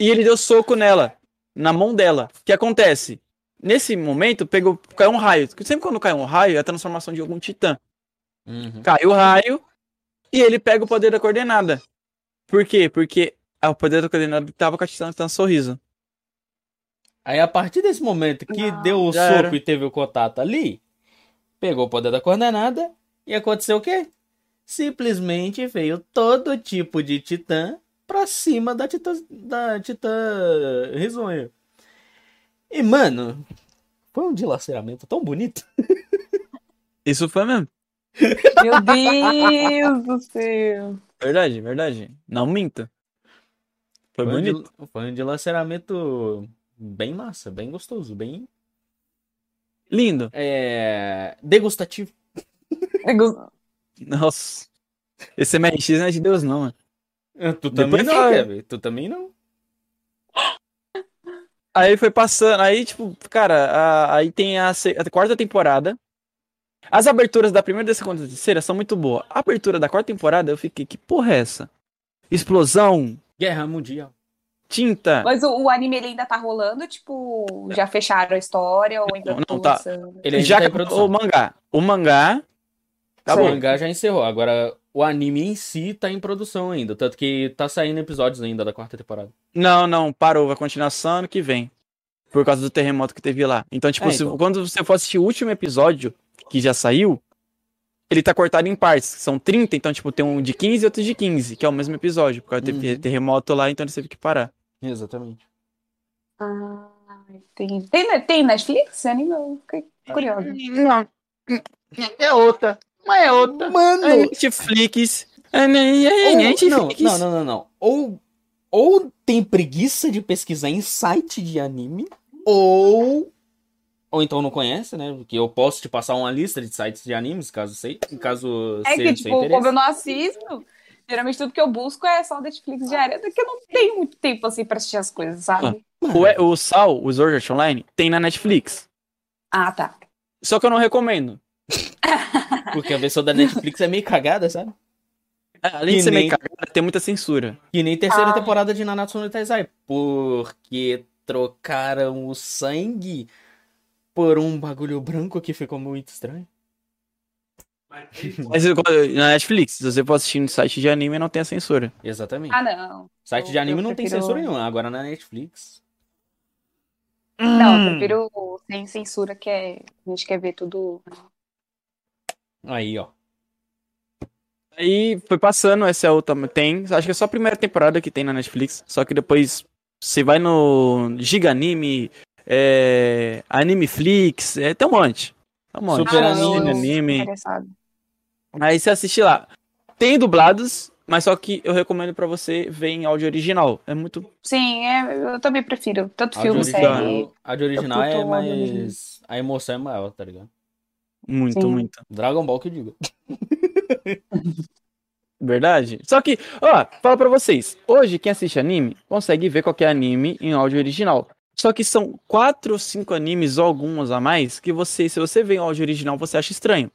E ele deu soco nela, na mão dela. O que acontece? Nesse momento, pegou, caiu um raio. Sempre quando cai um raio, é a transformação de algum titã. Uhum. Cai o raio e ele pega o poder da coordenada. Por quê? Porque o poder da coordenada tava com a Titã Titã Sorriso. Aí a partir desse momento que Não. deu o soco era. e teve o contato ali, pegou o poder da coordenada e aconteceu o quê? Simplesmente veio todo tipo de titã pra cima da titã, da titã risonha. E, mano, foi um dilaceramento tão bonito. Isso foi mesmo. Meu Deus do céu. Verdade, verdade. Não minta. Foi um bonito. dil- foi um dilaceramento bem massa, bem gostoso, bem Lindo. é, degustativo. Nossa. Esse MRX não é de Deus, não, mano. Tu Depois também não, vai. Kevin. Tu também não. Aí foi passando, aí, tipo, cara, a- aí tem a, a quarta temporada. As aberturas da primeira, da segunda e da terceira são muito boas. A abertura da quarta temporada, eu fiquei, que porra é essa? Explosão, Guerra Mundial. tinta. Mas o, o anime ele ainda tá rolando, tipo, já fecharam a história ou ainda Não, não tá. lançando? Ele ainda Já tá em acabou produção. o mangá. O mangá. O Acabou. mangá já encerrou. Agora, o anime em si tá em produção ainda. Tanto que tá saindo episódios ainda da quarta temporada. Não, não, parou. Vai continuar só ano que vem. Por causa do terremoto que teve lá. Então, tipo, É, se- então. quando você for assistir o último episódio, que já saiu, ele tá cortado em partes. São 30, então, tipo, tem um de 15 e outro de 15, que é o mesmo episódio. Por causa teve Uhum. terremoto lá, então eles teve que parar. Exatamente. Ah, entendi. Tem, tem Netflix anime? Eu fiquei curiosa. Não. É outra. Mas é outra. Mano! É Netflix. É ne- é Ou- Netflix. não, não, não, não, não. Ou, ou tem preguiça de pesquisar em site de anime, ou. Ou então não conhece, né? Porque eu posso te passar uma lista de sites de animes, caso sei, caso É seja que, tipo, como eu não assisto, geralmente tudo que eu busco é só Netflix diária, porque eu não tenho muito tempo, assim, pra assistir as coisas, sabe? O, E- o Sal, o Sword Online, tem na Netflix. Ah, tá. Só que eu não recomendo. Porque a versão da Netflix é meio cagada, sabe? Além Que de ser meio nem- cagada, tem muita censura. Que nem terceira Ah. temporada de Nanatsu no Taizai. Porque trocaram o sangue por um bagulho branco que ficou muito estranho. Mas eu- na Netflix, se você for assistir no site de anime, não tem a censura. Exatamente. Ah, não. Site de eu- anime eu não tem prefiro- censura nenhuma. Agora na Netflix. Não, Hum. eu prefiro sem censura, que é. A gente quer ver tudo. Aí, ó. Aí foi passando, essa é a outra. Tem, acho que é só a primeira temporada que tem na Netflix. Só que depois você vai no Giga Anime, é, Animeflix, é, tem um monte. Tem um monte. Super Ah, Anime. anime. Interessado. Aí você assiste lá. Tem dublados, mas só que eu recomendo pra você ver em áudio original. É muito. Sim, é, eu também prefiro. Tanto de filme, original, série. a de original é áudio mais. A emoção é maior, tá ligado? Muito, Sim. muito. Dragon Ball que eu digo. Verdade? Só que, ó, fala pra vocês. Hoje, quem assiste anime consegue ver qualquer anime em áudio original. Só que são quatro ou cinco animes ou alguns a mais que você, se você vê em áudio original, você acha estranho.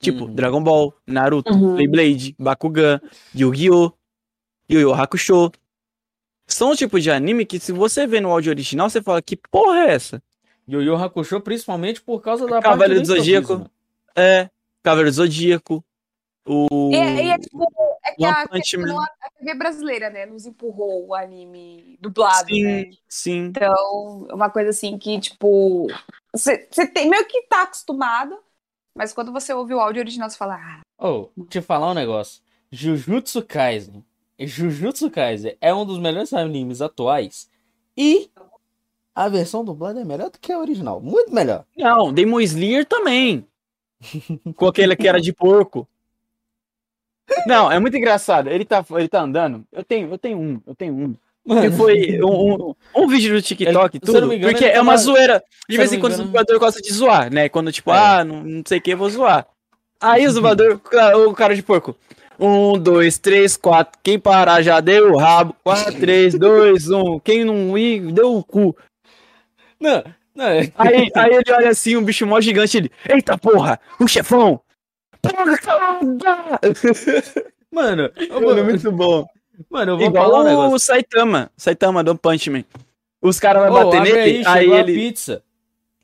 Tipo, Uhum. Dragon Ball, Naruto, Uhum. Beyblade, Bakugan, Yu-Gi-Oh!, Yu-Yu Hakusho. São o tipo de anime que se você vê no áudio original, você fala, que porra é essa? Yu Yu Hakusho, principalmente por causa da Cavaleiro parte do Zodíaco. É, Cavaleiro do Zodíaco, o... E, é- e é tipo, é que a, não, a TV brasileira, né, nos empurrou o anime dublado, Sim, né? sim. Então, é uma coisa assim que, tipo, você você tem meio que tá acostumado, mas quando você ouve o áudio original, você fala, ah, Oh, te falar um negócio. Jujutsu Kaisen. Jujutsu Kaisen é um dos melhores animes atuais. E a versão dublada é melhor do que a original. Muito melhor. Não, Demon Slayer também. Com aquele que era de porco. Não, é muito engraçado. Ele tá, ele tá andando. Eu tenho, eu tenho um, eu tenho um. Que Mano, foi um, um, um vídeo do TikTok e tudo. engano, porque é uma tava- zoeira. De vez em quando me o engano- dublador gosta de zoar, né? Quando, tipo, É. ah, não, não sei o que, eu vou zoar. Aí o dublador, o cara de porco. Um, dois, três, quatro. Quem parar já deu o rabo. Quatro, três, dois, um. Quem não ir, deu o cu. Não, não. é- Aí, aí ele olha assim, um bicho mó gigante, ele. Eita porra! O chefão! Porrada! Mano, Mano, mano, muito bom. mano, eu vou Igual falar um o. Saitama. Saitama do Punch Man. Os caras vão Ô, bater nele, aí, aí, chegou a ele. pizza.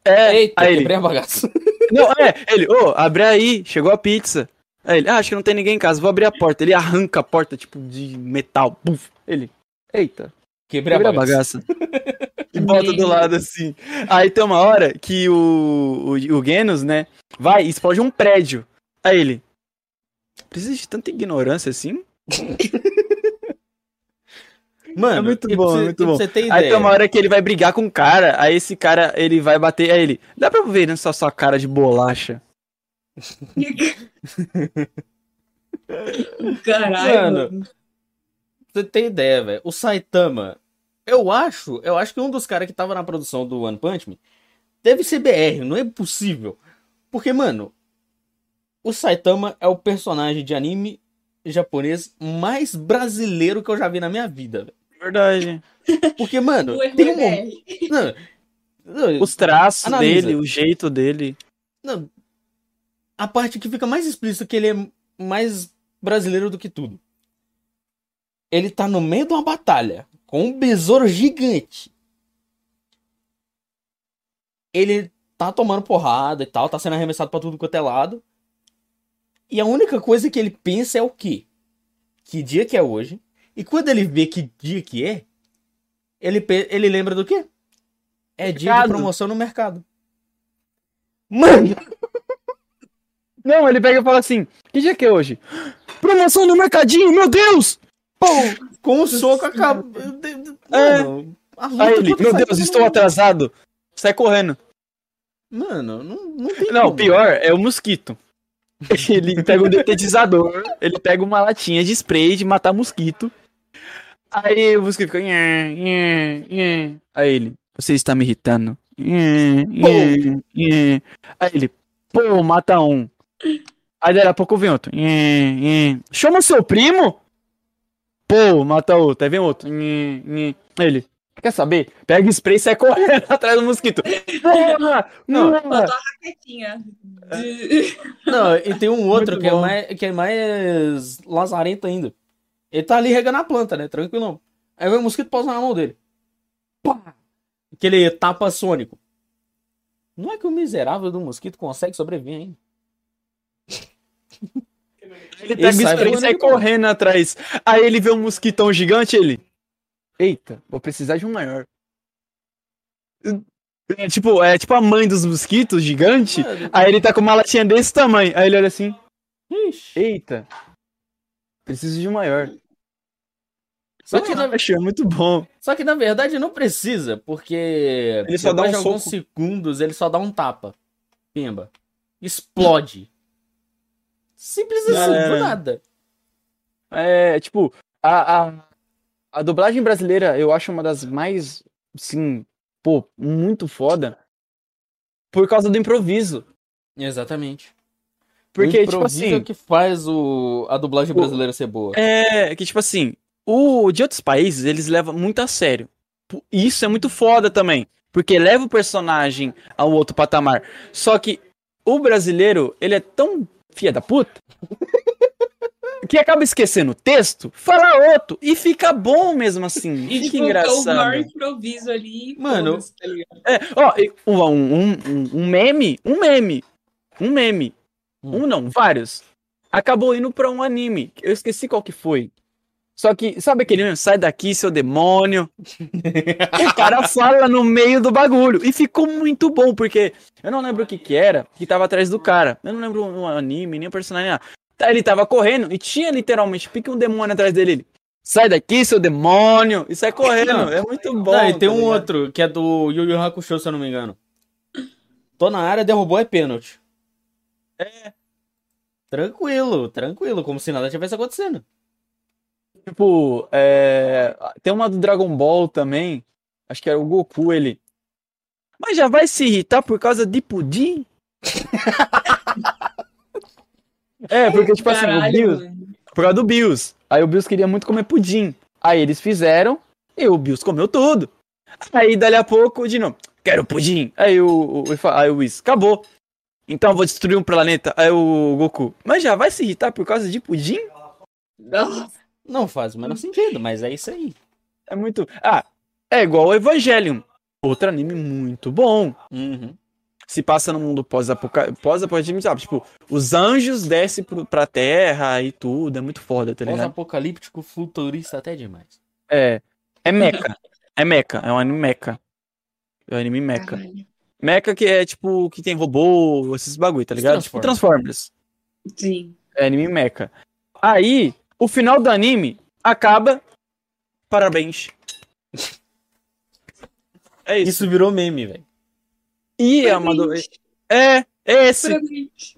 É, Eita, aí ele. quebrei a bagaça. Não, é, ele, ô, abre aí, chegou a pizza. Aí ele, ah, acho que não tem ninguém em casa, vou abrir a porta. Ele arranca a porta, tipo, de metal. Buf. Ele, eita, Quebrei a quebrei a bagaça. bagaça. e bota do lado assim. Aí tem uma hora que o, o, o Genos, né, vai e explode um prédio. Aí ele. Precisa de tanta ignorância assim? Mano, É muito e bom, você- é muito pra bom. Você tem Aí tem uma hora que ele vai brigar com um cara, aí esse cara, ele vai bater, aí ele. Dá pra ver nessa sua cara de bolacha. Caralho. Mano. Você tem ideia, velho. O Saitama, eu acho, eu acho que um dos caras que tava na produção do One Punch Man deve ser BR, não é possível. Porque, mano, o Saitama é o personagem de anime japonês mais brasileiro que eu já vi na minha vida, velho. Verdade. Porque, mano, tem é um momento. Não, Os traços Analisa. dele, o jeito dele. Não, a parte que fica mais explícita que ele é mais brasileiro do que tudo. Ele tá no meio de uma batalha com um besouro gigante. Ele tá tomando porrada e tal, tá sendo arremessado pra tudo quanto é lado. E a única coisa que ele pensa é o quê? Que dia que é hoje? E quando ele vê que dia que é, ele, ele lembra do quê? É dia de Mercado. promoção no mercado. Mano, Não, ele pega e fala assim: Que dia que é hoje? Promoção no mercadinho, meu Deus! Pô, com o soco acaba. Mano, a luta Aí ele, meu o Deus, estou atrasado. Sai correndo. Mano, não, não tem Não, como. o pior é o mosquito. Ele pega um detetizador, ele pega uma latinha de spray de matar mosquito. Aí o mosquito fica. "Nhê, nhê, nhê." Aí ele, você está me irritando. Nhê, nhê, nhê." Aí ele, pô, mata um. Aí daí a pouco vem outro. Nhê, nhê. Chama seu primo? Pô, mata outro. Aí vem outro. Nhê, nhê. Aí ele, quer saber? Pega o spray e sai correndo atrás do mosquito. Porra! Não, porra. Quietinha. Não, e tem um outro Muito que é, mais, que é mais lazarento ainda. Ele tá ali regando a planta, né? Tranquilão. Aí vem o mosquito pausa na mão dele. Pá! Aquele tapa sônico. Não é que o miserável do mosquito consegue sobreviver ainda. Ele pega o sai spray e sai correndo atrás. Aí ele vê um mosquitão gigante, ele. Eita, vou precisar de um maior. É tipo, é tipo a mãe dos mosquitos gigante. Mano, Aí ele tá com uma latinha desse tamanho. Aí ele olha assim. ixi. Eita. Preciso de um maior. Só que, na, Achei muito bom. só que na verdade não precisa, porque Ele só dá depois um de alguns soco. segundos ele só dá um tapa. Pimba. Explode. Simples assim, É. do nada. É, tipo, a, a, a dublagem brasileira eu acho uma das mais, assim, pô, muito foda. Por causa do improviso. Exatamente. Porque, o tipo improviso é assim. o que faz o, a dublagem O- brasileira ser boa. É, que tipo assim, o de outros países, eles levam muito a sério. Isso é muito foda também, porque leva o personagem ao outro patamar. Só que o brasileiro, ele é tão filha da puta que acaba esquecendo o texto, fala outro e fica bom mesmo assim. E fica tipo, o maior engraçado. improviso ali. Mano, tá? É, ó, um, um, um meme, um meme, um meme, Hum. um não, vários, acabou indo pra um anime. Eu esqueci qual que foi. Só que, sabe aquele? Sai daqui, seu demônio. o cara fala no meio do bagulho. E ficou muito bom, porque eu não lembro o que que era que tava atrás do cara. Eu não lembro o anime, nem o personagem. Tá, Ele tava correndo e tinha literalmente pique um demônio atrás dele. Ele, Sai daqui, seu demônio! E sai correndo. Não. É muito bom. Não, e tem tá um ligado? outro, que é do Yu Yu Hakusho, se eu não me engano. Tô na área, derrubou, é pênalti. É. Tranquilo, tranquilo, como se nada tivesse acontecendo. Tipo, é... tem uma do Dragon Ball também. Acho que era o Goku, ele. Mas já vai se irritar por causa de pudim? é, porque, tipo assim, o Caralho, Bills. mano. Por causa do Bills. Aí o Bills queria muito comer pudim. Aí eles fizeram e o Bills comeu tudo. Aí dali a pouco, de novo, quero pudim. Aí o, o, aí o Whis, acabou. Então eu vou destruir um planeta. Aí o Goku, mas já vai se irritar por causa de pudim? Nossa, Não faz o menor sentido, mas é isso aí. É muito. Ah, é igual o Evangelion. Outro anime muito bom. Uhum. Se passa no mundo pós-apocalipse, pós? Tipo, os anjos descem pro, pra terra e tudo. É muito foda, tá ligado? Pós-apocalíptico, futurista até demais. É. É mecha. É mecha. É um anime mecha. É o anime Mecha. Caralho. Mecha que é tipo, que tem robô, esses bagulho, tá ligado? Tipo Transformers. Sim. É anime Mecha. Aí, o final do anime acaba. Parabéns. É isso. Isso virou meme, velho. E é uma do... É, é esse. É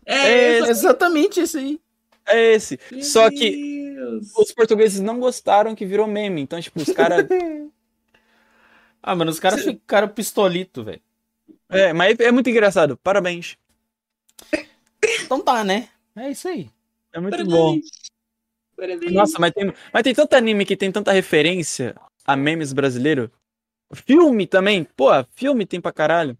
É, esse. Exatamente isso aí. É esse. Meu Só que Deus. os portugueses não gostaram que virou meme. Então, tipo, os caras. Ah, mano, os caras ficaram pistolito, velho. é, mas é muito engraçado. Parabéns. Então tá, né? É isso aí. É muito Parabéns. bom. Nossa, mas tem, mas tem tanto anime que tem tanta referência a memes brasileiro. Filme também. Pô, filme tem pra caralho.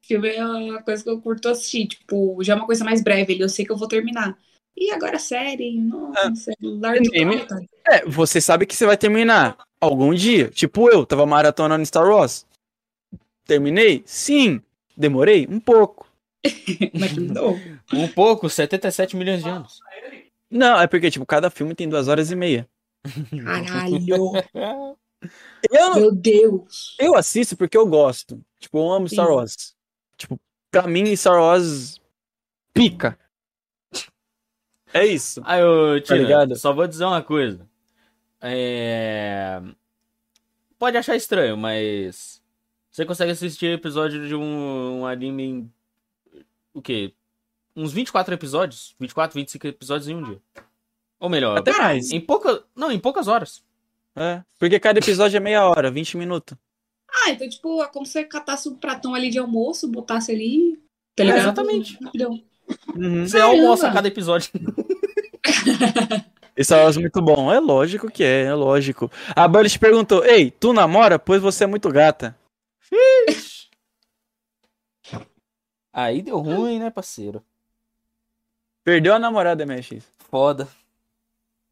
Filme é uma coisa que eu curto assistir. Tipo, já é uma coisa mais breve. Eu sei que eu vou terminar. E agora a série? Nossa, larga Anime. total, tá? É, você sabe que você vai terminar algum dia. Tipo eu, tava maratonando Star Wars. Terminei? Sim. Demorei? Um pouco. Mas não. Um pouco, 77 milhões de anos. Não, é porque, tipo, cada filme tem duas horas e meia. Caralho. Eu, Meu Deus. eu assisto porque eu gosto. Tipo, eu amo Star. Wars. Tipo, pra mim, Star Wars pica. É isso. Aí, ô, Tina, ligado? só vou dizer uma coisa. É... Pode achar estranho, mas... Você consegue assistir episódio de um, um anime em... O quê? Uns 24 episódios? 24, 25 episódios em um dia. Ou melhor, Até mais. em pouca... Não, em poucas horas. É, porque cada episódio é meia hora, 20 minutos. Ah, então, tipo, é como se você catasse um pratão ali de almoço, botasse ali. Tá É, ligado? exatamente. Rapidão. Uhum. Você Caramba. almoça cada episódio. Wars é muito bom. É lógico que é, é lógico. A Burles perguntou: Ei, tu namora? Pois você é muito gata. Aí deu ruim, né, parceiro? Perdeu a namorada, MX. Foda.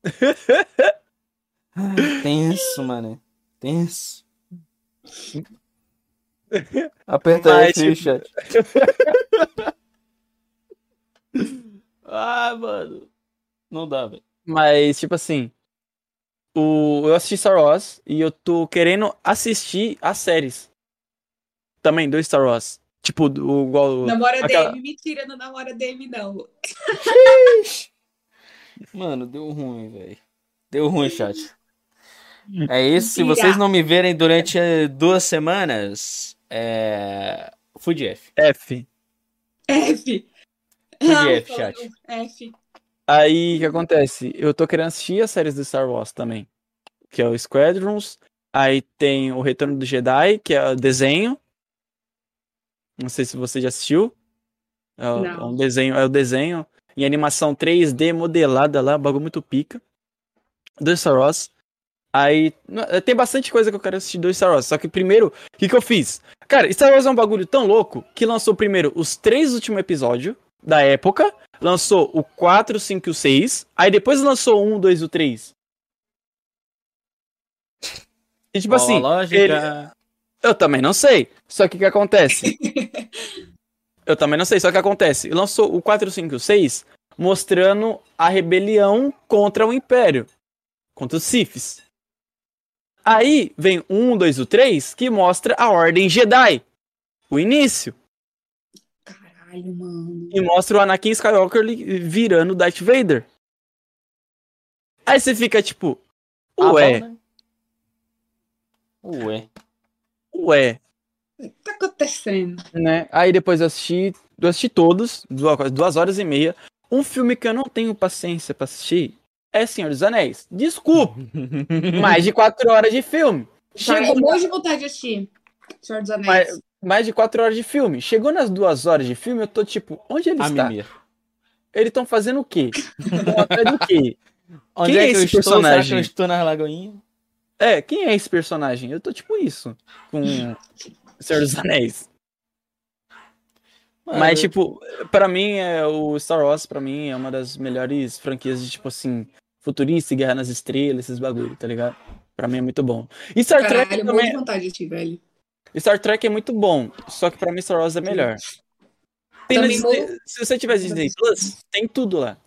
Tenso, mano. Tenso. Aperta Mas, F aí, tipo- chat. ah, mano. Não dá, velho. Mas, tipo assim. O... Eu assisti Star Wars e eu tô querendo assistir as séries. Também do Star Wars. Tipo, do, igual. Namora Aquela- Dave, mentira, não namora Dave, não. Mano, deu ruim, velho. Deu ruim, chat. É isso. Se vocês não me verem durante eh, duas semanas, é. Fui de F. F. F. Fui de F, chat. F. Aí, o que acontece? Eu tô querendo assistir as séries do Star Wars também. Que é o Squadrons. Aí tem o Retorno do Jedi, que é o desenho. Não sei se você já assistiu. É, é um desenho, é o desenho em animação 3D modelada lá, bagulho muito pica. Do Star Wars. Aí n- tem bastante coisa que eu quero assistir do Star Wars. Só que primeiro, o que, que eu fiz? Cara, Star Wars é um bagulho tão louco que lançou primeiro os três últimos episódios da época. Lançou o 4, o 5 e o 6. Aí depois lançou o 1, 2 e o 3. E tipo Qual a assim, lógica? ele- eu também não sei. Só que o que acontece? eu também não sei, só que acontece. Lançou o 4, 5 e o 6 mostrando a rebelião contra o Império. Contra os Siths. Aí vem o 1, 2 e o 3 que mostra a Ordem Jedi. O início. Caralho, mano. E mostra o Anakin Skywalker virando Darth Vader. Aí você fica tipo, Ah, ué, bom, né? Ué. Ué, O que tá acontecendo? né? Aí depois eu assisti, eu assisti todos, duas, duas horas e meia. Um filme que eu não tenho paciência pra assistir é Senhor dos Anéis. Desculpa, mais de quatro horas de filme. Chegou um monte de vontade de assistir. Senhor dos Anéis. mais, mais de quatro horas de filme. Chegou nas duas horas de filme, eu tô tipo, onde ele A está? mimir. Eles estão fazendo o quê? Estão atrás do quê? Onde Quem é é que eu esse estou? Será que personagem? eu estou na Lagoinha? É, quem é esse personagem? Eu tô tipo isso, com Senhor dos Anéis. Mano, Mas, tipo, pra mim, é, o Star Wars, pra mim, é uma das melhores franquias de, tipo assim, futurista, e Guerra nas Estrelas, esses bagulho, tá ligado? Pra mim é muito bom. E Star Trek Caralho, monte também. de vontade de velho. Star Trek é muito bom, só que pra mim Star Wars é melhor. Disney- Se você tiver Disney Plus, tem tudo lá.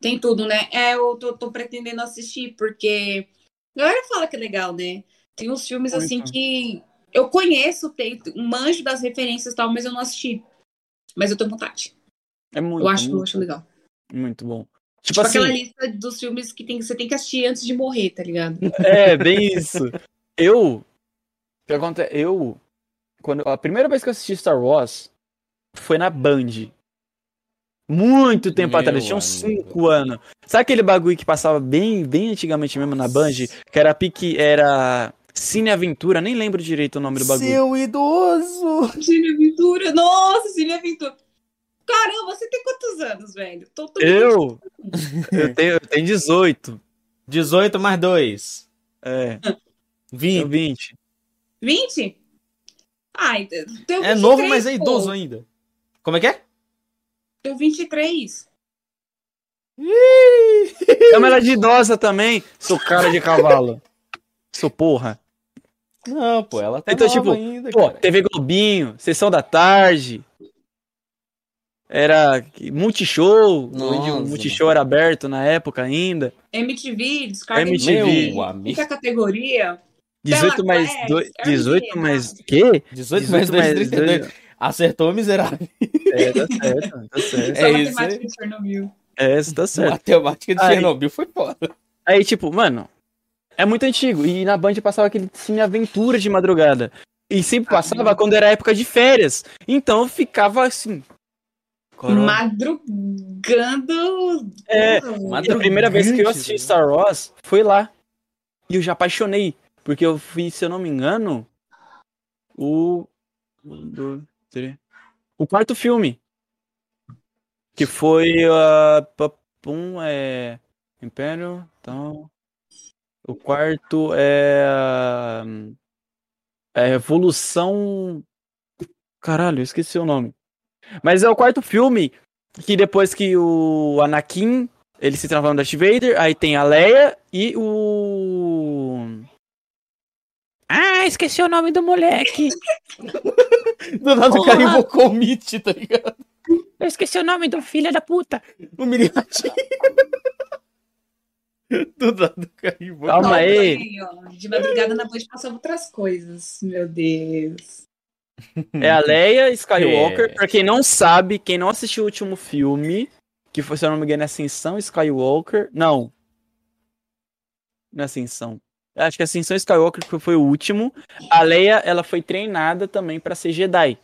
Tem tudo, né? É, eu tô, tô pretendendo assistir, porque a galera fala que é legal, né? Tem uns filmes assim Muito. que Eu conheço, tenho um manjo das referências e tal, mas eu não assisti. Mas eu tenho vontade. É muito, Eu acho, eu muito, acho legal. muito bom. Tipo, Tipo, assim, aquela lista dos filmes que tem, você tem que assistir antes de morrer, tá ligado? é, bem isso. Eu, o que acontece, eu, quando, a primeira vez que eu assisti Star Wars foi na Band. Muito tempo Meu atrás, tinha uns amigo. 5 anos. Sabe aquele bagulho que passava bem, bem antigamente mesmo na Band? Que era pique, era Cine Aventura, nem lembro direito o nome do bagulho. Seu idoso! Cine Aventura. Nossa, Cine Aventura. Caramba, você tem quantos anos, velho? Tô, tô Eu, eu tenho, eu tenho 18. 18 mais 2. É, 20. tenho 20. 20? Ai, tenho É novo, 23, mas é pô. idoso ainda. Como é que é? Tenho 23. Chama ela de idosa também, sou cara de cavalo. Sou porra. Não, pô, ela tá Então, nova tipo, ainda, Pô, cara. TV Globinho, Sessão da Tarde. Era Multishow, onde o Nossa, Multishow era aberto na época ainda. MTV, descarga MTV. Meu amigo. Fica a categoria. 18 Tela mais Class, 2, Airbnb, 18 mais nossa. quê? 18 mais 2, 32. Acertou, miserável. É, tá certo, tá certo. É isso matemática de Chernobyl. É, isso tá certo. Matemática de Aí. Chernobyl foi foda. Aí, tipo, mano, é muito antigo. E na Band passava aquele Cine Aventura de madrugada. E sempre passava quando era época de férias. Então eu ficava assim. coroa. Madrugando. É, a primeira vez que eu assisti né? Star Wars foi lá. E eu já apaixonei. Porque eu fui, se eu não me engano, o. O quarto filme. Que foi. Uh, Papum é. Império. Então. O quarto é. É Revolução. Caralho, eu esqueci o nome. Mas é o quarto filme que depois que o Anakin ele se transforma no Darth Vader, aí tem a Leia e o. Ah, esqueci o nome do moleque. Do nada o cara invocou o Mitch, tá ligado? Eu esqueci o nome do filho da puta. O Miriati. Do nada o cara invocou. Calma Não, aí. também, De madrugada na noite passava outras coisas. Meu Deus. É a Leia Skywalker. É. Pra quem não sabe, quem não assistiu o último filme, que foi, se eu não me engano, Ascensão Skywalker. Não. Não é Ascensão. Acho que Ascensão Skywalker foi o último. A Leia, ela foi treinada também pra ser Jedi.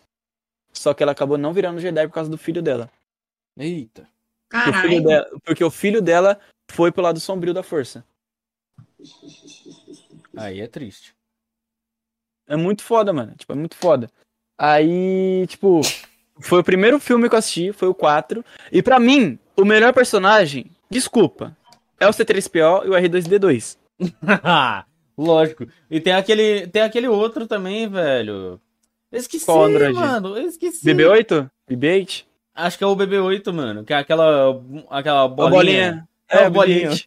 Só que ela acabou não virando Jedi por causa do filho dela. Eita. Porque o filho Caralho. dela, porque o filho dela foi pro lado sombrio da força. Aí é triste. É muito foda, mano. Tipo, é muito foda. Aí, tipo, foi o primeiro filme que eu assisti, foi o 4. E pra mim, o melhor personagem, desculpa, é o C3PO e o R2D2. Lógico. E tem aquele, tem aquele outro também, velho. Eu esqueci, Qual Android? mano. Eu esqueci. BB-8? BB-8? Acho que é o BB-8, mano. Que é aquela, aquela A bolinha. bolinha. É, a o bolinho. BB-8.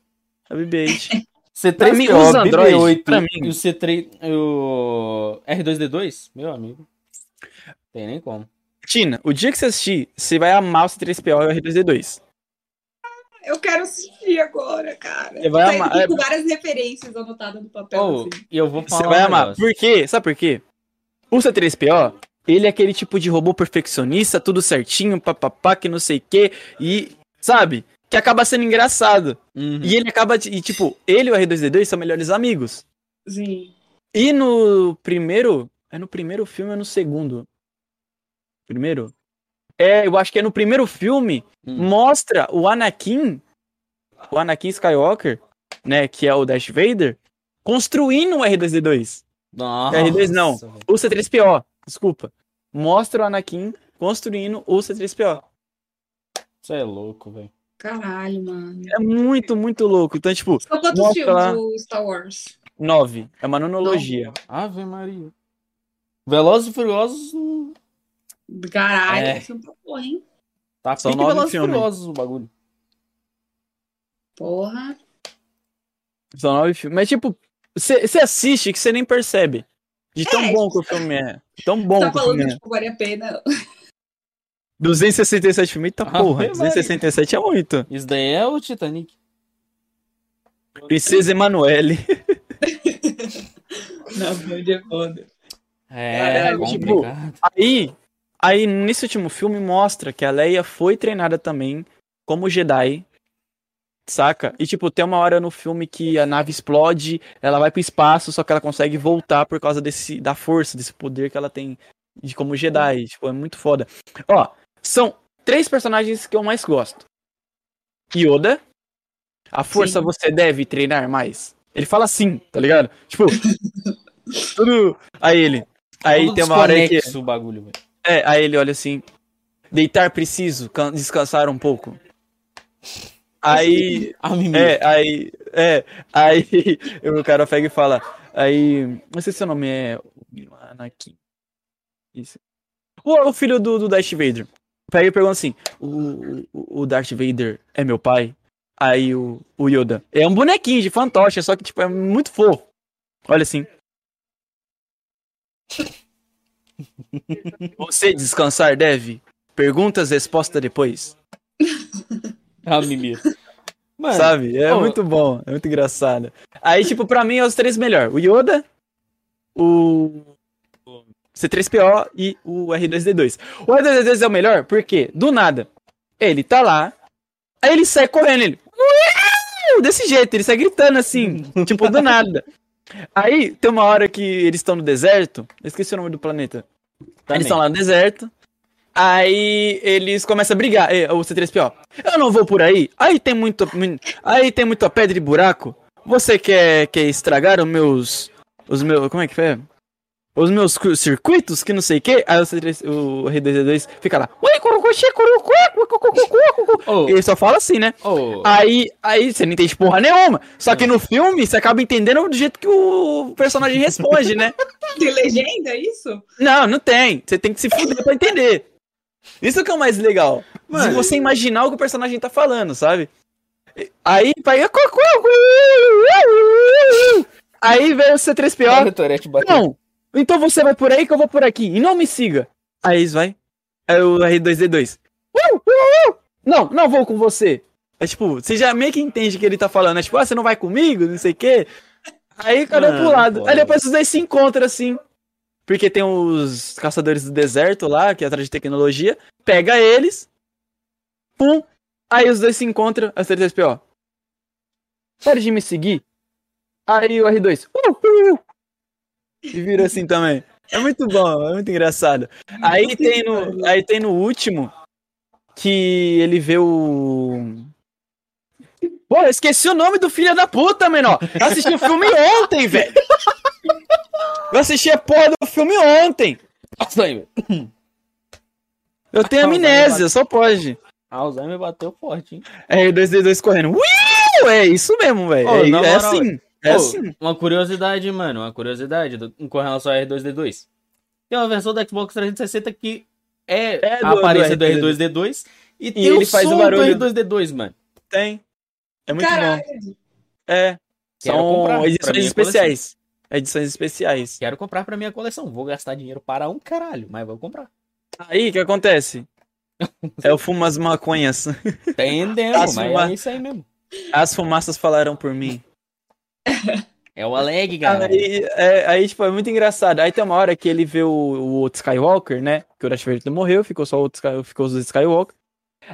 A BB-8. C3PO, mim, os Android, BB-8 pra mim. e o C3... e o R2-D2? Meu amigo. Tem nem como. Tina, o dia que você assistir, você vai amar o C3PO e o R2D2. Eu quero assistir agora, cara. Você vai Saindo amar. É- com várias referências anotadas no papel. Oh, assim. e eu vou falar Você vai amar. negócio. Por quê? Sabe por quê? O C3PO, ele é aquele tipo de robô perfeccionista, tudo certinho, papapá, que não sei o quê, e, sabe? Que acaba sendo engraçado. Uhum. E ele acaba, de- e tipo, ele e o R2D2 são melhores amigos. Sim. E no primeiro, é no primeiro filme ou no segundo? Primeiro? É, eu acho que é no primeiro filme, Hum. mostra o Anakin, o Anakin Skywalker, né, que é o Darth Vader, construindo o R2D2. Nossa, R2 não. O C3PO, desculpa. Mostra o Anakin construindo o C3PO. Você é louco, velho. Caralho, mano. É muito, muito louco. Então, tipo, São quantos filmes lá. do Star Wars? nove. É uma nonologia. Ave Maria. Velozes e Furiosos Caralho, É. filme pra porra, hein? tá São nove e filmes. Furiosos o bagulho. Porra. São nove filmes. Mas, tipo, você assiste que você nem percebe. De tão É, bom que o filme é. Tão bom tá que o falando, filme é. tipo, vale a pena. 267 filmes, tá Ave porra. Maria. 267 é muito. Isso daí é o Titanic. Princesa Emanuele. Não, Band é foda. É, É, tipo, complicado. Aí, aí, nesse último filme, mostra que a Leia foi treinada também como Jedi. Saca? E, tipo, tem uma hora no filme que a nave explode, ela vai pro espaço, só que ela consegue voltar por causa desse, da força, desse poder que ela tem de como Jedi. Tipo, é muito foda. Ó, são três personagens que eu mais gosto: Yoda. A força Sim. você deve treinar mais. Ele fala assim, tá ligado? Tipo, tudo. Aí ele. Aí Todo tem uma hora aí que. o bagulho, velho. É, aí ele olha assim. Deitar preciso, can- descansar um pouco. Aí. É, aí. É, aí o cara pega e fala. Aí. Não sei se seu nome é. Anakin. Isso. O, o filho do, do Darth Vader. Pega e pergunta assim: o, o, o Darth Vader é meu pai? Aí o, o Yoda. É um bonequinho de fantoche, só que, tipo, é muito fofo. Olha assim. Você descansar deve? Perguntas, resposta depois. A mimimi. Mano, Sabe? É ô. muito bom, é muito engraçado. Aí, tipo, pra mim é os três melhores: o Yoda, o o C3PO e o R2D2. O R2D2 é o melhor porque, do nada, ele tá lá, aí ele sai correndo, ele. Desse jeito, ele sai gritando assim, tipo, do nada. Aí tem uma hora que eles estão no deserto, eu esqueci o nome do planeta. também. Eles estão lá no deserto. Aí eles começam a brigar. É, o C3PO. Eu não vou por aí. Aí tem muito. Aí tem muita pedra e buraco. Você quer, quer estragar os meus. Os meus. Como é que foi? Os meus cu- circuitos, que não sei o que. Aí o, C3, o R2D2 fica lá. Ô, Ele só fala assim, né? ô, Aí, aí você não entende porra nenhuma. Só que no filme você acaba entendendo do jeito que o personagem responde, né? Tem legenda, é isso? Não, não tem. Você tem que se fuder pra entender. Isso que é o mais legal. Se Mano. você imaginar o que o personagem tá falando, sabe? Aí vai. Aí vem o Olha C3PO. o Tourette bateu. Não! Então você vai por aí que eu vou por aqui. E não me siga. Aí eles vai. Aí o R2D2. "Uh, uh, uh." Não, não vou com você. É tipo, você já meio que entende o que ele tá falando. É tipo, ah, você não vai comigo? Não sei o quê. Aí cada um pro Mano, lado. Aí depois os dois se encontram assim. Porque tem os caçadores do deserto lá, que é atrás de tecnologia. Pega eles. Pum. Aí os dois se encontram. O C3PO. Para de me seguir. Aí o R2. "Uh, uh, uh." E vira assim também. É muito bom, é muito engraçado. Aí tem no, aí tem no último que ele vê o. Pô, eu esqueci o nome do filho da puta, menor. Eu assisti o filme ontem, velho. Eu assisti a porra do filme ontem. Alzheimer. Eu tenho amnésia, só pode. Alzheimer bateu forte, hein? É, o 2D2 correndo. Uiu! É isso mesmo, velho. É, é assim. É assim. Uma curiosidade, mano, uma curiosidade do, com relação ao R2D2. Tem uma versão do Xbox 360 que é, É do- a aparência do, do R2D2 e, tem ele o faz o som barulho. do R2D2, mano. Tem. É muito bom. Caralho. É. Quero São edições especiais. Edições especiais. Quero comprar pra minha coleção. Vou gastar dinheiro para um caralho, mas vou comprar. Aí, o que acontece? É o fumas maconhas. Entendeu, As mas fuma- é isso aí mesmo. As fumaças falaram por mim. É o Aleg, cara. Aí, é, aí, tipo, é muito engraçado. Aí tem uma hora que ele vê o, o outro Skywalker, né? Que o Darth Vader morreu, ficou só o outro ficou os Skywalker.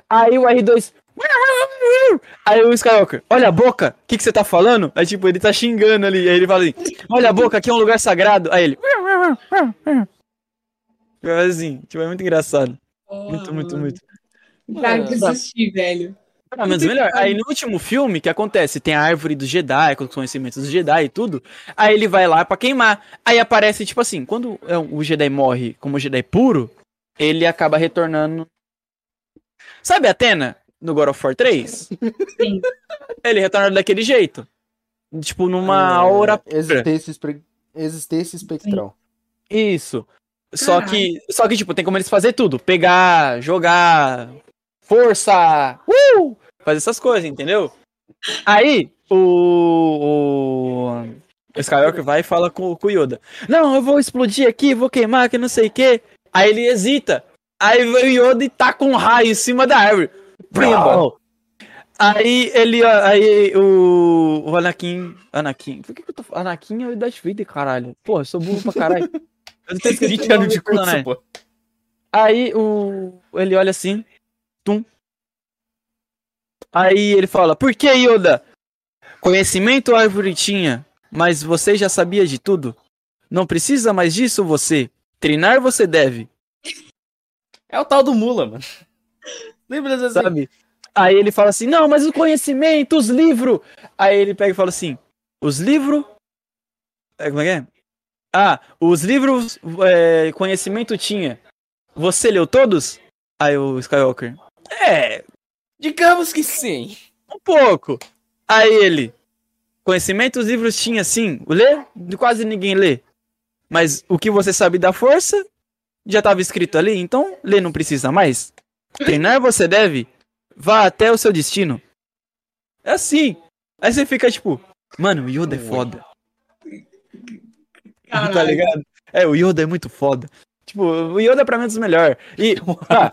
Aí o R2. Aí o Skywalker, olha a boca, o que, que você tá falando? Aí, tipo, ele tá xingando ali. Aí ele fala assim: Olha a boca, aqui é um lugar sagrado. Aí ele. Assim, tipo, é muito engraçado. Muito, muito, muito. Cara, que assistir, velho. Ah, menos melhor. Aí no último filme, o que acontece? Tem a árvore do Jedi, com os conhecimentos do Jedi e tudo. Aí ele vai lá pra queimar. Aí aparece, tipo assim, quando é, o Jedi morre como Jedi puro, ele acaba retornando. Sabe a Atena no God of War 3? Sim. Ele retorna daquele jeito. Tipo, numa É, aura. Existência, espre- existência espectral. Isso. Só Caralho. que, só que, tipo, tem como eles fazer tudo. Pegar, jogar, força, uh! fazer essas coisas, entendeu? Aí, o, o, Skywalker vai e fala com, com o Yoda. Não, eu vou explodir aqui, vou queimar, que não sei o quê. Aí ele hesita. Aí vem o Yoda e taca um raio em cima da árvore. Pimba. Aí ele, aí o, o Anakin, Anakin, por que, que eu tô falando? Anakin é o Darth Vader, caralho. Porra, eu sou burro pra caralho. Eu tô esquecendo 20 o nome anos de curso, pô. Aí o. Ele olha assim. Tum. Aí ele fala, por que Yoda? Conhecimento a árvore tinha, mas você já sabia de tudo? Não precisa mais disso você. Treinar você deve, É o tal do Mula, mano. Lembra assim? sabe? Aí ele fala assim, não, mas o conhecimento, os livros. Aí ele pega e fala assim, os livros. É, como é que é? Ah, os livros é, conhecimento tinha. Você leu todos? Aí o Skywalker. É, Digamos que sim. Um pouco. Aí ele. Conhecimento os livros tinha sim. Lê? Quase ninguém lê. Mas o que você sabe da força já estava escrito ali, então ler não precisa mais. Treinar você deve. Vá até o seu destino. É assim. Aí você fica tipo, mano, o Yoda é foda. Tá Caralho. ligado? É, o Yoda é muito foda. Tipo, o Yoda pra mim é dos melhores. E. Ah,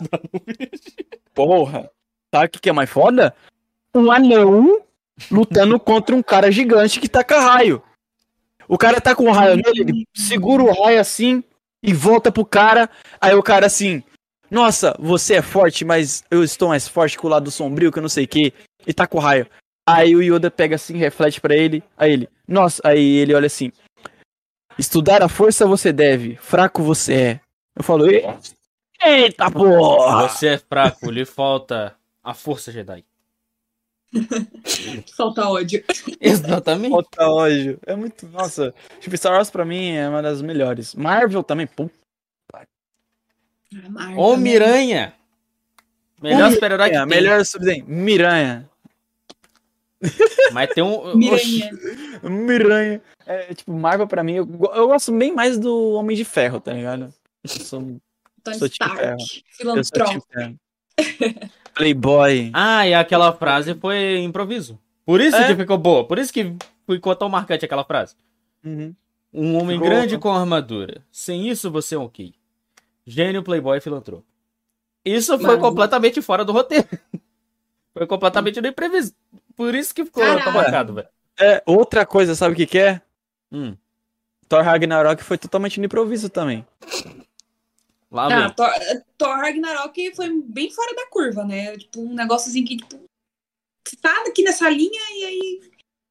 porra. Sabe o que, que é mais foda? Um anão lutando contra um cara gigante que taca raio. O cara tá com o raio nele, ele segura o raio assim e volta pro cara. Aí o cara assim, nossa, você é forte, mas eu estou mais forte que o lado sombrio, que eu não sei o que. E tá com o raio. Aí o Yoda pega assim, reflete pra ele. Aí ele, nossa, aí ele olha assim. Estudar a força você deve, fraco você é. Eu falo, "E- eita porra! Você é fraco, lhe falta a força Jedi. Falta ódio. Exatamente. Falta ódio. É muito. Nossa. Tipo, Star Wars pra mim é uma das melhores. Marvel também, pô. Marvel, Ô? Miranha. Melhor super-herói que tem. melhor subdesenho. Miranha. Mas tem um... Miranha. Miranha. É, tipo, Marvel pra mim, eu, eu gosto bem mais do Homem de Ferro, tá ligado? Eu sou, Tony Sou tipo ferro. Stark. eu sou Filantropo. tipo ferro. Playboy. Ah, e aquela frase foi improviso. Por isso É? que ficou boa. Por isso que ficou tão marcante aquela frase. Uhum. Um homem Ficou- grande com armadura. Sem isso você é um ok. Gênio, playboy, filantropo. Isso foi completamente fora do roteiro. foi completamente no imprevisto. Por isso que ficou tão marcado, velho. É, outra coisa, sabe o que que é? Hum, Thor Ragnarok foi totalmente no improviso também. Lá Ah. Thor, Thor Ragnarok foi bem fora da curva, né? Tipo, um negóciozinho que, tipo, tá aqui nessa linha e aí.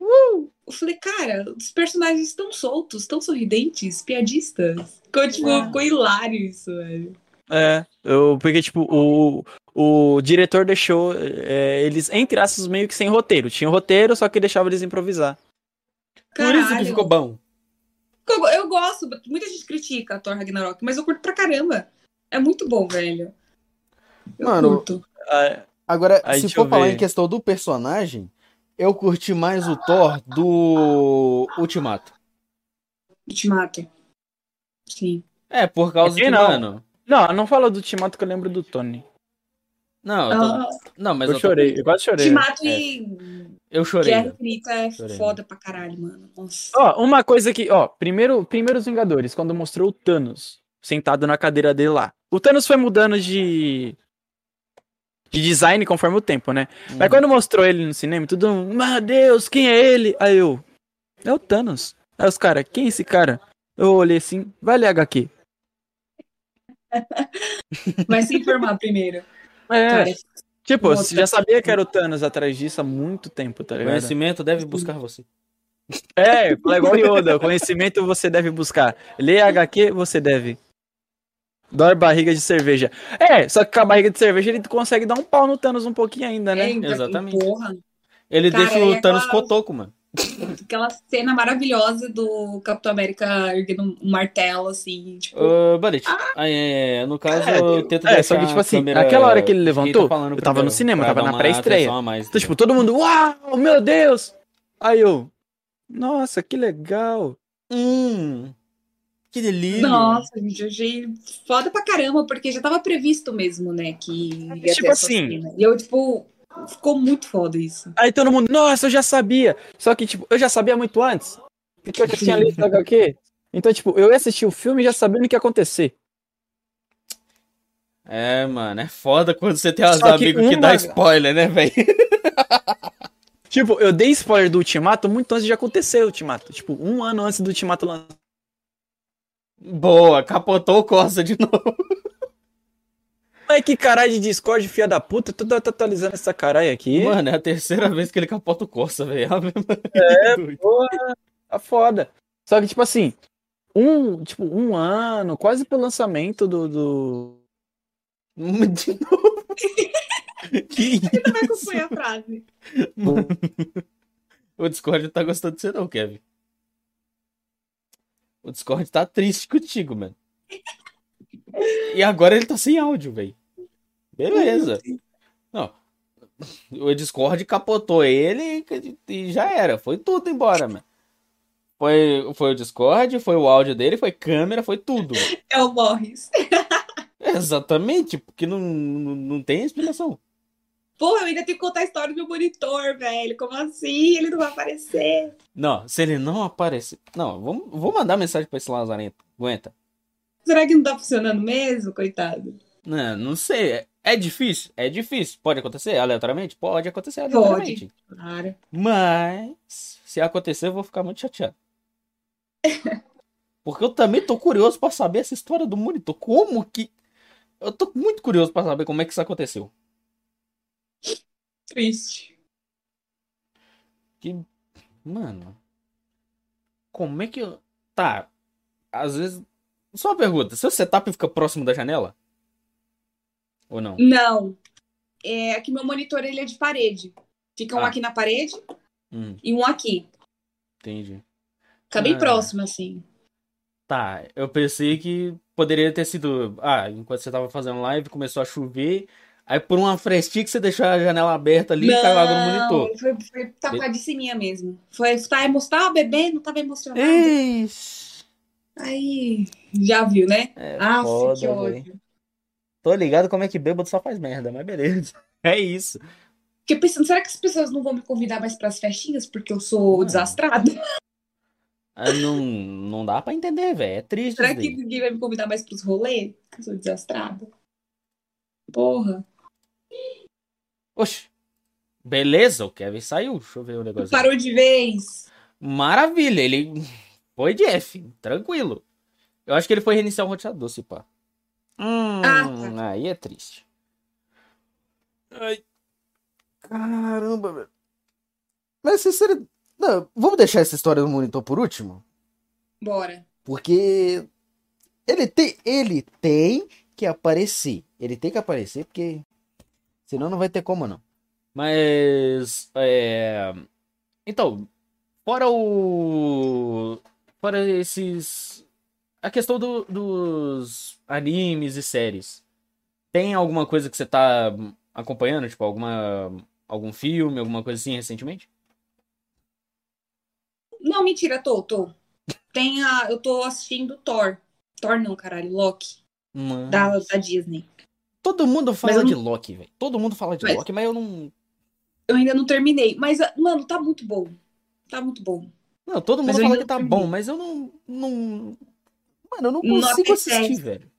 Uh! Eu falei, cara, os personagens estão soltos, tão sorridentes, piadistas. Ficou, tipo, Ah. ficou hilário isso, velho. É, eu peguei, tipo, o, o diretor deixou é, eles, entre aspas, meio que sem roteiro. Tinha um roteiro, só que deixava eles improvisar. Por isso que Caralho. ficou bom. Eu, eu gosto, muita gente critica Thor Ragnarok, mas eu curto pra caramba. É muito bom, velho. Eu Mano, curto. Ah, Agora, Aí, se for falar ver. em questão do personagem, eu curti mais o Thor do Ultimato. Ultimato. Sim. É, por causa Quem que, não? mano. Não, não fala do Ultimato que eu lembro do Tony. Não, eu tô- Ah, não, mas eu eu, tô- chorei, eu quase chorei. Ultimato é. e eu chorei. Guerra velho. Infinita é Chorei. foda pra caralho, mano. Nossa. Ó, uma coisa que, ó, primeiro, primeiro os Vingadores, quando mostrou o Thanos sentado na cadeira dele lá. O Thanos foi mudando de de design conforme o tempo, né? Uhum. Mas quando mostrou ele no cinema, tudo, meu Deus, quem é ele? Aí eu, é o Thanos. Aí os caras, quem é esse cara? Eu olhei assim, vai ler HQ. Vai se informar primeiro. É, Cara, tipo, você já sabia que era o Thanos atrás disso há muito tempo, tá ligado? Conhecimento deve buscar você. É, igual Yoda, conhecimento você deve buscar. Ler HQ você deve. Dói barriga de cerveja. É, só que com a barriga de cerveja ele consegue dar um pau no Thanos um pouquinho ainda, né? Eita, Exatamente. Porra. Ele Cara, deixa o Thanos aquela- cotoco, mano. Aquela cena maravilhosa do Capitão América erguendo um martelo, assim, tipo. Uh, Bullet, ah, é, no caso, É, eu tento é, só que, tipo assim, naquela hora que ele levantou, tá eu tava no cinema, tava na pré-estreia. Então, tipo, todo mundo, uau, meu Deus! Aí eu, nossa, que legal. Hum, que delírio. Nossa, gente, eu achei foda pra caramba, porque já tava previsto mesmo, né? Que ia Tipo ter essa assim. cena. E eu, tipo, ficou muito foda isso. Aí todo mundo, nossa, eu já sabia. Só que, tipo, eu já sabia muito antes. Porque eu já tinha lido o HQ. Então, tipo, eu ia assistir o filme já sabendo o que ia acontecer. É, mano, é foda quando você tem uns que amigos que uma- dá spoiler, né, velho? Tipo, eu dei spoiler do Ultimato muito antes de acontecer o Ultimato. Tipo, um ano antes do Ultimato lançar. Boa, capotou o Corsa de novo. Mas que caralho de Discord, filha da puta. Tu tá atualizando essa caralho aqui. Mano, é a terceira vez que ele capota o Corsa, velho. É, porra, tá foda. Só que, tipo assim, um, tipo, um ano, quase pro lançamento do. do... De novo. que Ele não vai isso? acompanhar a frase. Mano, o Discord não tá gostando de você não, Kevin. O Discord tá triste contigo, mano. E agora ele tá sem áudio, velho. Beleza. Não. O Discord capotou ele e já era. Foi tudo embora, mano. Foi, foi o Discord, foi o áudio dele, foi câmera, foi tudo. mano. É o Morris. Exatamente, porque não, não, não tem explicação. Porra, eu ainda tenho que contar a história do meu monitor, velho. Como assim? Ele não vai aparecer. Não, se ele não aparecer. Não, vamos, vou mandar mensagem pra esse lazarento. Aguenta. Será que não tá funcionando mesmo, coitado? Não, não sei. É, é difícil? É difícil. Pode acontecer aleatoriamente? Pode acontecer aleatoriamente. Claro. Mas, se acontecer, eu vou ficar muito chateado. Porque eu também tô curioso pra saber essa história do monitor. Como que. Eu tô muito curioso pra saber como é que isso aconteceu. Triste. Que. Mano. Como é que eu. Tá. Às vezes. Só uma pergunta: seu setup fica próximo da janela? Ou não? Não. É que meu monitor ele é de parede. Fica um Ah. aqui na parede Hum, e um aqui. entendi. Fica bem Ah. próximo, assim. Tá, eu pensei que poderia ter sido. Ah, enquanto você tava fazendo live, começou a chover. Aí por uma frestinha que você deixou a janela aberta ali, caiu água no monitor. foi, foi tapadíssima mesmo. Foi, tá, tava bebendo, tava emocionado. Ixi, Aí, já viu, né? é Ah, foda, que velho. ódio. Tô ligado como é que bêbado só faz merda, mas beleza. É isso. Fiquei pensando, será que as pessoas não vão me convidar mais pras festinhas porque eu sou Não. desastrada? Ah, Não, não dá pra entender, velho. É triste Será que ninguém vai me convidar mais pros rolês? Eu sou desastrada. Porra. Oxe. Beleza, o Kevin saiu. Deixa eu ver o negócio. aqui. Parou de vez. Maravilha, ele foi de F, tranquilo. Eu acho que ele foi reiniciar o roteador, se pá. Hum, Ah, aí é triste. Ai. Caramba, velho. Mas sinceramente. Não, vamos deixar essa história do monitor por último? Bora. Porque ele tem, ele tem que aparecer. Ele tem que aparecer porque senão não vai ter como não. Mas é, então, fora o fora esses a questão do- dos animes e séries. Tem alguma coisa que você tá acompanhando, tipo alguma algum filme, alguma coisa assim recentemente? Não, mentira, tô, tô. Tem a, eu tô assistindo Thor. Thor não, caralho, Loki. Da, da Disney. todo mundo fala eu de não- Loki, velho. Todo mundo fala de Mas- Loki, mas eu não Eu ainda não terminei. Mas, mano, tá muito bom. Tá muito bom. Não, todo mundo Mas eu fala que tá não bom, mas eu não, não. Mano, eu não consigo assistir, velho.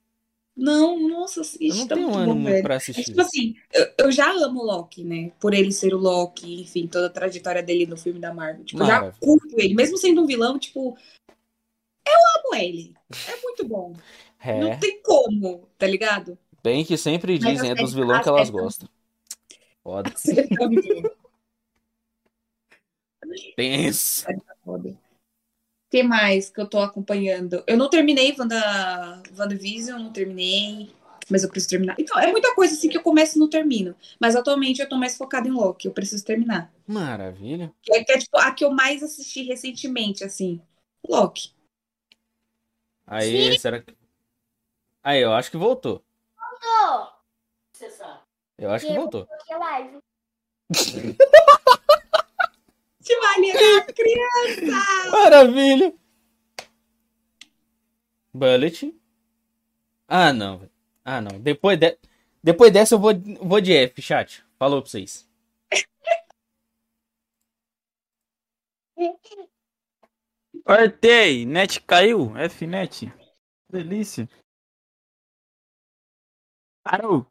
Não, nossa, Eu assiste, não tá tenho muito ânimo bom, velho. pra É, assistir. tipo assim, eu, eu já amo o Loki, né? Por ele ser o Loki, enfim, toda a trajetória dele no filme da Marvel. Tipo, eu já curto ele. Mesmo sendo um vilão, tipo, eu amo ele. É muito bom. É, Não tem como, tá ligado? bem que sempre dizem, é a dos vilões que elas gostam. Foda. Tenso. O que mais que eu tô acompanhando? Eu não terminei Wanda, WandaVision, não terminei, mas eu preciso terminar. Então, é muita coisa assim que eu começo e não termino. Mas atualmente eu tô mais focada em Loki, eu preciso terminar. Maravilha. Que é, que é, tipo, a que eu mais assisti recentemente, assim. Loki. Aí, será que. Aí, eu acho que voltou. Sabe. Eu acho que voltou. Te vale a criança! Maravilha. Bullet. Ah, não. Ah, não. Depois, de... Depois dessa eu vou, vou de F, chat. Falou pra vocês. Cortei, net caiu, Fnet. Delícia. Parou.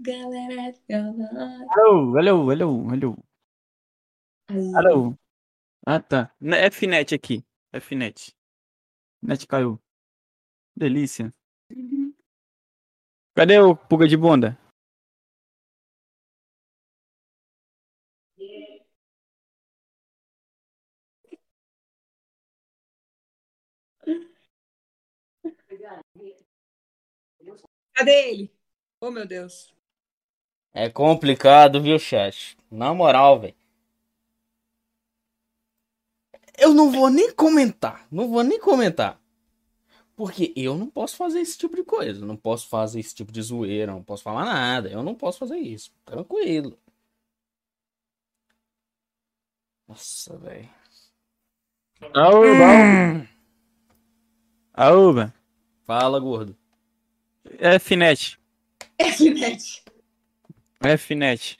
Galera. galera. Alô, alô, alô, alô. Alô. Ah, tá. Né, Fnet aqui. Fnet. Net caiu. Delícia. Cadê o pulga de bunda? Cadê ele? Oh, meu Deus. É complicado, viu, chat? Na moral, velho. Eu não vou nem comentar. Não vou nem comentar. Porque eu não posso fazer esse tipo de coisa. Não posso fazer esse tipo de zoeira. Não posso falar nada. Eu não posso fazer isso. Tranquilo. Nossa, velho. Aúba, aúba. Fala, gordo. Fnet. Fnet. Fnet.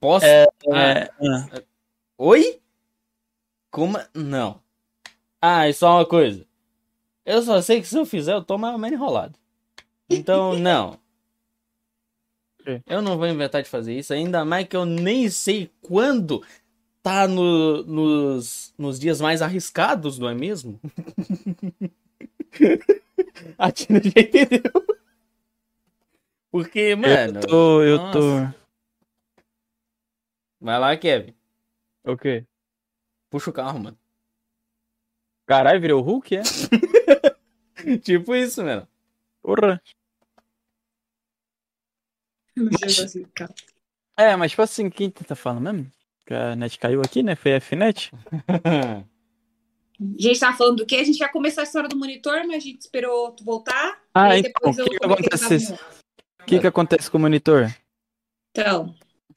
Posso? É, Ah, ah, Oi? Como? Não. Ah, e só uma coisa. Eu só sei que se eu fizer, eu tô mais ou menos enrolado. Então, não. Ok. Eu não vou inventar de fazer isso, ainda mais que eu nem sei quando tá no- nos, nos dias mais arriscados, não é mesmo? A Tina já entendeu. Porque, mano. eu tô, eu nossa. tô. Vai lá, Kevin. O quê? Puxa o carro, mano. Caralho, virou o Hulk, é? tipo isso, mano. Porra. É, mas tipo assim, quem tá falando mesmo? Que a net caiu aqui, né? Foi a Fnet? A gente tava falando do quê? A gente vai começar a história do monitor, mas a gente esperou tu voltar. Ah, e aí então, o eu que que comentei acontece? tava no- O que que acontece com o monitor? Então,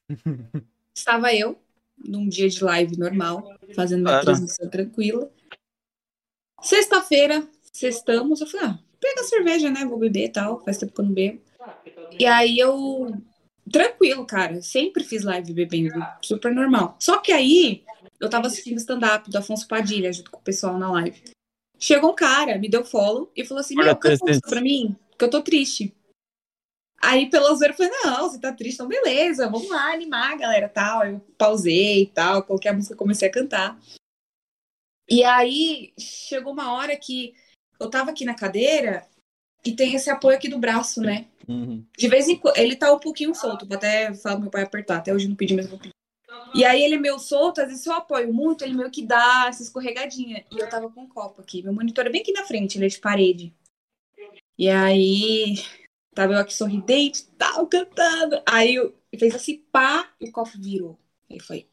estava eu num dia de live normal, fazendo minha Claro. transmissão tranquila. Sexta-feira, sextamos, eu falei, ah, pega a cerveja, né? Vou beber e tal, faz tempo que eu não bebo. E aí eu, tranquilo, cara, sempre fiz live bebendo, super normal. Só que aí, eu tava assistindo stand-up do Afonso Padilha, junto com o pessoal na live. Chegou um cara, me deu follow e falou assim, meu, canta uma música pra mim, que eu tô triste. Aí, pela zoeira, eu falei, não, você tá triste, então beleza, vamos lá animar, galera, tal. Eu pausei e tal, coloquei a música comecei a cantar. E aí, chegou uma hora que eu tava aqui na cadeira e tem esse apoio aqui do braço, né? Uhum. De vez em quando, ele tá um pouquinho solto, vou até falar pro meu pai apertar, até hoje não pedi, mas vou pedir. E aí ele é meio solto, às vezes eu apoio muito, ele meio que dá essa escorregadinha. E eu tava com um copo aqui, meu monitor é bem aqui na frente, ele é de parede. E aí, tava eu aqui sorridente, tal, cantando. Aí eu fez assim, pá, e o copo virou. Aí foi,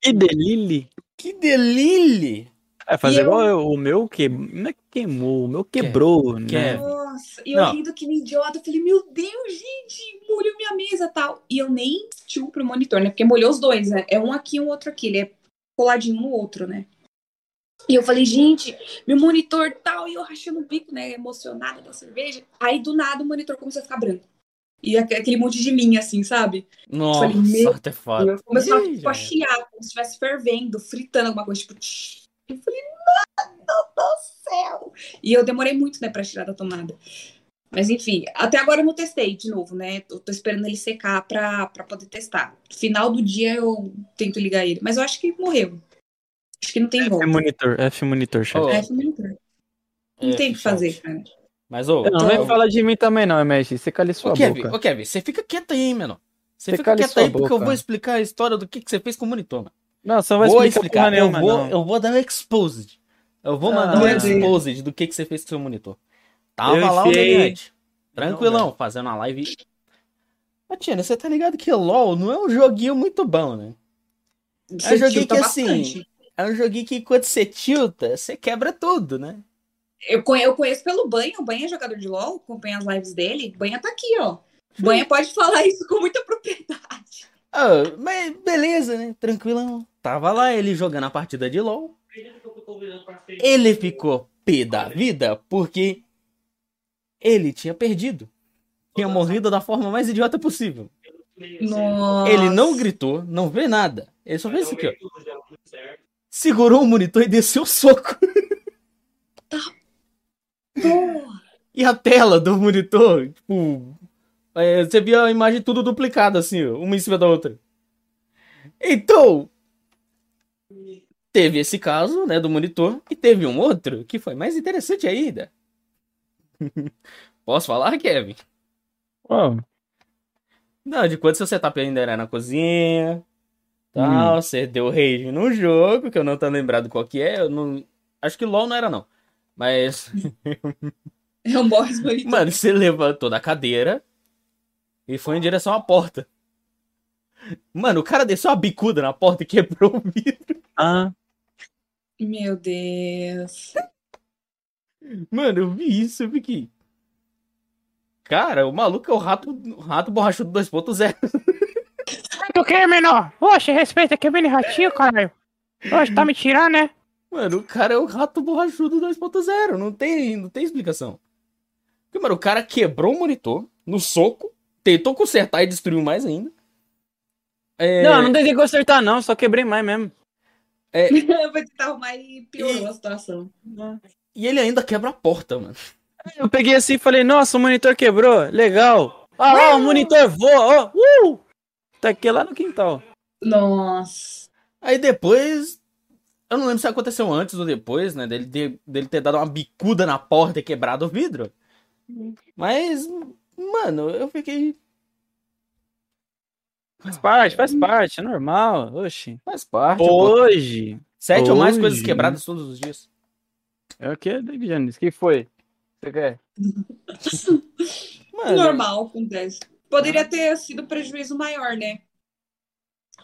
Que delírio! Que delírio! É fazer E eu- igual eu- o meu que não é que queimou, o meu quebrou, né? Kevin. Nossa, e eu Não. rindo que nem idiota, eu falei, meu Deus, gente, molhou minha mesa e tal. E eu nem tio pro monitor, né? Porque molhou os dois, né? É um aqui e um outro aqui, ele é coladinho no outro, né? E eu falei, gente, meu monitor tal, e eu rachando o bico, né? Emocionada da cerveja. Aí do nada o monitor começou a ficar branco. E aque- aquele monte de linha, assim, sabe? Nossa, Falei, meu artefato. Começou Ih, tipo, a já era. chiar, como se estivesse fervendo, fritando alguma coisa, tipo. tch. Eu falei, mano do céu! E eu demorei muito, né, pra tirar da tomada. Mas enfim, até agora eu não testei de novo, né? Eu tô esperando ele secar pra, pra poder testar. Final do dia eu tento ligar ele. Mas eu acho que morreu. Acho que não tem F volta. monitor, F monitor, chefe. É, foi monitor. Não É, tem o que fazer, cara. Mas, ô, Não, não vem falar de mim também não, MSG. Você cala sua ô, Kevin, boca. ô, Kevin, você fica quieto aí, mano. Você Você fica cala quieto aí porque eu boca. vou explicar a história do que, que você fez com o monitor, mano. Não, você não vai vou explicar, explicar, eu nenhuma, vou, não. eu vou dar um exposed. Eu vou Ah, mandar um meu Deus. exposed do que, que você fez com o seu monitor. Tava Eu lá o Mediante. Tranquilão, fazendo uma live. Ô, Tina, você tá ligado que LOL não é um joguinho muito bom, né? Você joguei tilta que, assim, bastante. É um joguinho que quando você tilta, você quebra tudo, né? Eu eu conheço pelo Banha, o Banha é jogador de LOL, acompanha as lives dele. Banha tá aqui, ó. Banha pode falar isso com muita propriedade. Ah, mas beleza, né? Tranquilão. Tava lá ele jogando a partida de LOL. Ele ficou pé da vida porque ele tinha perdido. Tinha morrido da forma mais idiota possível. Nossa. Ele não gritou, não vê nada. Ele só fez isso aqui, ó. Segurou o monitor e desceu o soco. Porra. E a tela do monitor, tipo. é, você via a imagem tudo duplicada, assim, uma em cima da outra. Então. teve esse caso, né, do monitor, e teve um outro que foi mais interessante ainda. Posso falar, Kevin? Ó, Não, de quando seu setup ainda era na cozinha, tal, você deu rage num jogo, que eu não tô lembrado qual que é, eu não... Acho que LoL não era não. Mas, É o Morris Bonito. mano, você levantou da cadeira e foi em direção à porta. Mano, o cara desceu a bicuda na porta e quebrou o vidro. ah, Meu Deus. Mano, eu vi isso, eu fiquei. Cara, o maluco é o rato, o rato borrachudo 2.0. Do que, menor? Oxe, respeita que é mini ratinho, caralho. Oxe, tá me tirando, né? Mano, o cara é o rato borrachudo 2.0. Não tem, não tem explicação. Porque, mano, o cara quebrou o monitor no soco, tentou consertar e destruiu mais ainda. É, Não, não tentei consertar, não, só quebrei mais mesmo. Vai tentar arrumar e piorou E- a situação. E ele ainda quebra a porta, mano. Eu peguei assim e falei, nossa, o monitor quebrou, legal. Ah lá, o monitor voa, ó, uh! Tá aqui lá no quintal. Nossa. Aí depois. Eu não lembro se aconteceu antes ou depois, né? Dele ter, dele ter dado uma bicuda na porta e quebrado o vidro. Mas, mano, eu fiquei. Faz parte, faz parte, é normal, oxi. Faz parte. pô. Hoje, Sete ou mais coisas hoje- quebradas todos os dias. é o que, David Janis? O que foi? Você quer? Mano, Normal, acontece. Poderia ter sido prejuízo maior, né?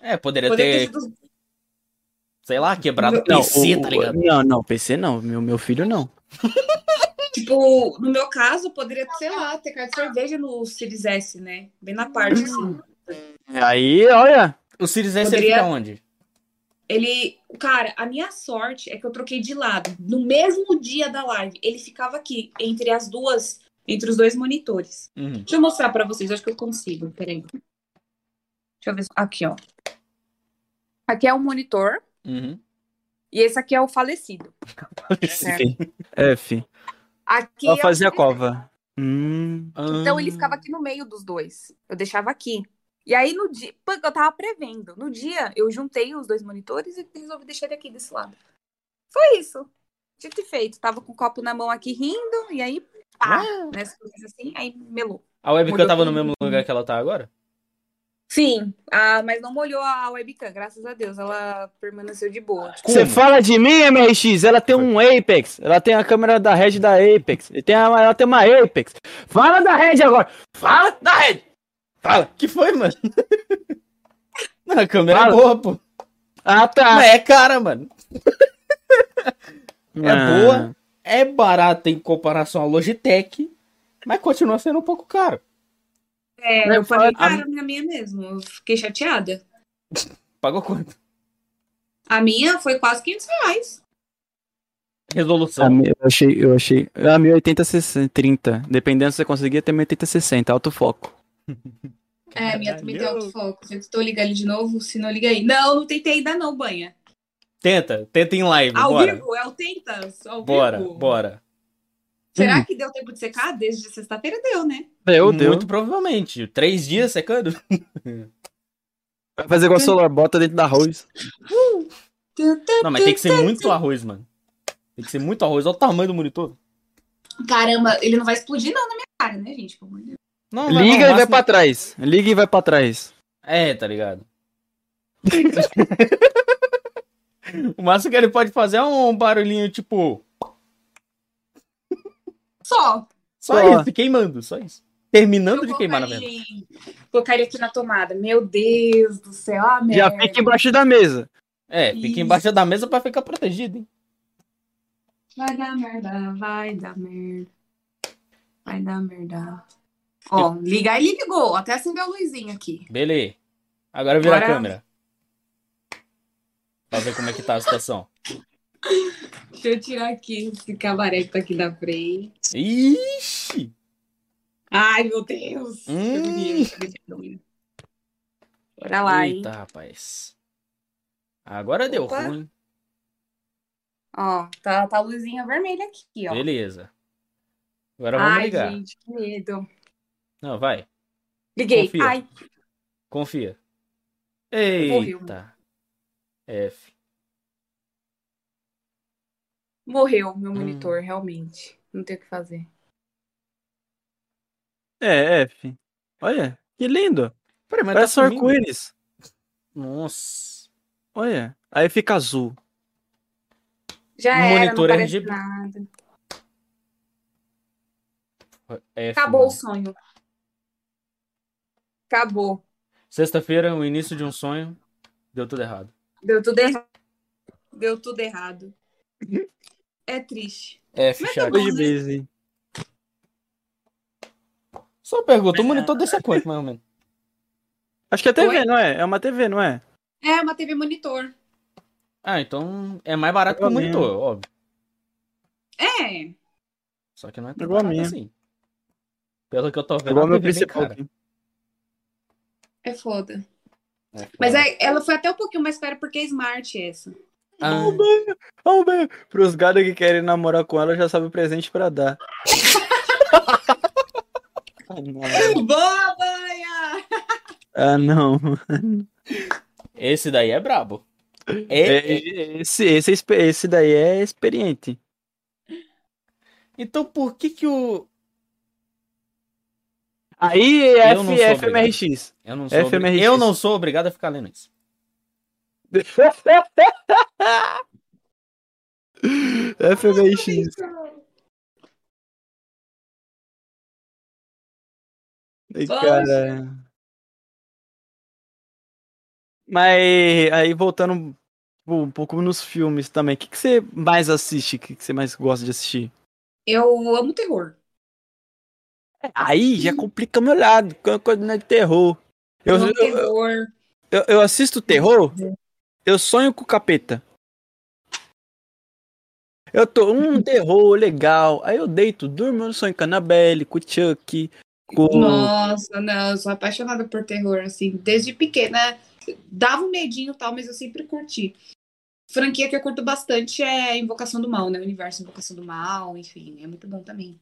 É, poderia Poderia ter ter, sido. sei lá, quebrado o Não, PC, o- tá ligado? Não, não, PC não, meu, meu filho não. Tipo, no meu caso, poderia, sei lá, ter caído cerveja no Series S, né? Bem na parte, assim. Aí, olha, O Series S ele Poderia- fica onde? Ele. Cara, a minha sorte é que eu troquei de lado. No mesmo dia da live, ele ficava aqui, entre as duas. Entre os dois monitores. Uhum. Deixa eu mostrar pra vocês, acho que eu consigo. Peraí. Deixa eu ver. se- Aqui, ó. Aqui é o monitor. Uhum. E esse aqui é o falecido. F. Aqui Só é fazia a cova. Hum, Então ele ficava aqui no meio dos dois. Eu deixava aqui. E aí no dia, pô, eu tava prevendo. No dia eu juntei os dois monitores e resolvi deixar ele aqui desse lado. Foi isso. Dito e feito. Tava com o copo na mão aqui rindo e aí pá, né, as coisas assim, aí melou. A webcam Molhou tava no mesmo lugar que ela tá agora? Sim, ah, mas não molhou a webcam, graças a Deus. Ela permaneceu de boa. Você Como? fala de mim, MRX, ela tem um Apex, ela tem a câmera da Red da Apex, e tem a- ela tem uma Apex. Fala da Red agora, fala da Red. Fala. que foi, mano? Não, a câmera é Fala. boa, pô. Ah, tá. Mas é cara, mano. É Ah. boa, é barata em comparação à Logitech, mas continua sendo um pouco caro. É, Mas eu falei, fala- cara, a minha mesmo. Eu fiquei chateada. Pagou quanto? A minha foi quase 500 reais. A Resolução. minha- eu achei, eu achei. A minha 80 60, 30. Dependendo se você conseguir, tem 80 60, alto foco. É, minha também tem autofoco. Se eu tentou ligar ele de novo, se não liga aí. Não, não tentei ainda não, banha. Tenta, tenta em live, Ao bora. vivo? É o Tentas? Ao Bora, vivo? bora. Será que deu tempo de secar? Desde sexta-feira deu, né? Meu Deus. Muito provavelmente. Três dias secando. Vai fazer igual solar, bota dentro da arroz. Não, mas tem que ser muito arroz, mano. Tem que ser muito arroz. Olha o tamanho do monitor. Caramba, ele não vai explodir não na minha cara, né, gente? Pelo amor de Deus. Não, Liga no e vai pra trás. Liga e vai pra trás. É, tá ligado? o máximo que ele pode fazer é um barulhinho tipo. Só. Só, Só. isso, queimando, só isso. Terminando Eu de queimar, na verdade. colocaria- aqui na tomada. Meu Deus do céu, ah, Já merda. fica embaixo da mesa. É, fica Isso. embaixo da mesa pra ficar protegido, hein? Vai dar merda, vai dar merda. Vai dar merda. Ó, ligar ele ligou. Até acendeu a luzinha aqui. Beleza. Agora vira a Agora- câmera. Pra ver como é que tá a situação. Deixa eu tirar aqui esse cabaré que tá aqui da frente. Ixi! Ai, meu Deus. Hum. Bora lá, hein? Eita, rapaz. Agora deu Opa. ruim. Ó, tá, tá a luzinha vermelha aqui, ó. Beleza. Agora vamos Ai, ligar. gente, que medo. Não, vai. Liguei. Confia. Ai, Confia. Morreu. F. Morreu Hum. meu monitor, realmente. Não tem o que fazer. É, F. Olha, que lindo. Peraí, mas Parece tá um arco-íris. Nossa. Olha. Aí fica azul. Já Um era, não monitor parece RGB. nada. F, Acabou o mano. sonho. Acabou. Sexta-feira, o início de um sonho. Deu tudo errado. Deu tudo errado. Deu tudo errado. É triste. F, Mas tá chat. bom. Hoje mesmo. Só pergunta, o monitor desse é quanto, mais ou menos? Acho que é TV, Oi? não é? É uma TV, não é? É uma TV monitor. Ah, então é mais barato que o Igual monitor, óbvio. É. Só que não é tão Igual barato minha. assim. Pelo que eu tô vendo, Igual a meu é principal. É foda. É, Mas é- ela foi até um pouquinho mais cara porque é smart essa. Ah, Vamos ver. Pros gados que querem namorar com ela, já sabe o presente pra dar. ah, não. Boa, banha! Ah, não. esse daí é brabo. É, É, é- esse, esse, é esse daí é experiente. Então por que que o... Aí Eu é sou F. FMRX. Eu não sou, FMRX. eu não sou obrigado a ficar lendo isso. FMRX. Ai, cara. Mas aí voltando um pouco nos filmes também, o que, que você mais assiste? O que, que você mais gosta de assistir? Eu amo terror. Aí já complica meu lado, quando coisa não é de terror. Eu, Eu amo eu, terror. eu, eu assisto terror, eu sonho com o capeta. Eu tô, um terror legal. Aí eu deito, durmo, eu sonho com a Annabelle, com o Chuck, com. Nossa, não, eu sou apaixonada por terror, assim, desde pequena. Dava um medinho e tal, mas eu sempre curti. Franquia que eu curto bastante é Invocação do Mal, né? O Universo Invocação do Mal, enfim, é muito bom também.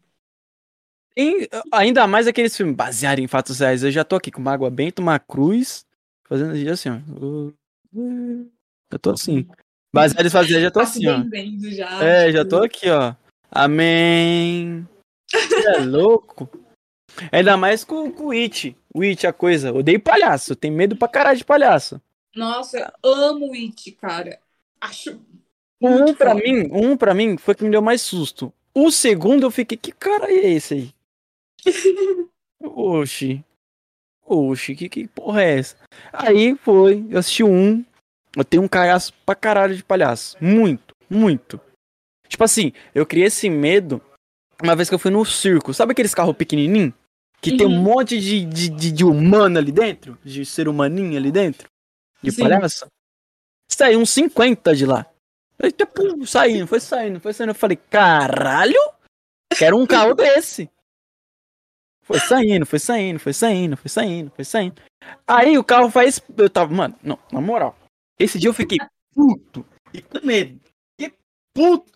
Em- ainda mais aqueles filmes baseados em fatos reais. Eu já tô aqui com uma água benta, uma cruz, fazendo assim, ó. Eu tô assim. Baseado em fatos reais, já tô assim, ó. Já. É, já tipo, tô aqui, ó. Amém. Você é louco? Ainda mais com, com o It. O It, a coisa. Odeio palhaço. Tenho medo pra caralho de palhaço. Nossa, eu amo It, cara. Acho. Um pra foda. mim, um pra mim foi que me deu mais susto. O segundo eu fiquei, que cara é esse aí? Oxi. Oxi, que, que porra é essa? Aí foi, eu assisti um. Eu tenho um cagaço pra caralho de palhaço. Muito, muito. Tipo assim, eu criei esse medo uma vez que eu fui no circo. Sabe aqueles carros pequenininhos? Que tem um Uhum. monte de, de, de, de humano ali dentro? De ser humaninho ali dentro? De Sim. palhaço? Saiu uns 50 de lá. Aí, tipo, saindo, foi saindo, foi saindo. Eu falei, caralho, quero um carro desse. Foi saindo, foi saindo, foi saindo, foi saindo, foi saindo. Aí o carro faz. Eu tava, mano, não, na moral. Esse dia eu fiquei puto e com medo. E puto.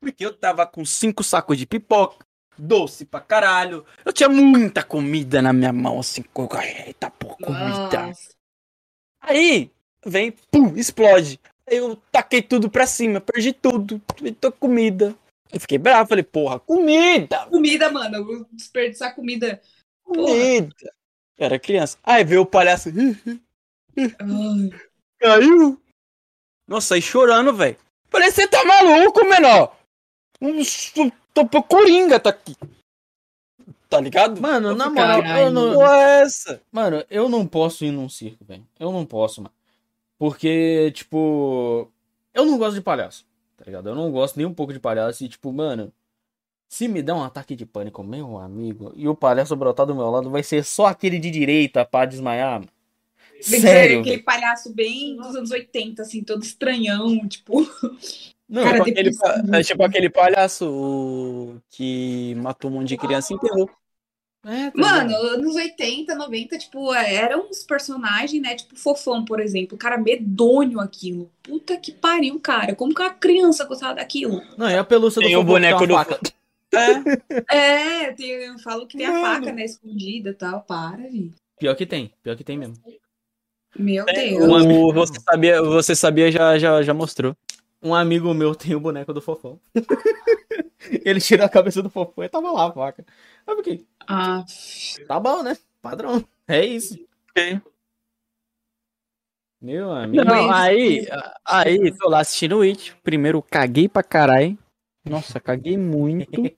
Porque eu tava com cinco sacos de pipoca, doce pra caralho. Eu tinha muita comida na minha mão, assim. co- Eita, pô, comida. Aí, vem, pum, explode. Eu taquei tudo pra cima, perdi tudo, tô comida. Eu fiquei bravo, falei, porra, comida, Comida, mano. eu vou Desperdiçar comida. Porra. comida. Eu era criança. Aí veio o palhaço, Ai. caiu. Nossa, aí chorando, velho. Falei, você tá maluco, menor? Um pro Coringa, tá aqui. Tá ligado? Mano, na moral, eu não, Porra é essa? Mano, eu não posso ir num circo, velho. Eu não posso, mano. Porque, tipo. Eu não gosto de palhaço, tá ligado? Eu não gosto nem um pouco de palhaço. E, tipo, mano. Se me der um ataque de pânico, meu amigo, e o palhaço brotar do meu lado, vai ser só aquele de direita pra desmaiar, mano. Ser Sério, aquele palhaço bem dos anos 80, assim, todo estranhão, tipo. Não, Cara, Tipo aquele, é tipo aquele palhaço que matou um monte de criança e enterrou. É, tá Mano, ligado? anos 80, 90, tipo, eram uns personagens, né? Tipo, fofão, por exemplo. Cara, medonho aquilo. Puta que pariu, cara. Como que uma criança gostava daquilo? Não, e a pelúcia do Tem o Fofão tem boneco uma do- faca. É, É, tem, eu falo que tem a Mano. faca, né? Escondida e tal. Para, gente. Pior que tem, pior que tem mesmo. Meu É, Deus. Um amigo- você sabia, você sabia já, já, já mostrou. Um amigo meu tem o boneco do fofão. Ele tirou a cabeça do fofão e tava lá a faca. Eu fiquei, Ah, tá bom, né? Padrão. É isso. Meu amigo. Não, aí, aí, tô lá assistindo o It. Primeiro, caguei pra caralho. Nossa, caguei muito.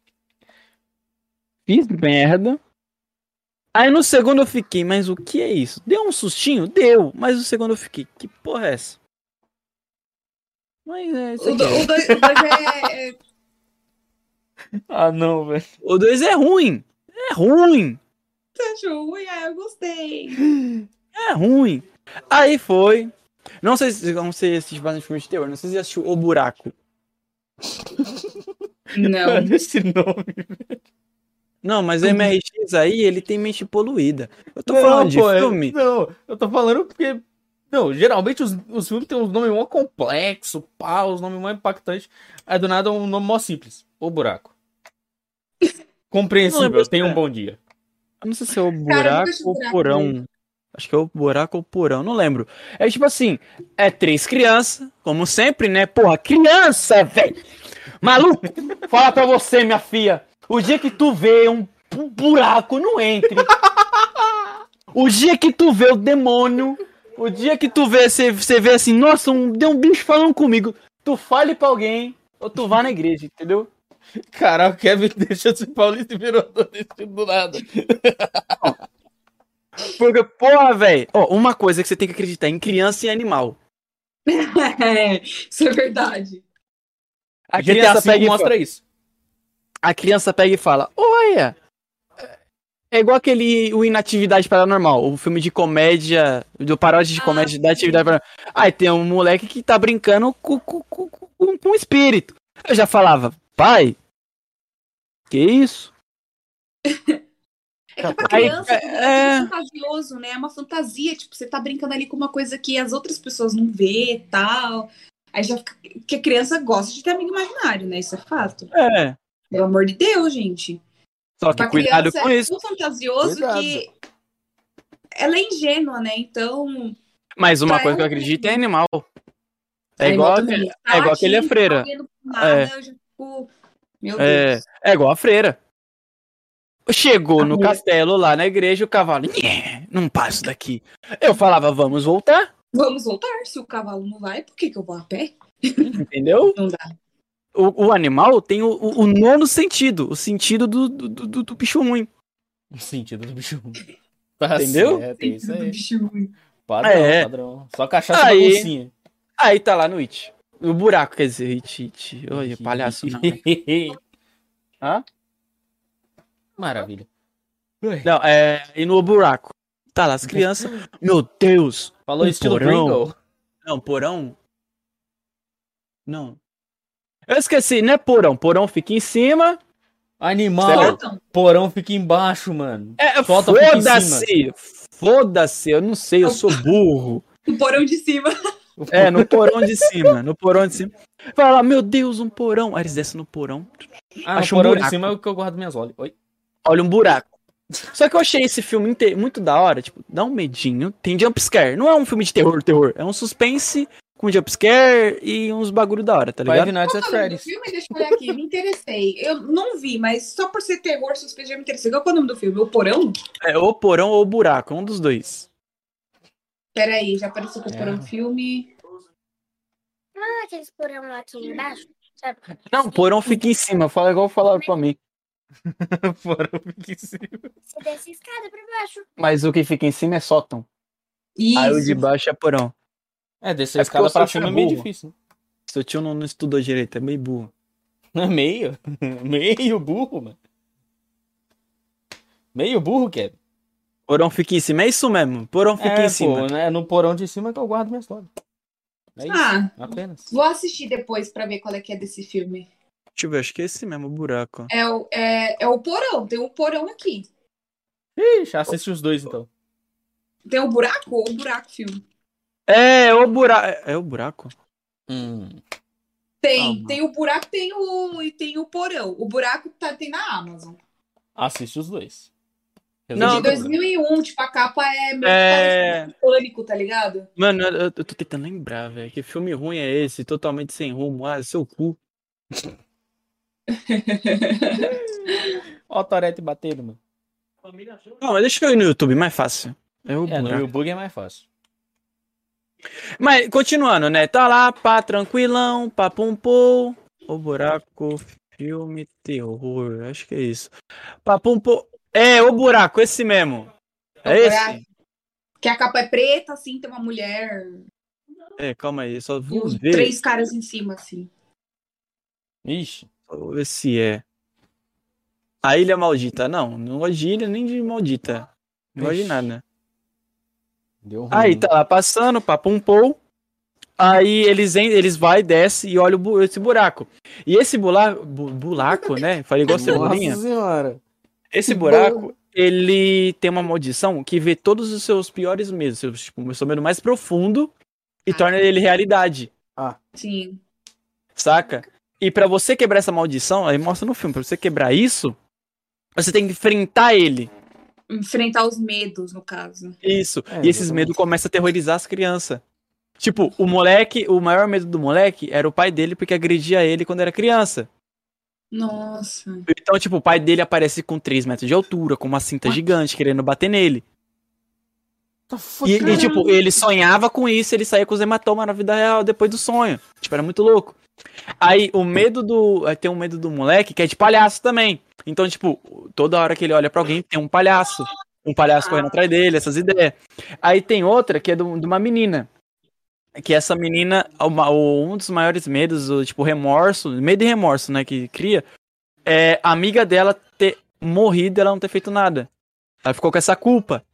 Fiz merda. Aí no segundo eu fiquei, mas o que é isso? Deu um sustinho? Deu. Mas no segundo eu fiquei, que porra é essa? Mas é isso o 2 aqui. o dois, o dois é, é- Ah, não, velho. O 2 é ruim. É ruim. Você achou ruim? Ah, eu gostei. É ruim. Aí foi. Não sei se não sei se assistiu bastante filme de terror. Não sei se você assistiu O Buraco. Não. Esse nome. Não, mas o MRX aí, ele tem mente poluída. Eu tô Não, falando de pô, é- filme. Não, eu tô falando porque. Não, geralmente os, os filmes têm uns nomes mó complexos, pá, os nomes mó impactantes. Aí do nada é um nome mó simples. O buraco. Compreensível, tenha um bom dia. Eu não sei se é o Cara, buraco assisti ou Buraco, porão. Acho que é o buraco ou porão, não lembro. É tipo assim, é três crianças, como sempre, né? Porra, criança, velho! Maluco, fala pra você, minha filha. O dia que tu vê um bu- buraco, não entre. O dia que tu vê o demônio, o dia que tu vê, você, você vê assim, nossa, um, deu um bicho falando comigo. Tu fale pra alguém, ou tu vá na igreja, entendeu? Caralho, o Kevin deixou de ser paulista e virou nordestino do nada. Porque, porra, velho. Ó, uma coisa que você tem que acreditar em criança e animal. É, isso é verdade. A criança, pega e mostra fala, isso. a criança pega e fala: Olha, é igual aquele o Inatividade Paranormal, o filme de comédia, do paródia de Ah, comédia da atividade paranormal. Aí tem um moleque que tá brincando com, com, com, com, com o espírito. Eu já falava, pai, que isso? É que pra Aí, criança é- é fantasioso, né? É uma fantasia, tipo, você tá brincando ali com uma coisa que as outras pessoas não vê e tal. Aí já fica. Porque a criança gosta de ter amigo imaginário, né? Isso é fato. É. Pelo amor de Deus, gente. Só que Pra cuidado com é isso. tão fantasioso Cuidado. que ela é ingênua, né? Então. Mas uma coisa que eu acredito é animal. É animal igual, também. é igual aquele Latim, freira. Nada, É. eu já fico. Meu É, Deus. é igual a freira. Chegou no A freira. castelo lá na igreja, o cavalo, "Nhé, não passo daqui. Eu falava, vamos voltar, Vamos voltar. Se o cavalo não vai, por que, que eu vou a pé? entendeu? Não dá. O, o animal tem o, o- o nono sentido, o sentido do, do, do- do bicho ruim. O sentido do bicho. Tá Entendeu? certo, é isso aí. Bicho ruim. Padrão, É. padrão. Só cachaça Aí- baguncinha. Aí tá lá no It. O buraco, quer dizer, It, It. Olha, palhaço não. né? Hã? Maravilha. Não, é. E no buraco. Tá lá as crianças. Meu Deus! Falou Um estilo porão. Pringle? Não, porão? Não. Eu esqueci, não é porão. Porão fica em cima. Animal. Porão fica embaixo, mano. É, em foda-se! Foda-se, eu não sei, eu sou burro. o porão de cima. É, no porão de cima, no porão de cima. Fala, meu Deus, um porão. Aí eles descem no porão. Ah, no Acho um porão de buraco. cima é o que eu guardo minhas olhas. Oi? Olha um buraco. Só que eu achei esse filme inte- muito da hora, tipo, dá um medinho. Tem jumpscare. Não é um filme de terror, terror. É um suspense com jumpscare e uns bagulho da hora, tá ligado? Five Nights at é o Freddy's. filme? Deixa eu olhar aqui, me interessei. Eu não vi, mas só por ser terror, suspeito, já me interessei. Qual é o nome do filme? O Porão? É ou porão ou buraco, um dos dois. Peraí, já apareceu com o É. Porão filme. Ah, aqueles porão lá aqui embaixo, sabe? Não, porão fica em cima. Fala igual falaram pra mim. porão fica em cima. Você desce a escada pra baixo. Mas o que fica em cima é sótão. Isso. Aí o de baixo é porão. É, descer É a eu escada pra cima é meio burro. difícil. né? Seu tio não, não estudou direito, é meio burro. É meio. Meio burro, mano. Meio burro, Kevin. Porão fica em cima, é isso mesmo. Porão fica É, em cima. pô, né? No porão de cima que eu guardo minha história. É isso, Ah, apenas. vou assistir depois pra ver qual é que é desse filme. Deixa eu ver, acho que é esse mesmo, o buraco. É o, é, é o Porão, tem o Porão aqui. Ixi, assiste os dois então. Tem o Buraco ou o Buraco filme? É, o buraco. É, é o buraco? Hum. Tem, Ah, tem o Buraco tem o, e tem o Porão. O Buraco tá, tem na Amazon. Assiste os dois. Não, de 2001, tipo, a capa é meio É. pânico, tá ligado? Mano, eu, eu tô tentando lembrar, velho. Que filme ruim é esse? Totalmente sem rumo. Ah, seu cu. Ó o Torete batendo, mano. Não, mas deixa eu ir no YouTube, mais fácil. Eu, É, no bug é mais fácil. Mas, continuando, né? Tá lá, pá, tranquilão, pá, pum, pum. O buraco, filme, terror. Acho que é isso. Pá, pum, pum. É, o buraco, esse mesmo. É O esse? buraco. Que a capa é preta, assim, tem uma mulher, É, calma aí, só e vou os ver. três caras em cima, assim. Ixi. Vou ver se é. A Ilha Maldita. Não, não gosto de ilha nem de maldita. Não gosto de nada. Deu ruim. Aí tá lá passando, papum pou. Aí eles eles vai, desce e olha o bu- esse buraco. E esse bula bu- buraco, né? Falei igual cebolinha. Nossa senhora. Esse buraco, ele tem uma maldição que vê todos os seus piores medos, seu, tipo, o seu medo mais profundo e Ah. torna ele realidade, Sim. saca? E pra você quebrar essa maldição, aí mostra no filme, pra você quebrar isso, você tem que enfrentar ele. Enfrentar os medos, no caso. Isso. É, e esses medos começam a aterrorizar as crianças. Tipo, o moleque, o maior medo do moleque era o pai dele porque agredia ele quando era criança. Nossa. Então, tipo, o pai dele aparece com 3 metros de altura, com uma cinta gigante, querendo bater nele. Tá E, e, tipo, ele sonhava com isso, ele saía com os hematomas na vida real depois do sonho. Tipo, era muito louco. Aí, o medo do. aí Tem um medo do moleque que é de palhaço também. Então, tipo, toda hora que ele olha pra alguém, tem um palhaço. Um palhaço correndo atrás dele, essas ideias. Aí tem outra que é do- de uma menina. Que essa menina, uma- um dos maiores medos, o, tipo, remorso, medo e remorso, né, que cria, é a amiga dela ter morrido e ela não ter feito nada. Ela ficou com essa culpa.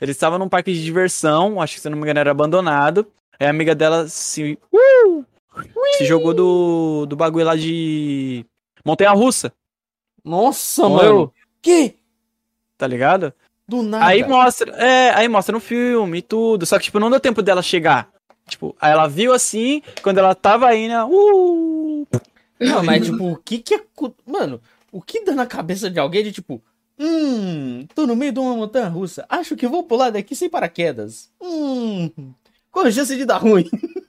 Eles estavam num parque de diversão, acho que se não me engano era abandonado. Aí a amiga dela se. Uh! se jogou do, do bagulho lá de. Montanha russa, Nossa, Morreu. mano. Que? tá ligado? Do nada. Aí mostra. É, aí mostra no filme e tudo. Só que, tipo, não deu tempo dela chegar. Tipo, aí ela viu assim, quando ela tava indo. ela, Uh! Não, mas tipo, o que que é. Mano, o que dá na cabeça de alguém de tipo. Hum, tô no meio de uma montanha russa. Acho que vou pular daqui sem paraquedas. Hum, com chance de dar ruim.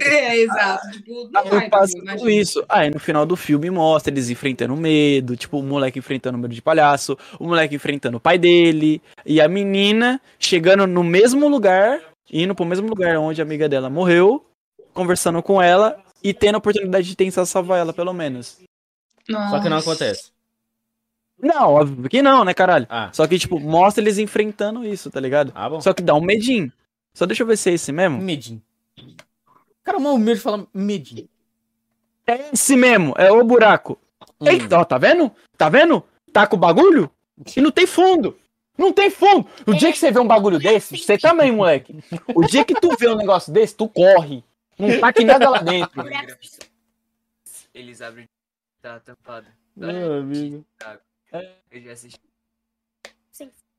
É, exato. Tipo, não vai, passa tudo imagina. isso. Aí no final do filme mostra eles enfrentando medo, tipo, o moleque enfrentando medo de palhaço, o moleque enfrentando o pai dele, e a menina chegando no mesmo lugar, indo pro mesmo lugar onde a amiga dela morreu, conversando com ela e tendo a oportunidade de tentar salvar ela, pelo menos. Só que não Nossa. acontece. Não, óbvio que não, né, caralho? Ah, Só que, tipo, mostra eles enfrentando isso, tá ligado? ah bom. Só que dá um medinho. Só deixa eu ver se é esse mesmo. Medinho. Cara, mal medo de falar medinho. É esse mesmo, é o buraco. Hum. Eita, ó, tá vendo? Tá vendo? Tá com o bagulho? E não tem fundo. Não tem fundo. O dia que você vê um bagulho desse, você também, moleque. O dia que tu vê um negócio desse, tu corre. Não tá que nada lá dentro. Eles abrem. Tá tampado. Meu amigo. Eu já assisti.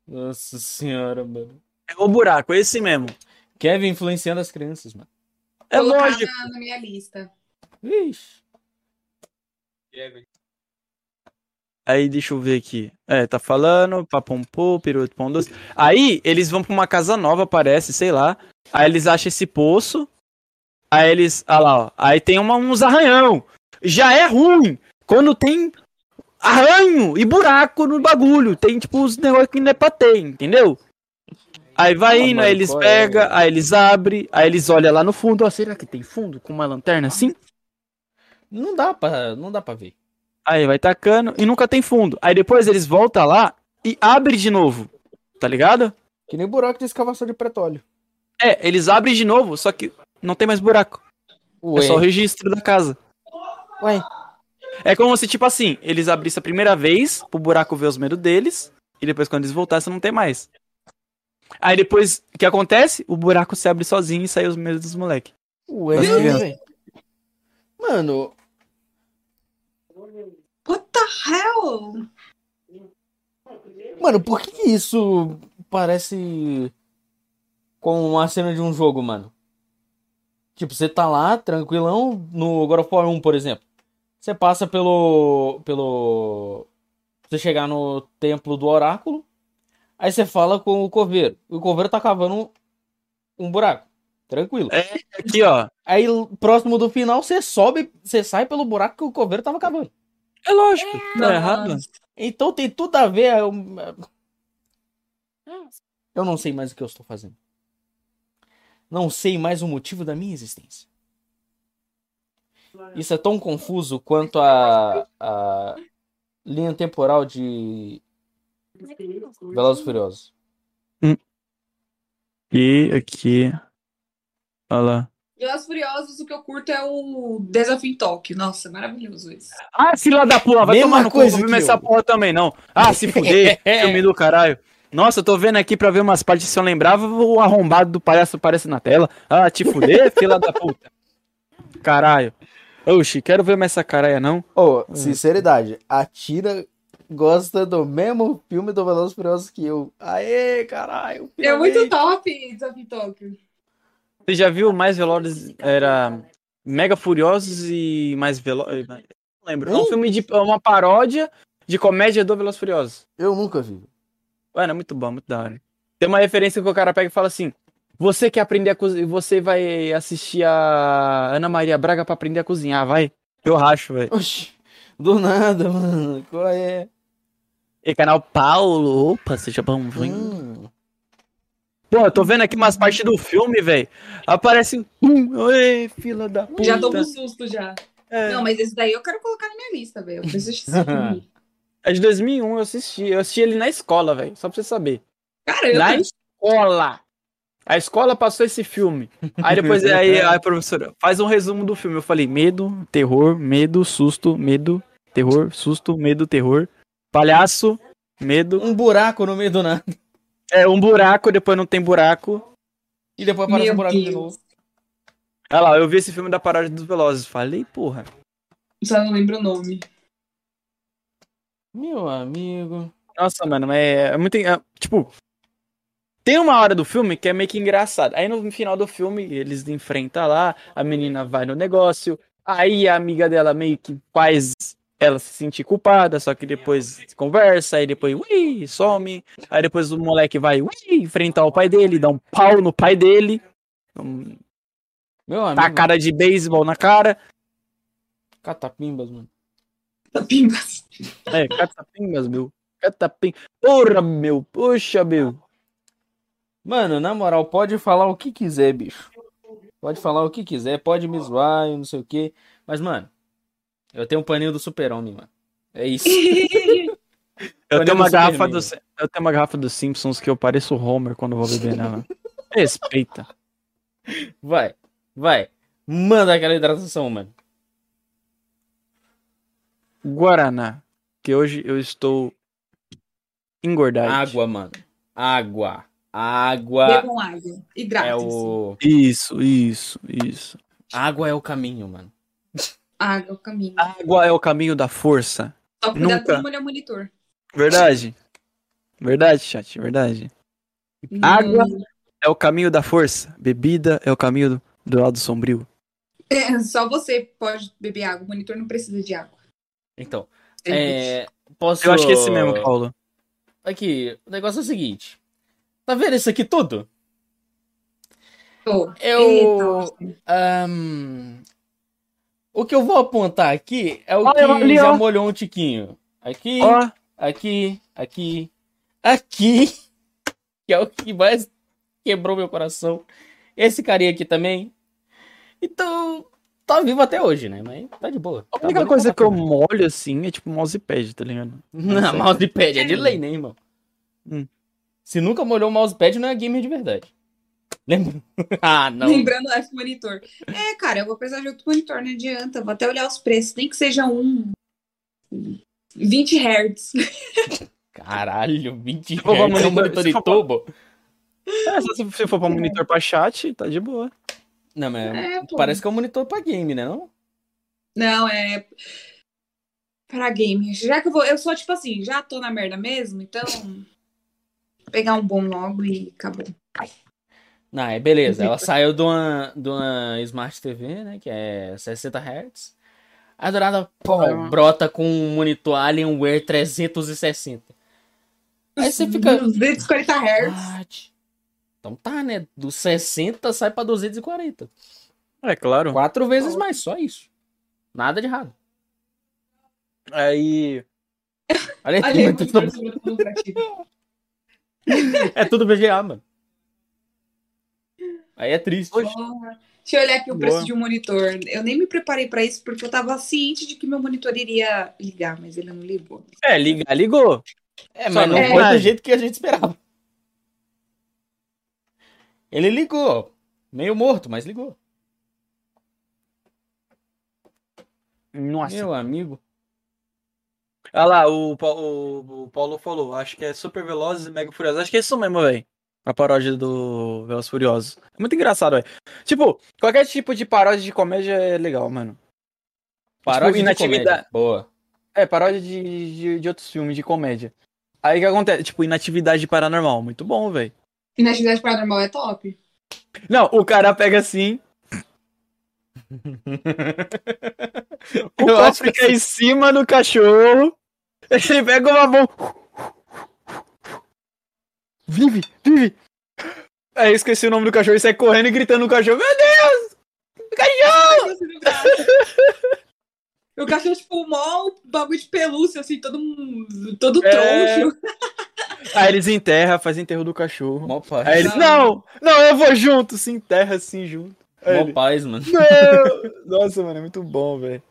Nossa senhora, mano. É o buraco, é esse mesmo. Kevin influenciando as crianças, mano. É Colocar lógico. Na, na minha lista. Vixe. Aí, deixa eu ver aqui. É, tá falando, papompô, piruto, pão doce. Aí, eles vão pra uma casa nova, parece, sei lá. Aí eles acham esse poço. Aí eles, ah lá, ó. Aí tem uma, uns arranhão. Já é ruim. Quando tem arranho e buraco no bagulho. Tem, tipo, os negócios que não é pra ter, entendeu? Aí vai Ah, indo, aí eles é? pegam, aí eles abrem, aí eles olham lá no fundo. Ó, será que tem fundo com uma lanterna assim? Não dá pra, não dá pra ver. Aí vai tacando e nunca tem fundo. Aí depois eles voltam lá e abrem de novo. Tá ligado? Que nem buraco de escavação de petróleo. É, eles abrem de novo, só que não tem mais buraco. Ué. É só o registro da casa. Ué. É como se, tipo assim, eles abrissem a primeira vez pro buraco ver os medos deles. E depois, quando eles voltassem, não tem mais. Aí depois, o que acontece? O buraco se abre sozinho e sai os medos dos moleques. Ué, velho. Mano, What the hell? mano, por que isso parece com uma cena de um jogo, mano? Tipo, você tá lá, tranquilão, no God of War 1, por exemplo. Você passa pelo. pelo. Você chegar no templo do oráculo. Aí você fala com o coveiro. O coveiro tá cavando um, um buraco. Tranquilo. É, aqui, ó. Aí, próximo do final, você sobe, você sai pelo buraco que o coveiro tava cavando. É lógico. Tá Nossa. errado. Então tem tudo a ver. Eu, eu não sei mais o que eu estou fazendo. Não sei mais o motivo da minha existência. Isso é tão confuso quanto a, a linha temporal de Velozes e Furiosos. E aqui. Olha lá. Velozes Furiosos, o que eu curto é o Desafio em Tóquio. Nossa, maravilhoso isso. Ah, filha da porra, vai Mesma tomar no cu, coisa não vou ver que essa eu. porra também, não. Ah, se fuder, filme do caralho. Nossa, eu tô vendo aqui pra ver umas partes, se eu lembrava, o arrombado do palhaço aparece na tela. Ah, te fuder, filha da puta. Caralho. Oxi, quero ver mais essa caralha, não. Ô, sinceridade, a Tira gosta do mesmo filme do Velozes Furiosos que eu. Aê, caralho. É muito top Desafio em Tóquio. Você já viu mais Velozes, era Mega Furiosos e mais Velozes, não lembro. É um Hum? filme de, é uma paródia de comédia do Velozes Furiosos. Eu nunca vi. Mano, é muito bom, muito da hora. Tem uma referência que o cara pega e fala assim: Você quer aprender a cozinhar, você vai assistir a Ana Maria Braga pra aprender a cozinhar, vai. Eu racho, velho. Oxi, do nada, mano. Qual é? E canal Paulo, opa, seja bem-vindo. Hum. Pô, eu tô vendo aqui umas partes do filme, velho. Aparece um, oi, fila da puta. Já tô com susto já. É. Não, mas esse daí eu quero colocar na minha lista, velho. Eu preciso assistir esse filme. É de 2001, eu assisti. Eu assisti ele na escola, velho. Só pra você saber. Cara, eu Na tô... escola. A escola passou esse filme. Aí depois aí, a professora faz um resumo do filme. Eu falei: medo, terror, medo, susto, medo, terror, susto, medo, terror. Palhaço, medo. Um buraco no meio do nada. É um buraco, depois não tem buraco. E depois aparece Meu um buraco de Deus. novo. Olha lá, eu vi esse filme da Paródia dos Velozes. Falei, porra. Só não lembro o nome. Meu amigo. Nossa, mano, mas é, é muito. é, tipo, tem uma hora do filme que é meio que engraçado. Aí no final do filme, eles enfrentam lá, a menina vai no negócio, aí a amiga dela meio que faz ela se sentir culpada, só que depois conversa, aí depois, ui, some. Aí depois o moleque vai, ui, enfrentar o pai dele, dá um pau no pai dele, um, Meu amigo. tacada de beisebol na cara. Catapimbas, mano. Tapimbas. É, catapimbas, meu. Catapim. Porra, meu. Poxa, meu. Mano, na moral, pode falar o que quiser, bicho. Pode falar o que quiser, pode me zoar e não sei o que. Mas, mano, eu tenho um paninho do super-homem, mano. É isso. Eu tenho, uma garrafa do, eu tenho uma garrafa dos Simpsons que eu pareço o Homer quando vou beber nela. Respeita. Vai, vai. Manda aquela hidratação, mano. Guaraná. Que hoje eu estou engordado. Água, mano. Água. Água Bebam água. é Hidratem-se. o. Isso, isso, isso. Água é o caminho, mano. Água, é o caminho. Água é o caminho da força. Só cuidado nunca. molhar o monitor. Verdade? Verdade, chat, verdade. Água. Hum, É o caminho da força. Bebida é o caminho do, do lado sombrio. é, só você pode beber água. O monitor não precisa de água. Então, é. Posso. Eu acho que é esse mesmo, Paulo. Aqui, o negócio é o seguinte. Tá vendo isso aqui tudo? Eu. Ahn, o que eu vou apontar aqui é o Olha que ali, já molhou um tiquinho. Aqui, Ó, aqui, aqui, aqui. Que é o que mais quebrou meu coração. Esse carinha aqui também. Então, tá vivo até hoje, né? Mas tá de boa. a Tá única bonito coisa que eu molho assim é tipo mousepad, tá ligado? Não, mousepad é de lei, né, irmão? Hum. Se nunca molhou o mousepad, não é gamer de verdade. Lembra? ah, não. Lembrando esse monitor. É, cara, eu vou precisar de outro monitor, não adianta. Vou até olhar os preços, nem que seja um 20 Hz. Caralho, 20 for pra Hz, é um monitor- de tubo? É, se você for pra monitor pra chat, tá de boa. Não, mas É, parece que é um monitor pra game, né? Não? Não, é. Pra game. Já que eu vou. Eu sou tipo assim, já tô na merda mesmo, então. Pegar um bom logo e acabou. Não, é beleza. Ela saiu de uma, de uma Smart TV, né? Que é 60 Hz. A do nada, pô, Ah. brota com um monitor Alienware 360. Aí você fica. 240 Hz. Ah, então tá, né? Dos 60 sai pra 240. É claro. Quatro vezes mais, só isso. Nada de errado. Aí. Olha aí, Olha aí, tudo- é tudo VGA, mano. Aí é triste. Porra. Deixa eu olhar aqui o Boa. preço de um monitor. Eu nem me preparei pra isso porque eu tava ciente de que meu monitor iria ligar, mas ele não ligou. É, ligar, ligou. É, Só mas não não foi do jeito que a gente esperava. Ele ligou. Meio morto, mas ligou. Nossa. Meu amigo. Olha lá, o, o, o Paulo falou. Acho que é Super Velozes e Mega Furiosos. Acho que é isso mesmo, velho. A paródia do Velozes e Furiosos. É muito engraçado, velho. Tipo, qualquer tipo de paródia de comédia é legal, mano. Paródia de inatividade. comédia. Boa. É, paródia de, de, de outros filmes de comédia. Aí o que acontece? Tipo, inatividade paranormal. Muito bom, velho. E na atividade paranormal é top. Não, o cara pega assim, o Eu que fica em cima do cachorro, ele pega uma mão. Vive, vive. Aí eu esqueci o nome do cachorro e sai correndo e gritando no cachorro. Meu Deus! Cachorro! O cachorro, tipo, mó bagulho de pelúcia, assim, todo, todo É. troncho. Aí eles enterram, fazem enterro do cachorro. Mó paz. Aí eles, não, não, eu vou junto, se enterra assim junto. Aí Mó ele, paz, mano. Não! Nossa, mano, é muito bom, velho.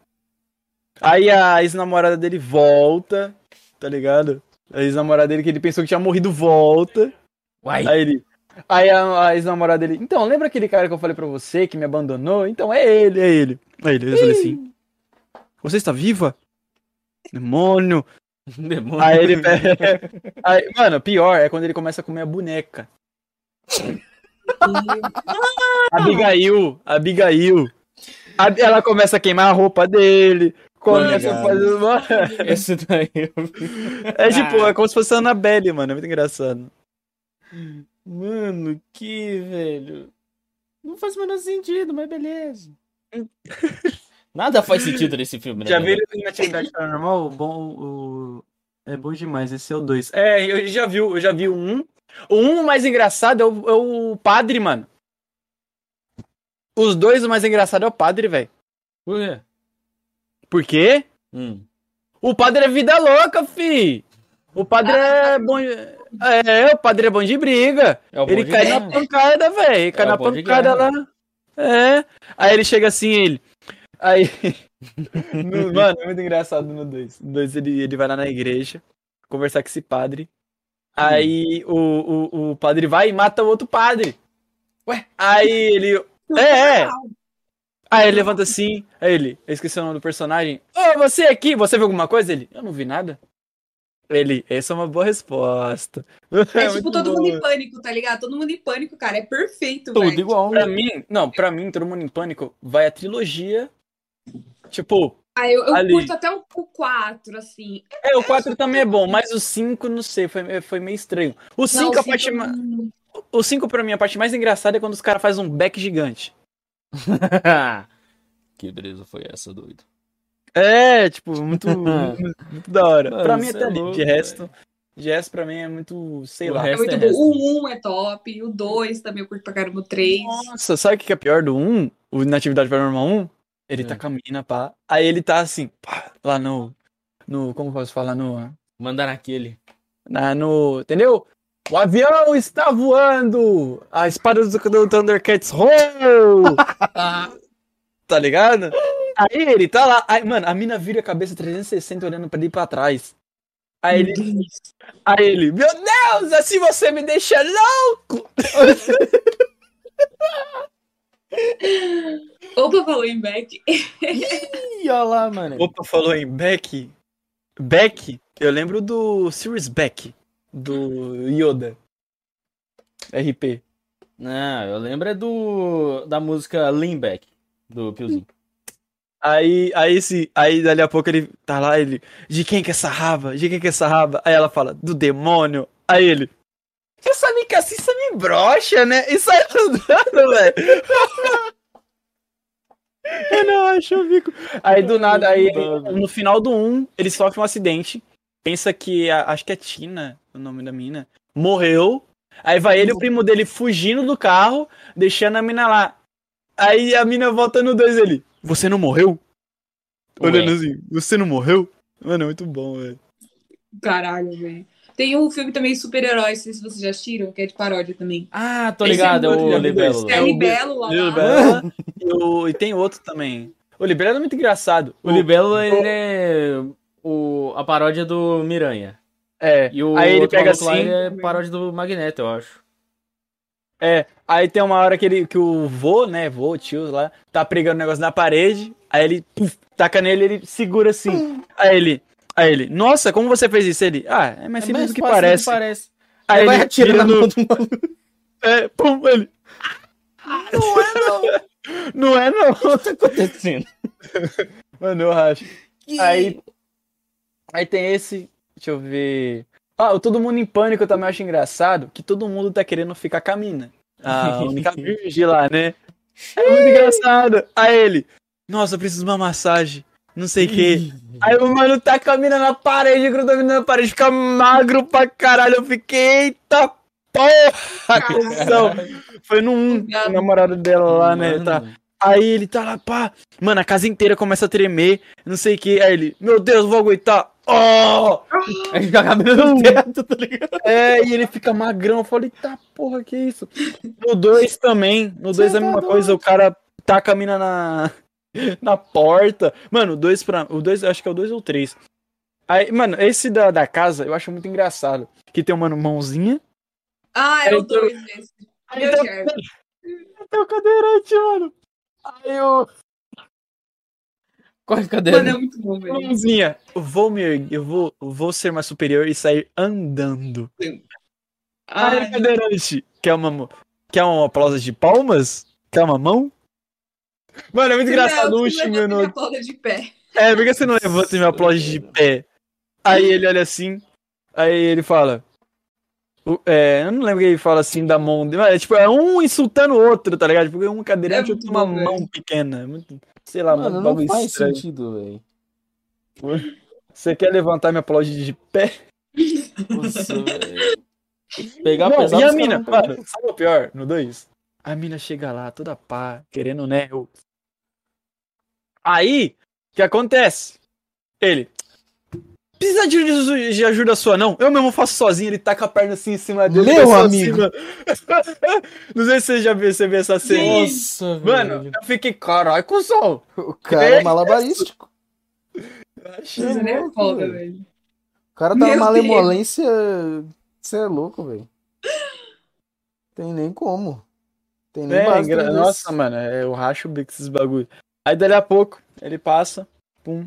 Aí a ex-namorada dele volta, tá ligado? A ex-namorada dele que ele pensou que tinha morrido volta. Uai. Aí ele. Aí a, a ex-namorada dele. Então, lembra aquele cara que eu falei pra você que me abandonou? Então é ele, é ele. Aí ele, eu falei assim. Você está viva? Demônio! Demônio. Aí ele pega. Aí, mano, pior é quando ele começa a comer a boneca. Abigail, Abigail. A- ela começa a queimar a roupa dele. Começa a fazer. Esse daí eu. É tipo, é como se fosse a Annabelle, mano. É muito engraçado. Mano, que velho. Não faz o menor sentido, mas beleza. Nada faz sentido nesse filme, né? Já viu ele em Atividade Paranormal? Bom, o... É bom demais, esse é o 2. É, eu já vi, eu já vi o 1. Um. O 1 um mais engraçado é o, é o padre, mano. Os dois, o mais engraçado é o padre, velho. Por quê? Por quê? Hum. O padre é vida louca, fi. O padre é bom. É, o padre é bom de briga. É o bom ele de cai guerra. na pancada, velho. Cai É na pancada lá. É. Aí ele chega assim, ele. Aí. no- mano, é muito engraçado no 2. No 2 ele, ele vai lá na igreja conversar com esse padre. Aí o, o, o padre vai e mata o outro padre. Ué? Aí ele. É, é. Aí ele levanta assim, aí ele, eu esqueci o nome do personagem. Ô, você aqui, você viu alguma coisa? Ele, eu não vi nada. Ele, essa é uma boa resposta. É, tipo muito todo bom. mundo em pânico, tá ligado? Todo mundo em pânico, cara. É perfeito, Tudo velho. igual. Pra mim, não, pra mim, Todo Mundo em Pânico vai a trilogia. Tipo, Ah, eu, eu Ali. curto até o, o 4, assim. é, o 4 também é bom, mas o 5, não sei, foi, foi meio estranho. O 5, Não, a parte cinco- ma- o 5 pra mim, a parte mais engraçada é quando os caras fazem um back gigante. que beleza foi essa, doido? É, tipo, muito, muito, muito da hora. Mano, pra mim até é louco, de resto, de resto pra mim é muito, sei O lá. É resto muito é bom. O 1 é top, o 2 também eu curto pra caramba, o 3. Nossa, sabe o que que é pior do 1? O Inatividade Paranormal 1? Ele tá Hum. com a mina, pá. Aí ele tá assim, pá, lá no. No. Como posso falar? No. Mandar naquele. Na, no. Entendeu? O avião está voando! A espada do, do Thundercats roll! tá ligado? Aí ele tá lá. Aí, mano, a mina vira a cabeça 360 olhando pra ele e pra trás. Aí ele. Aí ele, meu Deus, assim você me deixa louco! Opa, falou em back. Ih, olha lá, mano. Opa, falou em Beck. Beck, eu lembro do Sirius Beck, do Yoda. RP. Não, eu lembro é do da música Lean Back do Piozinho. Aí, aí sim, aí dali a pouco ele tá lá, ele, de quem que é essa raba? De quem que é essa raba? Aí ela fala, do demônio. Aí ele, você sabe que assim você me brocha, né? E sai andando, velho. Eu não acho o bico. Aí do nada, aí no final do 1, ele sofre um acidente. Pensa que, a- acho que é Tina, o nome da mina, morreu. Aí vai ele e o primo dele fugindo do carro, deixando a mina lá. Aí a mina volta no 2 ele, você não morreu? Ué. Olhando assim, você não morreu? Mano, é muito bom, velho. Caralho, velho. Tem um filme também super-herói, não sei se vocês já assistiram, que é de paródia também. Ah, tô Esse é ligado, é o. Libelo. É o Libelo lá. Bela e, o- e tem outro também. O Libelo é muito engraçado. O Libelo, ele é o, a paródia do Miranha. É, E o aí ele outro pega assim, é paródia do Magneto, eu acho. É, aí tem uma hora que, ele, que o vô, né, vô, tio lá, tá pregando um negócio na parede, aí ele puf, taca nele, ele segura assim. Aí ele, aí ele, nossa, como você fez isso? Ele, ah, é mais É simples mais do que parece. parece. Aí Aí vai ele atirar tira na no, mão do maluco. é, pum, ele, Não é, não. não é não. O que tá acontecendo? Mano, eu acho. Aí, aí tem esse, deixa eu ver. Ah, o Todo Mundo em Pânico eu também acho engraçado, que todo mundo tá querendo ficar com a mina. A única virgem lá, né? É muito engraçado. Aí ele, nossa, eu preciso de uma massagem, não sei o que. Aí o mano tá com a mina na parede, gruda a mina na parede, fica magro pra caralho. Eu fiquei, eita porra, cuzão. Foi no 1, o namorado dela lá, né? Tá. Aí ele tá lá, pá. Mano, a casa inteira começa a tremer, não sei o que. Aí ele, meu Deus, vou aguentar. Oh! Aí joga a no teto, tá ligado? É, e ele fica magrão. Eu falei, tá, porra, que isso? No 2 também. No 2 é a mesma coisa, o cara taca a mina na, na porta. Mano, o 2 pra. O 2, acho que é o 2 ou 3. Aí, mano, esse da, da casa eu acho muito engraçado. Que tem uma mãozinha. Ah, é o tem- 2 esse. Aí Meu tem, germe. tem o cadeirante, mano. Aí o. Corre, cadeira. Mano, é muito bom, velho. Mãozinha, eu vou me erguer, eu vou, eu vou ser mais superior e sair andando. Ai, o cadeirante, quer uma, quer uma aplauso de palmas? Quer uma mão? Mano, é muito engraçado, não, você levanta minuto. de pé. É, por que você não levanta e me aplaude de pé? Aí ele olha assim, aí ele fala. É, eu não lembro que ele fala assim da mão mas É, tipo, é um insultando o outro, tá ligado? Porque um cadeirante É e outro tem uma mão pequena. é Muito, sei lá, Mano, muito não faz estranho. sentido, velho. Você quer levantar e me aplaude de pé? Nossa. Pegar Não, pesado. e a mina, mano, sabe o pior? No 2? A mina chega lá, toda pá, querendo, né? Eu... Aí, o que acontece? Ele. Precisa de, ajuda- de ajuda sua, não? Eu mesmo faço sozinho, ele taca a perna assim em cima dele. Meu amigo. acima. não sei se você já viu essa cena. Nossa, Mano, velho. eu fiquei, caralho, cuzão. O cara é malabarístico. Achei Isso é foda, velho. O cara tá na Meu malemolência. Você é louco, velho. Tem nem como. Tem nem É, base engra- nossa, mano, é, eu racho o bico esses bagulho. Aí dali a pouco, ele passa, pum.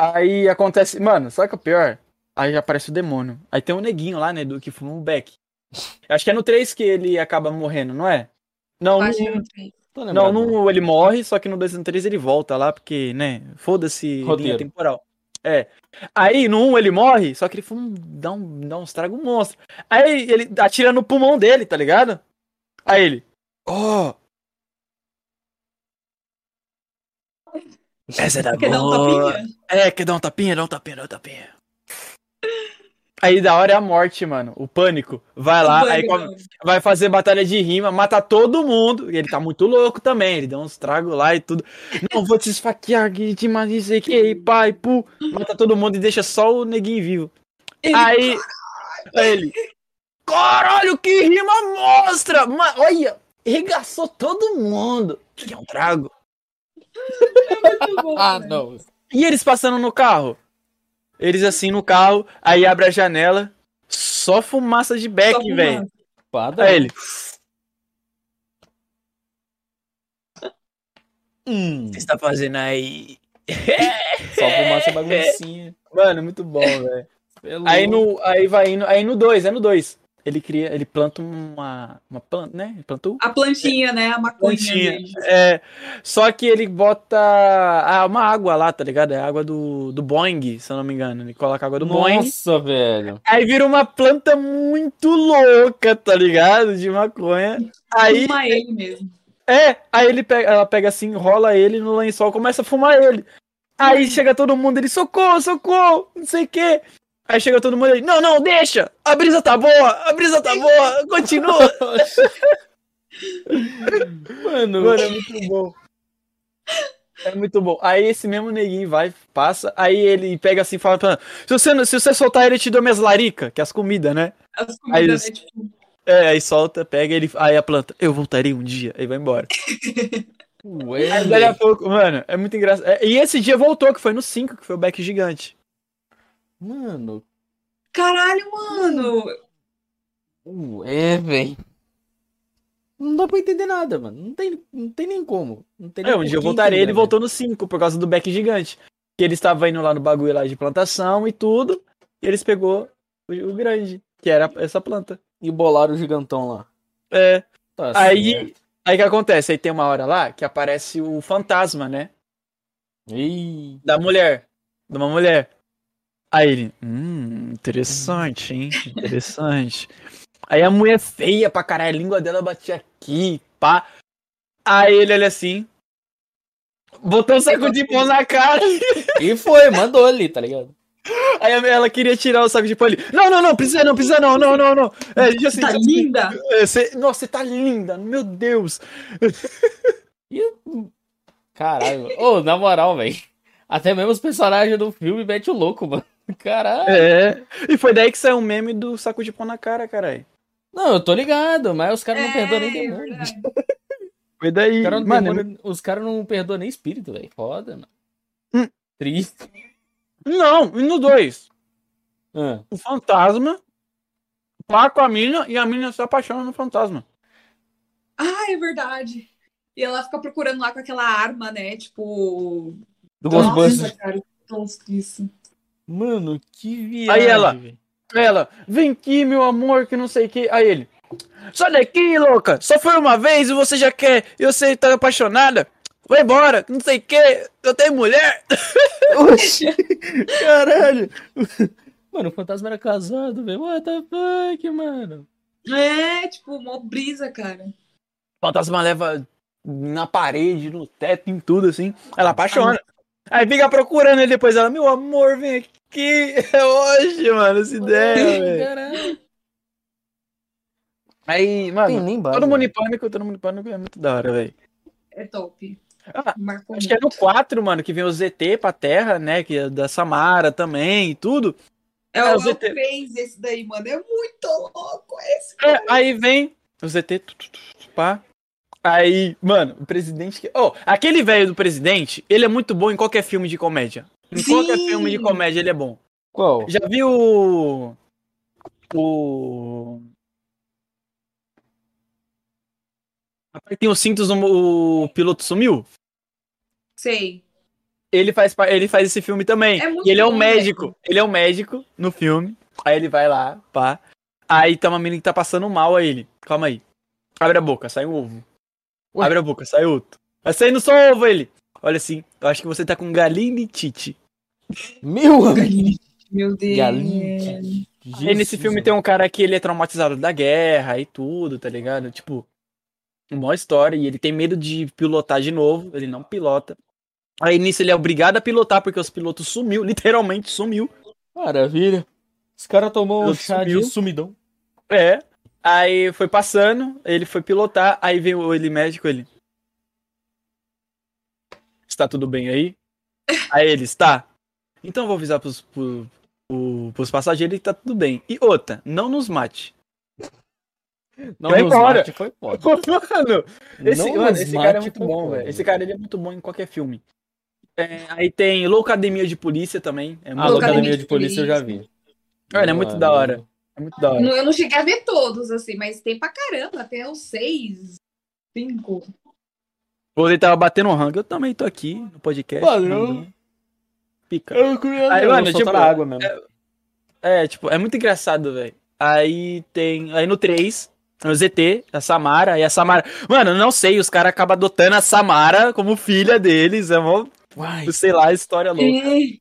Aí acontece, mano, sabe o que é o pior? Aí já aparece o demônio. Aí tem um neguinho lá, né, do que fuma um beck. Acho que é no 3 que ele acaba morrendo, não é? Não, Acho que no, não no ele morre, só que no 2 e no 3 ele volta lá, porque, né, foda-se linha temporal. É. Aí no 1 ele morre, só que ele fuma, um- dá, um, dá uns tragos monstro. Aí ele atira no pulmão dele, tá ligado? Aí ele, ó, Essa é da Quer dar um boa. tapinha? É, quer dar um tapinha? Dá um tapinha, dá um tapinha. Aí da hora é a morte, mano. O pânico. Vai lá, O aí come- vai fazer batalha de rima, mata todo mundo. E ele tá muito louco também. Ele dá uns tragos lá e tudo. Não, vou te esfaquear, que te mais isso aqui, e pai, pu. Mata todo mundo e deixa só o neguinho vivo. Ele- Aí, ele. Caralho, que rima monstra! Ma- olha, regaçou todo mundo. Que é um trago. Muito bom, Ah, velho. não. E eles passando no carro? Eles assim no carro, aí abre a janela, só fumaça de beck, velho. Aí ele, Hum, você está fazendo aí? só fumaça baguncinha. Mano, muito bom, velho. Pelo- Aí no, aí vai indo, aí no 2, é no 2. Ele cria, ele planta uma, uma planta, né? Ele plantou A plantinha, né? A maconha plantinha. É, só que ele bota ah, uma água lá, tá ligado? É água do, do Boeing, se eu não me engano. Ele coloca água do Boeing. Nossa, velho. Aí vira uma planta muito louca, tá ligado? De maconha. Aí Fuma ele mesmo. É, aí ele pega, ela pega assim, enrola ele no lençol, começa a fumar ele. Aí chega todo mundo, ele, socorro, socorro, não sei o quê. Aí chega todo mundo aí, não, não, deixa! A brisa tá boa, a brisa tá boa, continua! Mano, Mano, é muito bom. É muito bom. Aí esse mesmo neguinho vai, passa, aí ele pega assim e fala pra se você, se você soltar ele, eu te dou minhas laricas, que é as comidas, né? As Aí comidas, eles- né? Tipo, É, aí solta, pega ele, aí a planta, eu voltarei um dia, aí vai embora. ué, Aí daí a pouco, mano, é muito engraçado. É, E esse dia voltou, que foi no 5, que foi o back gigante. Mano, caralho, mano. ué, velho. Não dá pra entender nada, mano. Não tem, não tem nem como. Não tem nem É, um dia eu voltarei, entender, ele voltou no 5, por causa do back gigante. Que ele estava indo lá no bagulho lá de plantação e tudo, e eles pegou o, o grande, que era essa planta. E bolaram o gigantão lá. É, Tá aí, certo. aí o que acontece? Aí tem uma hora lá que aparece o fantasma, né? Ih, Da mulher. De uma mulher. Aí ele, hum, interessante, hein? Interessante. Aí a mulher feia pra caralho, a língua dela batia aqui, pá. Aí ele olha assim. Botou um saco de pão na cara. E foi, mandou ali, tá ligado? Aí ela queria tirar o saco de pão ali. Não, não, não, precisa não, precisa não, não, não, não. É, assim, Tá já- linda. é, você- nossa, você tá linda, meu Deus. Caralho. Ô, na moral, velho. Até mesmo os personagens do filme metem o louco, mano. Caralho. É. E foi daí que saiu o meme do saco de pão na cara, caralho. Não, eu tô ligado, mas os caras não perdoam nem É, demônio. verdade. Foi daí. Os caras não, Mano, demônio- os caras não perdoam nem espírito, velho. Foda, mano. Hum. Triste. não, e no dois. Ah, o fantasma pá com a mina e a mina se apaixona no fantasma. Ah, é verdade. E ela fica procurando lá com aquela arma, né? Tipo. do Nossa, Ghostbusters. cara, que tosco isso. Mano, que viagem. Aí ela-. Ela, vem aqui, meu amor, que não sei o que. Aí ele, sai daqui, louca. Só foi uma vez e você já quer. E você tá apaixonada. Vai embora, não sei o que. Eu tenho mulher. Oxi, caralho. Mano, o fantasma era casado, velho. What the fuck, mano? É, tipo, mó brisa, cara. O fantasma leva na parede, no teto, em tudo assim. Ela apaixona. Aí fica procurando ele depois. Ela, meu amor, vem aqui. É hoje, mano, essa ideia, velho. Caralho. Aí, mano, Tem nem base, todo mundo em pânico, todo mundo em pânico é muito da hora, velho. É top. Ah, Marcou Acho que é no 4, mano, que vem o ZT pra Terra, né? Que é da Samara também e tudo. É É, o, ZT. 3 esse daí, mano. É muito louco esse. É, aí vem o ZT, tu, tu, tu, tu, pá. Aí, mano, o presidente. que- Oh, aquele velho do presidente, ele é muito bom em qualquer filme de comédia. Em qualquer Sim! filme de comédia ele é bom. Qual? Já viu o. O. Rapaz, Tem os cintos, o piloto sumiu? Sei. ele faz, ele faz esse filme também. É muito e ele é um bom, médico. Ele é um médico no filme. Aí ele vai lá, pá. Aí tá uma menina que tá passando mal a ele. Calma aí. Abre a boca, sai um ovo. Ué? Abre a boca, sai outro. Vai saindo só ovo ele. Olha assim, eu acho que você tá com galinitite. Meu amigo. Meu Deus. Galinha. Aí nesse filme tem um cara que ele é traumatizado da guerra e tudo, tá ligado? Tipo, uma história. E ele tem medo de pilotar de novo. Ele não pilota. Aí nisso ele é obrigado a pilotar porque os pilotos sumiu, literalmente sumiu. Maravilha. Esse cara tomou um chá sumiu. de sumidão. É. Aí foi passando, ele foi pilotar, aí veio ele médico, ele. Está tudo bem aí? Aí ele está. Então eu vou avisar pros, pro, pro- pros passageiros que tá tudo bem. E outra, não nos mate. Não, Vai nos embora. mate foi foda. Mano, esse, Não mano, esse cara é muito bom, velho. Esse cara ele é muito bom em qualquer filme. É, aí tem Loucademia de Polícia também. É A muito Locademia Locademia de de Polícia eu já vi. Mano, é muito da hora. É muito da hora. Não, eu não cheguei a ver todos, assim, mas tem pra caramba, até os seis, cinco. Ou ele tava batendo um rango. Eu também tô aqui no podcast. Padrão. mandando. Pica. Eu queria Aí, eu mano, tipo, água mesmo. É, tipo, é muito engraçado, velho. Aí tem. Aí no 3, o ZT, a Samara, e a Samara. Mano, eu não sei, os caras acabam adotando a Samara como filha deles. É mó, Uai. sei lá, história louca. É.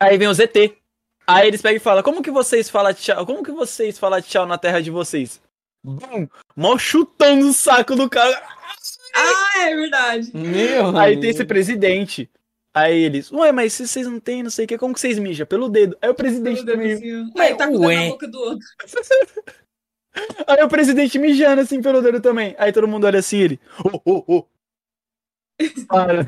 Aí vem o ZT. Aí eles pegam e falam: Como que vocês falam tchau? Como que vocês falam tchau na terra de vocês? Bum! Mó chutão no saco do cara. Ah, é verdade. Meu Aí amigo. tem esse presidente. Aí eles, ué, mas se vocês não têm, não sei o que, como que vocês mijam? Pelo dedo. Aí o presidente também. céu. Aí tá com Ué. na boca do outro. Aí o presidente mijando assim pelo dedo também. Aí todo mundo olha assim, ele. Oh, oh, oh. Para.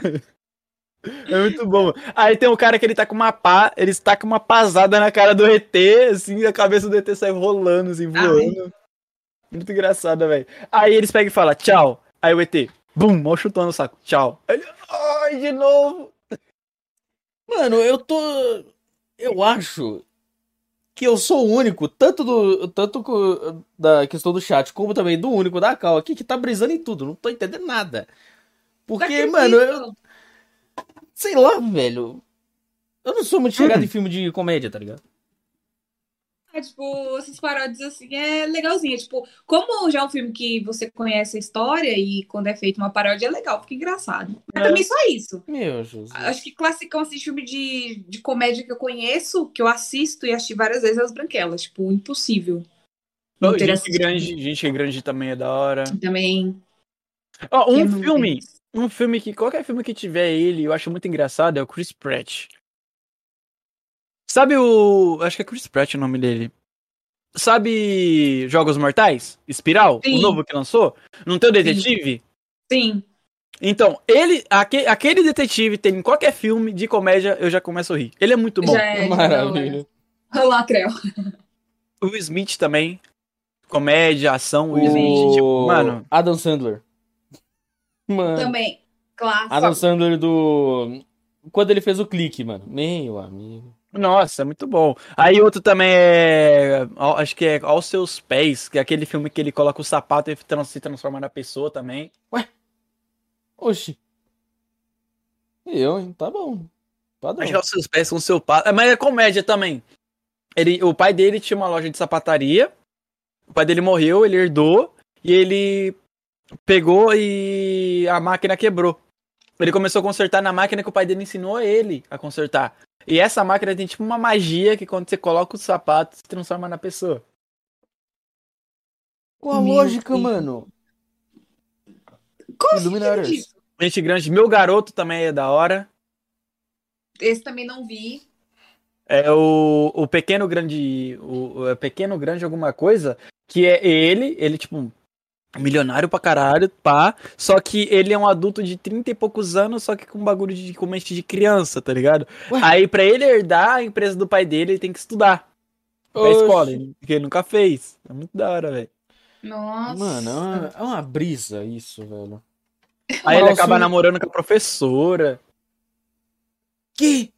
É muito bom. Aí tem um cara que ele tá com uma pá, ele está com uma pasada na cara do ET, assim, a cabeça do ET sai rolando, assim, voando. Muito engraçado, velho. Aí eles pegam e falam, tchau. Aí o ET, bum, mal chutando no saco, tchau. Aí ele, ai, de novo. Mano, eu tô. Eu acho que eu sou o único, tanto do. Tanto da questão do chat, como também do único da Cal aqui, que tá brisando em tudo. Não tô entendendo nada. Porque, Tá mano, eu. Sei lá, velho. Eu não sou muito chegado em filme de comédia, tá ligado? É, tipo, essas paródias assim é legalzinha. Tipo, como já é um filme que você conhece a história e quando é feito uma paródia é legal, fica engraçado. Mas É. também só isso. Meu Jesus. Acho que classicão assim, filme de, de comédia que eu conheço, que eu assisto e assisti várias vezes, é As Branquelas. Tipo, impossível. Não gente grande, gente grande também é da hora. Também. Ó, Eu um filme. Um filme que qualquer filme que tiver ele, eu acho muito engraçado, é o Chris Pratt. Sabe o, acho que é Chris Pratt o nome dele. Sabe Jogos Mortais? Espiral, o Sim. novo que lançou? Não tem o detetive? Sim. Então, ele, aque- aquele detetive tem em qualquer filme de comédia, eu já começo a rir. Ele é muito bom. Já é. Maravilha. Olha lá, Creu. O Will Smith também. Comédia, ação, Will O Smith, tipo, mano. Adam Sandler. Mano. Também. Clássico. Adam Sandler do. Quando ele fez o clique, mano. Meu amigo. Nossa, muito bom. Aí outro também é. Acho que é Aos Seus Pés, que é aquele filme que ele coloca o sapato e se transforma na pessoa também. Oxi. Eu, hein? Tá bom. Padrão. Acho que Aos Seus Pés com o seu pai. É, Mas é comédia também. Ele, o pai dele tinha uma loja de sapataria. O pai dele morreu, ele herdou. E ele pegou e a máquina quebrou. Ele começou a consertar na máquina que o pai dele ensinou ele a consertar. E essa máquina tem tipo uma magia que quando você coloca o sapato, se transforma na pessoa. Qual a Meu lógica, Deus. mano? Qual? Gente grande, meu garoto também é da hora. Esse também não vi. É o, o pequeno grande. O, o- pequeno grande alguma coisa. Que é ele, ele, tipo, milionário pra caralho, pá. Só que ele é um adulto de 30 e poucos anos, só que com bagulho de com mente de criança, tá ligado? Ué? Aí, pra ele herdar a empresa do pai dele, ele tem que estudar. Pra Oxi. escola, ele- que ele nunca fez. É muito da hora, velho. Nossa. Mano, é uma, é uma brisa isso, velho. Aí ele acaba namorando com a professora. Que?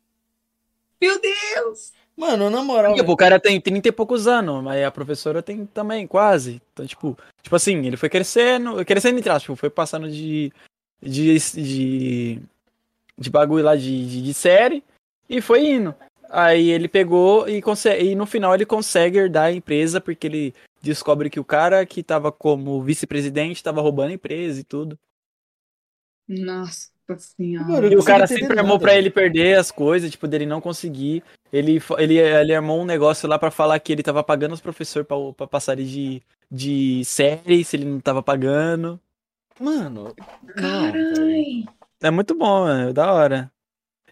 Meu Deus! Mano, na moral. Tipo, o cara tem 30 e poucos anos, mas a professora tem também, quase. Então, tipo, tipo assim, ele foi crescendo, crescendo entre aspas, tipo, foi passando de, de, de, de bagulho lá de, de, de série e foi indo. Aí ele pegou e, consegue, e no final ele consegue herdar a empresa porque ele descobre que o cara que tava como vice-presidente tava roubando a empresa e tudo. Nossa senhora. Mano, eu E o cara sempre armou pra ele perder as coisas, tipo, dele não conseguir. Ele, ele, ele armou um negócio lá pra falar que ele tava pagando os professores pra, pra passarem de, de série, se ele não tava pagando. Mano. Carai. É muito bom, é da hora.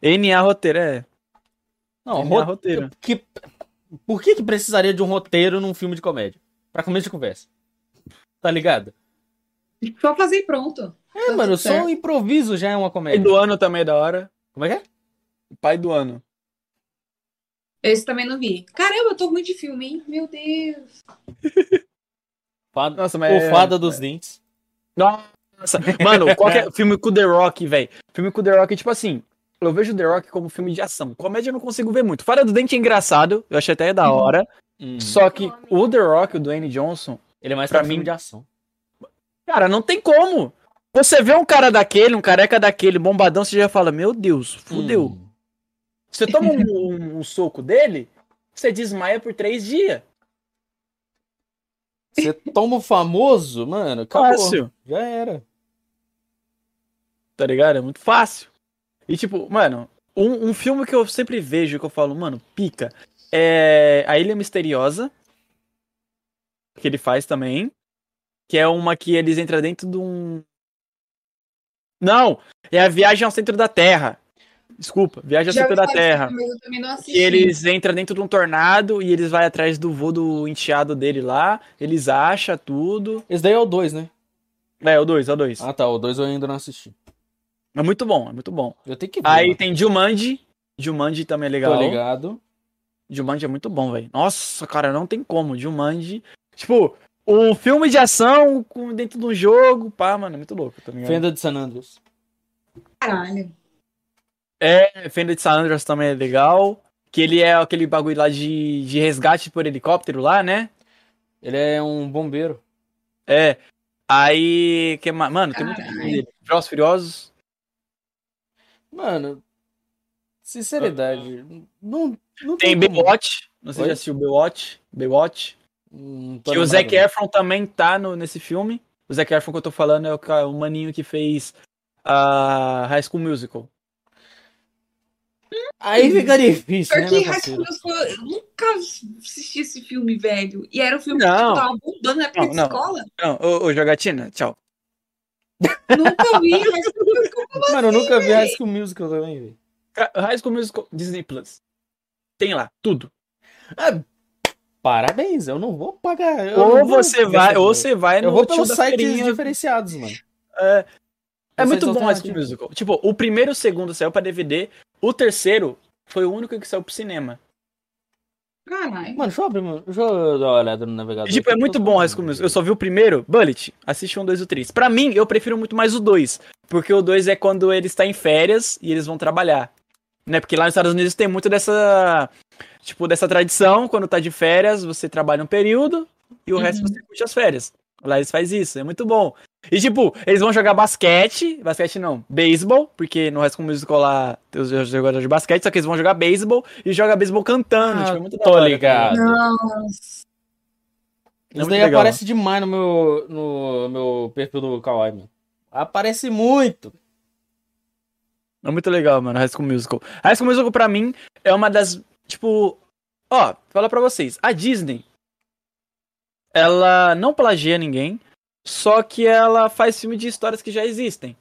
NA roteiro, é. Não, NA ro- roteiro. Que... Por que que precisaria de um roteiro num filme de comédia? Pra começo de conversa. Tá ligado? Só fazer e pronto. É, Tá mano, só certo. um improviso já é uma Pai comédia. do ano também é da hora. Como é que é? Pai do ano. Esse também não vi. Caramba, eu tô ruim de filme, hein? Meu Deus. Fada... Nossa, mas. O Fada dos Dentes. Nossa, mano, qualquer filme com The Rock, velho. Filme com The Rock, tipo assim, eu vejo The Rock como filme de ação. Comédia eu não consigo ver muito. Fora do Dente é engraçado, eu achei até da hora. Hum. Só que o The Rock, o Dwayne Johnson, Ele é mais pra pra filme mim- de ação. Cara, não tem como. Você vê um cara daquele, um careca daquele, bombadão, você já fala, meu Deus, fudeu. Hum. Você toma um, um- um soco dele, você desmaia por três dias. Você toma o famoso, mano, acabou. Fácil. Já era. Tá ligado? É muito fácil. E tipo, mano, um, um filme que eu sempre vejo, que eu falo, mano, pica, é A Ilha Misteriosa, que ele faz também, que é uma que eles entram dentro de um... Não, é a Viagem ao Centro da Terra. Desculpa, Viagem ao Já Centro da Terra. desse filme, mas eu também não assisti. Que eles entram dentro de um tornado e eles vão atrás do voo do enteado dele lá. Eles acham tudo. Esse daí é o 2, né? É, o 2, é o 2. Ah tá, o 2 eu ainda não assisti. É muito bom, é muito bom. Eu tenho que ver. Aí mano. tem Jumanji. Jumanji também é legal. Tô ligado. Jumanji é muito bom, velho. Nossa, cara, não tem como. Jumanji. Tipo, um filme de ação com, dentro de um jogo. Pá, mano, é muito louco, tá ligado? Fenda de San Andreas. Caralho. É, Fenda de San Andreas também é legal. Que ele é aquele bagulho lá de, de resgate por helicóptero lá, né? Ele é um bombeiro. É. Aí. Que, ma- mano, tem muito filme dele. E Furiosos. Mano, sinceridade, não, não Tem como. Baywatch. Não sei se já assistiu Baywatch. Baywatch. Que o Zac. Efron também tá no, nesse filme. O Zac Efron que eu tô falando é o, o maninho que fez a High School Musical. Aí fica difícil, né, Porque meu High School parceiro? Musical, eu nunca assisti esse filme, velho. E era um filme Não. que tava bombando na época Não, de não. escola. Não, ô, ô Jogatina, tchau. Nunca vi High School Musical. Como Mano, eu assim, nunca vi? High School Musical também, velho. High School Musical Disney Plus. Tem lá, tudo. Parabéns, eu não vou pagar. eu Ou não vou você vai, ou você vai no Eu vou pelos sites feirinha. diferenciados, mano. É, é muito bom High School. Musical. Tipo, o primeiro e o segundo saiu pra DVD. O terceiro foi o único que saiu pro cinema. Caralho. Mano, deixa eu abrir, mano. Deixa eu dar uma olhada no navegador. E, tipo, é muito bom High School Musical. Eu só vi o primeiro, Bullet. Assiste um, dois e o três. Pra mim, eu prefiro muito mais o dois. Porque o dois é quando ele está em férias e eles vão trabalhar. Né? Porque lá nos Estados Unidos tem muito dessa. Tipo, dessa tradição. Quando tá de férias, você trabalha um período e o resto Uhum. você curte as férias. Lá eles fazem isso, é muito bom. E tipo, eles vão jogar basquete, basquete não, beisebol, porque no High School Musical lá tem os jogadores de basquete, só que eles vão jogar beisebol e joga beisebol cantando, Ah, tipo, é muito da tô hora, ligado. Nossa. Isso muito daí legal. aparece demais no meu, no meu perfil do Kawaii, mano. Aparece muito. É muito legal, mano, High School Musical. High School Musical, pra mim, é uma das, tipo... Ó, fala pra vocês, a Disney, ela não plagia ninguém, só que ela faz filme de histórias que já existem.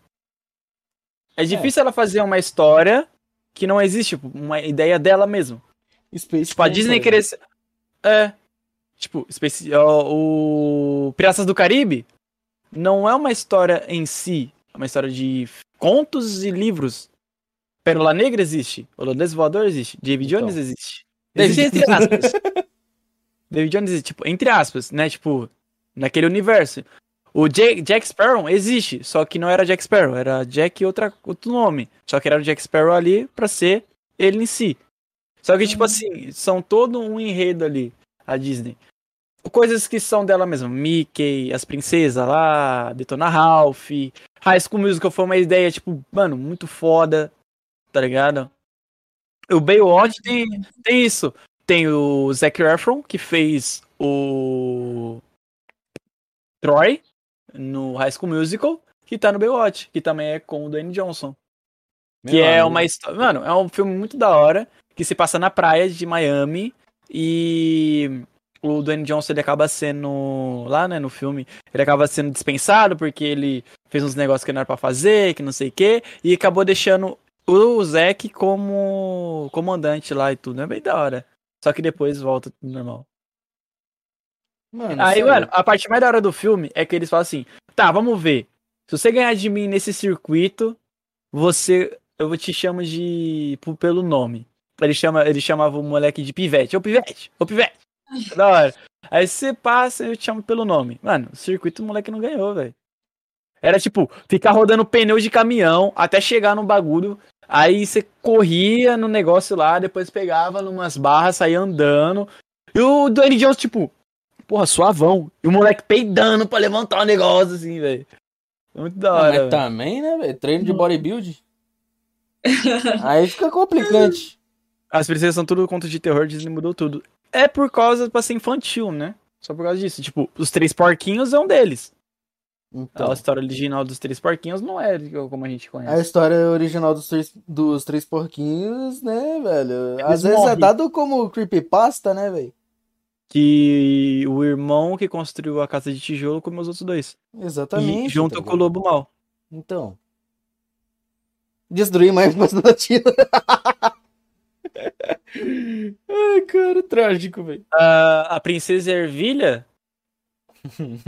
É difícil ela fazer uma história que não existe, tipo, uma ideia dela mesmo. Space Tipo, a Disney querer... É. Tipo, Space- o Piratas do Caribe não é uma história em si, é uma história de contos e livros. Pérola Negra existe, Holandês Voador existe, David Então. Jones existe. David Existe entre aspas. David Jones existe, tipo, entre aspas, né? Tipo, naquele universo. O Jack, Jack Sparrow existe, só que não era Jack Sparrow, era Jack e outra, outro nome. Só que era o Jack Sparrow ali pra ser ele em si. Só que, tipo assim, são todo um enredo ali, a Disney. Coisas que são dela mesma. Mickey, as princesas lá, Detona Ralph. High School Musical foi uma ideia, tipo, mano, muito foda, tá ligado? O Baywatch tem, tem isso. Tem o Zac Efron, que fez o Troy no High School Musical, que tá no Baywatch, que também é com o Dwayne Johnson. Que Meu é amigo. uma história. Mano, é um filme muito da hora. Que se passa na praia de Miami. E o Dwayne Johnson ele acaba sendo. Lá, né, no filme. Ele acaba sendo dispensado porque ele fez uns negócios que não era pra fazer, que não sei o quê. E acabou deixando o Zack como comandante lá e tudo. É bem da hora. Só que depois volta tudo normal. Mano, Aí, sério. mano, a parte mais da hora do filme é que eles falam assim: tá, vamos ver. Se você ganhar de mim nesse circuito, você. Eu te chamo de. pelo nome. Ele, chama, ele chamava o moleque de pivete. Ô pivete! Ô pivete! Da hora. Aí você passa eu te chamo pelo nome. Mano, o circuito o moleque não ganhou, velho. Era tipo, ficar rodando pneu de caminhão até chegar no bagulho. Aí você corria no negócio lá, depois pegava numas barras, saía andando. E o Dwayne Jones, tipo, porra, suavão. E o moleque peidando pra levantar o negócio, assim, velho. Muito da Ah, hora. mas velho. também, né, velho? Treino de bodybuild. Aí fica complicante. As princesas são tudo conto de terror, Disney mudou tudo. É por causa pra ser infantil, né? Só por causa disso. Tipo, os três porquinhos é um deles. Então, A história original dos três porquinhos não é como a gente a conhece. história original dos três, dos três porquinhos, né, velho? Às Eles vezes é dado como creepypasta, né, velho? Que o irmão que construiu a casa de tijolo comeu os outros dois. Exatamente. E junto tá com o lobo mal. Então. Destruir mais infância da Tina. Ai, cara, trágico, velho. A, a princesa Ervilha.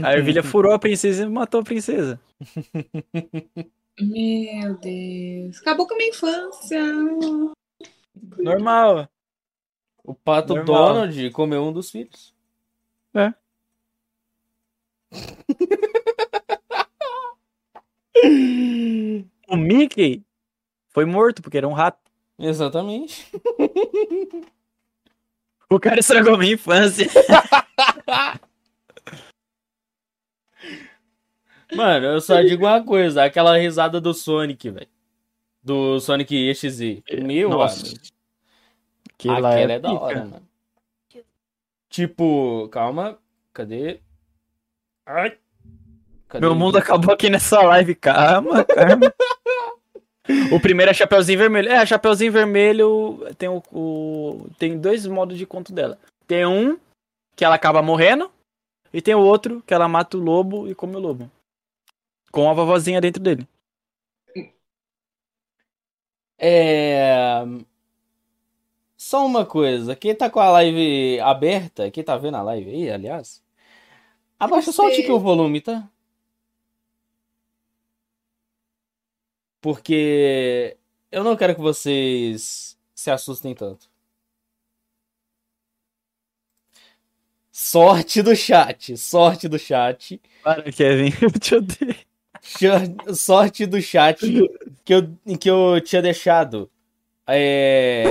A Ervilha furou a princesa e matou a princesa. Meu Deus. Acabou com a minha infância. Normal. O pato Normal. Donald comeu um dos filhos. O Mickey foi morto porque era um rato. Exatamente. O cara estragou minha infância. Mano, eu só digo uma coisa, aquela risada do Sonic, velho. Do Sonic EXZ. Meu Nossa. amigo. Que lá Aquela é da pica. hora, mano. Tipo, calma. Cadê? Ai. Cadê Meu mundo acabou aqui nessa live. Calma, calma. O primeiro é Chapeuzinho Vermelho. É, Chapeuzinho Vermelho tem o, o- tem dois modos de conto dela. Tem um que ela acaba morrendo e tem o outro que ela mata o lobo e come o lobo. Com a vovozinha dentro dele. É. Só uma coisa, quem tá com a live aberta, quem tá vendo a live aí, aliás, abaixa só um tiquinho o volume, tá? Porque eu não quero que vocês se assustem tanto. Sorte do chat, sorte do chat. Para, Kevin, eu te odeio. Sorte do chat que eu, que eu tinha deixado é,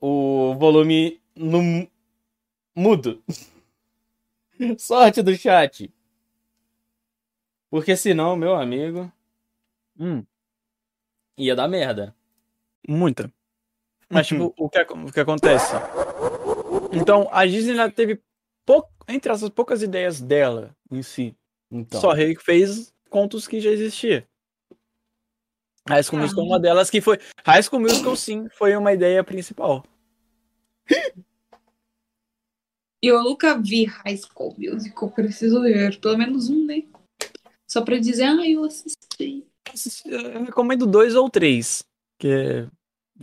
o volume no mu- mudo. Sorte do chat. Porque senão, meu amigo, Hum, ia dar merda. muita. Mas, tipo, o que, o que acontece? Então, a Disney ela teve, entre as poucas ideias dela em si, Então, só refez contos que já existiam. High School Musical é uma delas que foi. High School Musical, sim, foi uma ideia principal. Eu nunca vi High School Musical, preciso ver. Pelo menos um, né? Só pra dizer, ah, eu assisti. Eu recomendo dois ou três, que é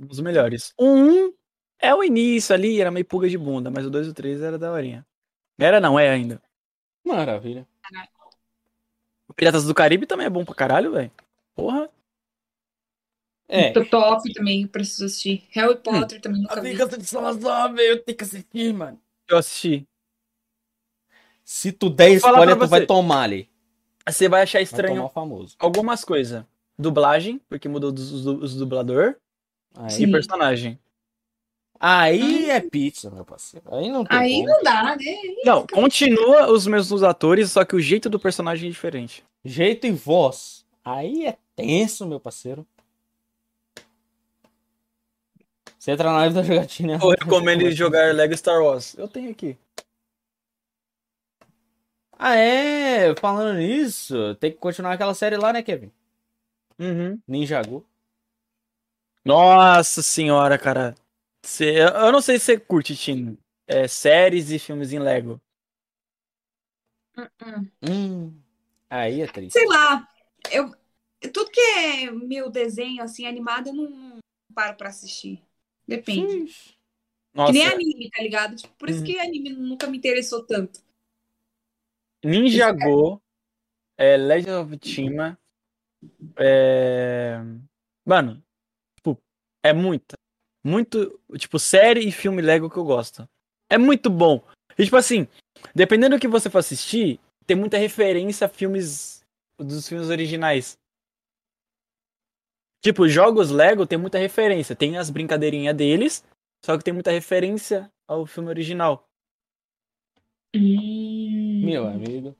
os melhores. Um é o início ali, era meio pulga de bunda, mas o dois e o três era daorinha. Era não, é ainda. maravilha. Piratas do Caribe também é bom pra caralho, velho. Porra. É. Tô top também, preciso assistir. Harry Potter também nunca vi. de Salazar, velho, eu tenho que assistir, mano. Eu assisti. Se tu der spoiler, tu vai tomar ali. Você vai achar Vai estranho famoso. algumas coisas. Dublagem, porque mudou os, os, os dublador. Aí, E personagem. Aí é pizza, meu parceiro. Aí não tem Aí como. não dá, né? Não, continua os mesmos atores, só que o jeito do personagem é diferente. Jeito e voz. Aí é tenso, meu parceiro. Você entra na live da jogatina. Eu recomendo jogar Lego Star Wars. Eu tenho aqui. Ah, é? Falando nisso, tem que continuar aquela série lá, né, Kevin? Uhum. Ninjago. Nossa senhora, cara. Cê- eu não sei se você curte, Tim. É, séries e filmes em Lego. Hum. Aí é triste. Sei lá, eu, tudo que é meu desenho, assim, animado, eu não, paro pra assistir. Depende. Nossa, Que nem anime, tá ligado? Tipo, por isso Uhum. que anime nunca me interessou tanto. Ninja Go, é, Legend of Tima, é... Mano, tipo, é muita. Muito, tipo, série e filme Lego que eu gosto. É muito bom. E, tipo assim, dependendo do que você for assistir, tem muita referência a filmes dos filmes originais. Tipo, jogos Lego tem muita referência. Tem as brincadeirinhas deles, só que tem muita referência ao filme original. Meu amigo.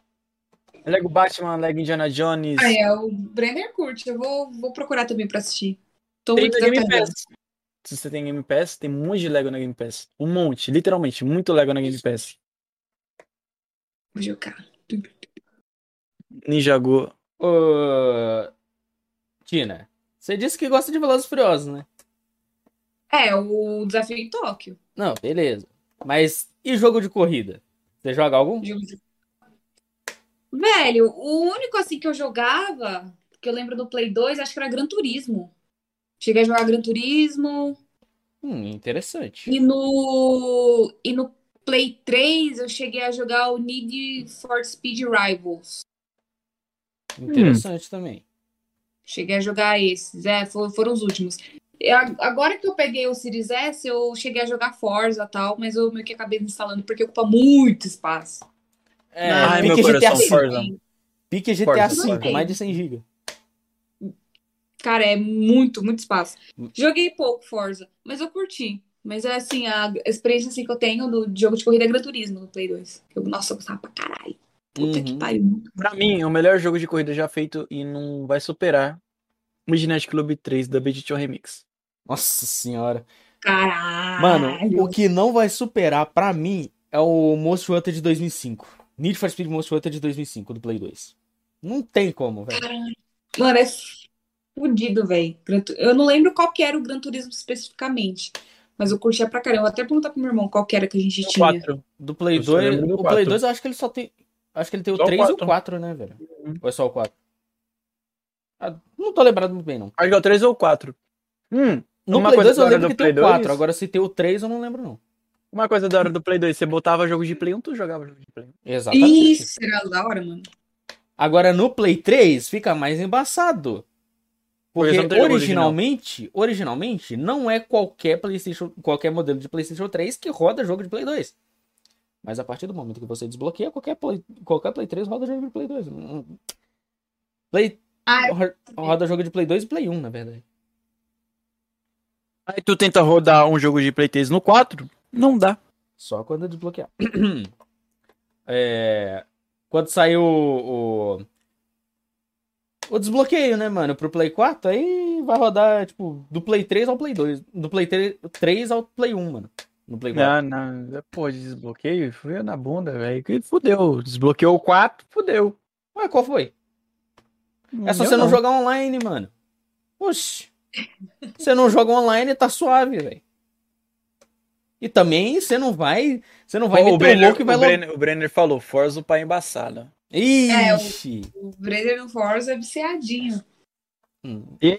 Lego Batman, Lego Indiana Jones. Ah, é, o Brenner curte. Eu vou, vou procurar também pra assistir. Tô Tem muito Game. Pass. Se você tem Game Pass, tem um monte de Lego na Game Pass. Um monte, literalmente, muito Lego na Game Pass. Vou jogar. Ninjago. Ô. Tina, você disse que gosta de Velozes Furiosos, né? É, o Desafio em Tóquio. Não, beleza. Mas e jogo de corrida? Você joga algum? Velho, o único assim que eu jogava, que eu lembro do Play 2, acho que era Gran Turismo. Cheguei a jogar Gran Turismo. Hum, interessante. E no, e no Play 3 eu cheguei a jogar o Need for Speed Rivals. Interessante também. Cheguei a jogar esses, é, for- foram os últimos. Agora que eu peguei o Series S, eu cheguei a jogar Forza e tal, mas eu meio que acabei instalando porque ocupa muito espaço. É, Ai, meu pique GTA coração. Forza. Pique GTA Forza, V, mais de 100 GB. Cara, é muito, muito espaço. Joguei pouco Forza, mas eu curti. Mas é assim, a experiência assim, que eu tenho no jogo de corrida é Gran Turismo no Play 2. Eu, nossa, eu gostava pra caralho. Puta que Uhum. pariu. Pra mim, o melhor jogo de corrida já feito e não vai superar o Midnight Club 3 da Edition Remix. Nossa senhora. Caralho. Mano, o que não vai superar pra mim é o Most Wanted de 2005. Need for Speed Most Wanted de 2005, do Play 2. Não tem como, velho. Mano, é fudido, velho. Eu não lembro qual que era o Gran Turismo especificamente. Mas eu curtia pra caramba. Eu vou até perguntar pro meu irmão qual que era que a gente tinha. 4. Do Play Eu só 2, lembro do o Play quatro. 2 eu acho que ele só tem. Acho que ele tem o Só o 3 e o quatro. 4, né, velho? Uhum. Ou é só o 4? Ah, não tô lembrado muito bem, não. Acho que é o 3 ou o 4. Hum, No Uma Play coisa 2 eu da hora lembro do que tem o Play 4. 2? Agora se tem o 3 eu não lembro, não. uma coisa da hora do Play 2, você botava jogo de Play 1, tu jogava jogo de Play 1. Exatamente. Isso, era da hora, mano. Agora no Play 3 fica mais embaçado. Porque tem jogo originalmente, originalmente não é qualquer PlayStation, qualquer modelo de PlayStation 3 que roda jogo de Play 2. Mas a partir do momento que você desbloqueia, qualquer Play, qualquer Play 3 roda jogo de Play 2. Hum, Play Ah, ro- roda jogo de Play 2 e Play 1, na verdade. Aí tu tenta rodar um jogo de Play 3 no 4, não dá. Só quando desbloquear. É, quando saiu o, o, o desbloqueio, né, mano, pro Play 4, aí vai rodar, tipo, do Play 3 ao Play 2. Do Play 3, 3 ao Play 1, mano. No Play 4. Não, não. Pô, desbloqueio, foi na bunda, velho. Que fudeu. Desbloqueou o 4, fudeu. Ué, qual foi? É só você não jogar online, mano. Oxi. Você não joga online, tá suave, velho. E também você não vai. Você não vai o, meter o Brenner, louco e vai o. Brenner, o Brenner falou, Forza o pai embaçado. Ixi. O Brenner no Forza é viciadinho. Eu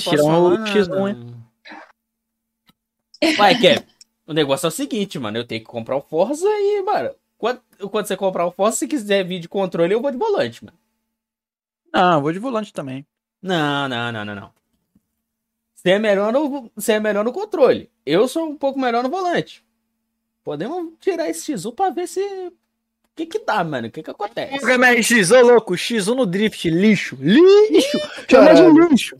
posso tira um falar X1, hein? Vai, Kev. O negócio é o seguinte, mano. Eu tenho que comprar o Forza e, mano, quando, quando você comprar o Forza, se quiser vir de controle, eu vou de volante, mano. Não, vou de volante também. Não, não, não, não, não. Você é melhor no, você é melhor no controle. Eu sou um pouco melhor no volante. Podemos tirar esse X1 pra ver se. O que que dá, mano? O que que acontece? Pega MRX, ô louco, X1 no drift, lixo, lixo, chamou de lixo.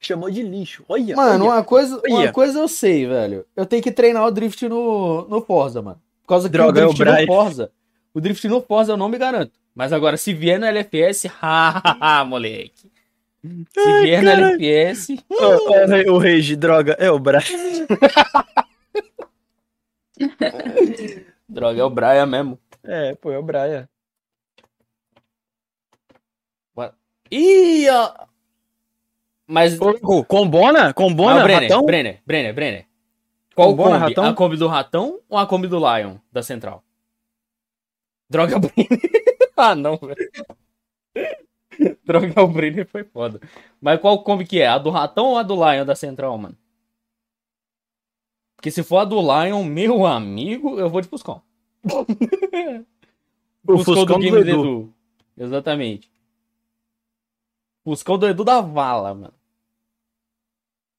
Chamou de lixo, olha, Mano, olha. uma coisa, uma coisa eu sei, velho. Eu tenho que treinar o drift no, no Forza, mano. Por causa que Droga, é o o drift no Brian. Forza. O drift no Forza eu não me garanto. Mas agora, se vier no LFS, hahaha, moleque. Se Ai, vier no. LFS. Ô, o Rage, droga, é o Brian. Droga, é o Brian mesmo. É, pô, é o Brian. Ih, ó. Mas. Combona? Combona, Ah, Brenner, ratão? Brenner, Brenner, Brenner. Qual Combona, Kombi? ratão? A Kombi do Ratão ou a Kombi do Lion, da Central? Droga, Brenner. ah, não, velho. Droga, o Brenner foi foda. Mas qual Kombi que é? A do Ratão ou a do Lion, da Central, mano? Porque se for a do Lion, meu amigo, eu vou de Fuscão. O Fuscão Fuscão do do Games Edu. Edu. Exatamente. Fuscão do Edu da Vala, mano.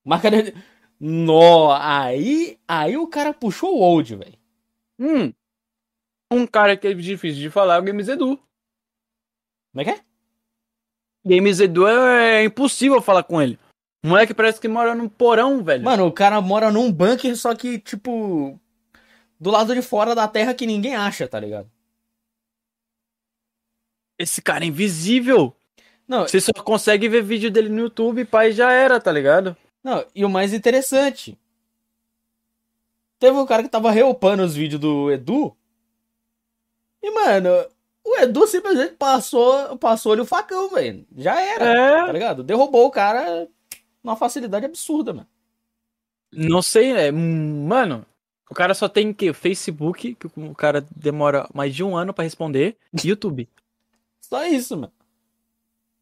Marca de... Nó, aí, aí o cara puxou o old, velho. Hum, um cara que é difícil de falar é o Games Edu. Como é que é? Games Edu é, é impossível falar com ele. O moleque parece que mora num porão, velho. Mano, o cara mora num bunker, só que, tipo, do lado de fora da terra que ninguém acha, tá ligado? Esse cara é invisível. Não, Você só consegue ver vídeo dele no YouTube pai já era, tá ligado? não, e o mais interessante. Teve um cara que tava reupando os vídeos do Edu. E, mano, o Edu simplesmente passou, passou-lhe o facão, velho. Já era, tá É. ligado? Derrubou o cara numa facilidade absurda, mano. Não sei, é. Mano, o cara só tem que Facebook, que o cara demora mais de um ano pra responder, e YouTube. Só isso, mano.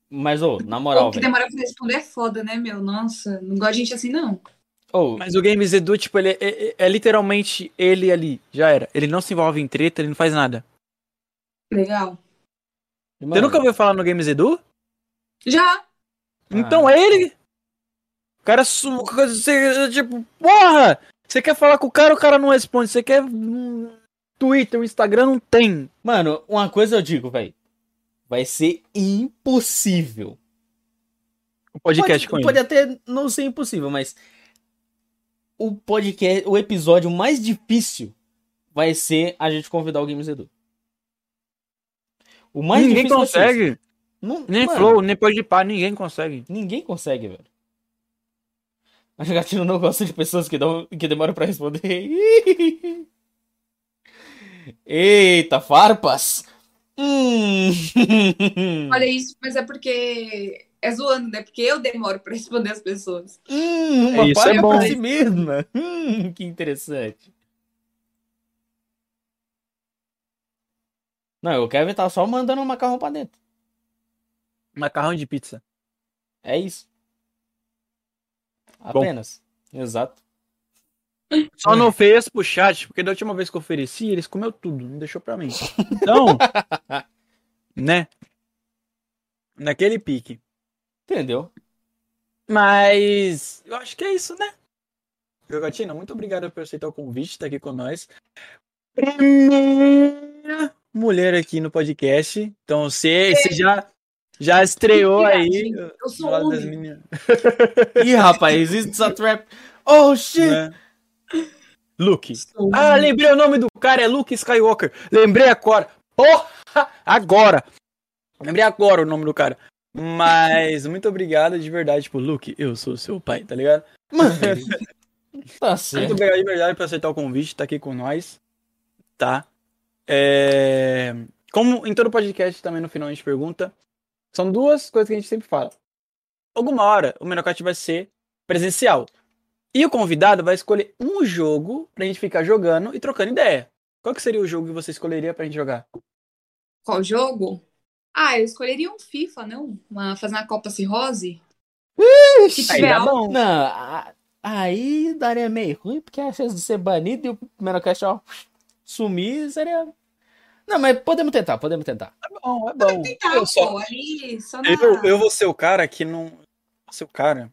Mas, ô, na moral, O que velho. demora pra responder é foda, né, meu? Nossa, não gosto de gente assim, não. Ô, Mas o Games Edu, tipo, ele é, é- é literalmente ele ali. Já era. Ele não se envolve em treta, ele não faz nada. Legal. Você nunca ouviu falar no Games Edu? Já. Então é ele. O cara, você, tipo, porra! Você quer falar com o cara, o cara não responde. Você quer Twitter, Instagram, não tem. Mano, uma coisa eu digo, velho. Vai ser impossível. O podcast pode, com pode ele. até não ser impossível, mas o podcast, o episódio mais difícil vai ser a gente convidar o Games Edu. O mais Ninguém difícil consegue. Não- Nem mano, Flow, nem pode pá, ninguém consegue. Ninguém consegue, velho. A jogatina não gosta de pessoas que, dão, que demoram pra responder. Eita, farpas! Hum. Olha isso, mas é porque é zoando, né? Porque eu demoro pra responder as pessoas. Hum, uma Isso é bom. pra si mesma. Hum, que interessante. Não, o Kevin tá só mandando um macarrão pra dentro. Macarrão de pizza. É isso. Bom. Apenas. Exato. Só não fez pro chat, porque da última vez que eu ofereci, eles comeu tudo, não deixou pra mim. Então, né? Naquele pique. Entendeu? Mas eu acho que é isso, né? Jogatina, muito obrigado por aceitar o convite, estar aqui com nós. Primeira mulher aqui no podcast. Então, você, você já, já estreou aí. Eu sou homem. meninas, Ih, rapaz, it's a trap. Oh, shit! né? Luke. Sou Ah, lembrei o nome do cara, é Luke Skywalker. Lembrei agora. Porra! Agora! Lembrei agora o nome do cara. Mas muito obrigado de verdade, tipo, Luke, eu sou seu pai, tá ligado? Mano, tá Muito certo. obrigado de verdade por aceitar o convite, tá aqui com nós. Tá? É... Como em todo podcast também no final a gente pergunta, são duas coisas que a gente sempre fala. Alguma hora o Menocast vai ser presencial. E o convidado vai escolher um jogo pra gente ficar jogando e trocando ideia. Qual que seria o jogo que você escolheria pra gente jogar? Qual jogo? Ah, eu escolheria um FIFA, não? Uma, fazer uma Copa Cirrose? Se Aí tiver dá algo. bom. Não, a- aí daria meio ruim, porque a chance de ser banido e o Menocast, ó, sumir seria. Não, mas podemos tentar, podemos tentar. É bom, é bom. Tá, Eu, só, pô, ali, só na... eu, eu vou ser o cara que não. Vou ser o cara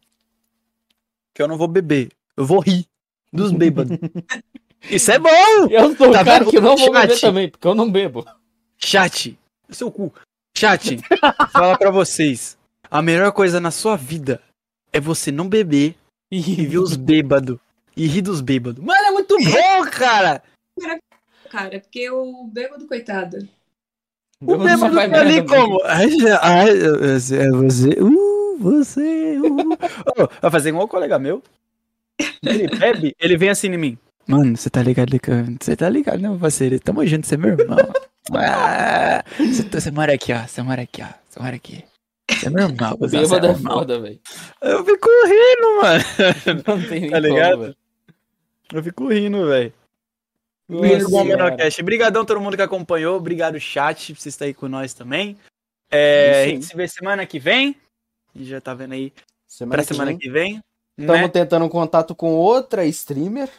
que eu não vou beber. Eu vou rir dos bêbados. Isso é bom! Eu sou Tá o cara que não vou beber Chat. também, porque eu não bebo. Chat, seu cu. Chat, fala pra vocês. A melhor coisa na sua vida é você não beber e ver os bêbados. E rir dos bêbados. Mano, é muito bom, cara! Cara, porque o bêbado, coitado. O Bêbado tá ali como? É você. Uh, você. Uh. Ô, vai fazer igual um colega meu. Ele bebe, ele vem assim em mim. Mano, você tá ligado? Você tá ligado, né, meu parceiro? Tamo junto, você é meu irmão. Ah, Você, tá- você mora aqui, ó. Você mora aqui, ó. Você mora aqui. Você é meu irmão. Você é meu é irmão. foda, velho. Eu fico rindo, mano. Não tem nem Tá ligado? Eu fico rindo, velho. Nossa Muito bom, Senhora. Menocast. Obrigadão todo mundo que acompanhou. Obrigado, chat, por você estar aí com nós também. É, a gente se vê semana que vem. E já tá vendo aí Semana pra que semana vem, que vem. Estamos né? tentando um contato com outra streamer.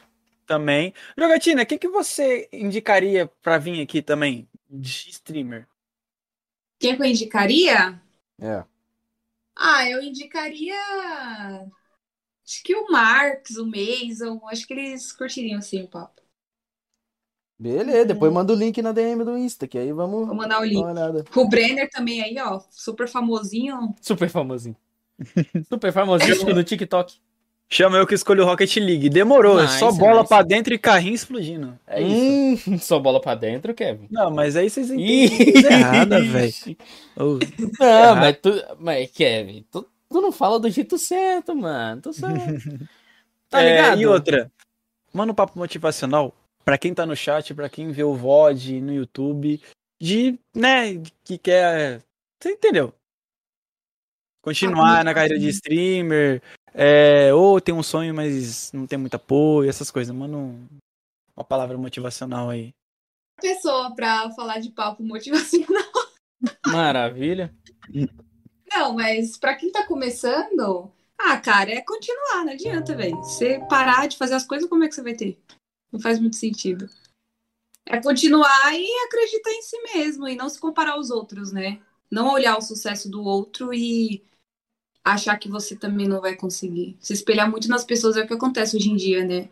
Também. Jogatina, o que, que você indicaria pra vir aqui também? De streamer. Quem que eu indicaria? É. Ah, eu indicaria. Acho que o Marx, o Mason, acho que eles curtiriam assim o papo. Beleza, depois manda o link na DM do Insta, que aí vamos Vou mandar o dar link. O Brenner também aí, ó, super famosinho. Super famosinho. Super famosinho no TikTok. Chama eu que escolho o Rocket League. Demorou. é só Nice, bola nice. pra dentro e carrinho explodindo. É isso. Hum, só bola pra dentro, Kevin. Não, mas aí vocês entendem coisa errada, velho. Não, Errado. mas tu. Mas, Kevin, tu, tu não fala do jeito certo, mano. Tu sabe. Tá É, ligado? e outra, manda um papo motivacional pra quem tá no chat, pra quem vê o VOD no YouTube, de, né, que quer. Você entendeu? Continuar Papo na carreira de streamer, é, ou tem um sonho, mas não tem muito apoio, essas coisas. Manda um- uma palavra motivacional aí. Pessoa pra falar de papo motivacional. Maravilha. Não, mas pra quem tá começando, ah, cara, é continuar, não adianta, velho. Você parar de fazer as coisas, como é que você vai ter? Não faz muito sentido. É continuar e acreditar em si mesmo e não se comparar aos outros, né? Não olhar o sucesso do outro e achar que você também não vai conseguir. Se espelhar muito nas pessoas é o que acontece hoje em dia, né?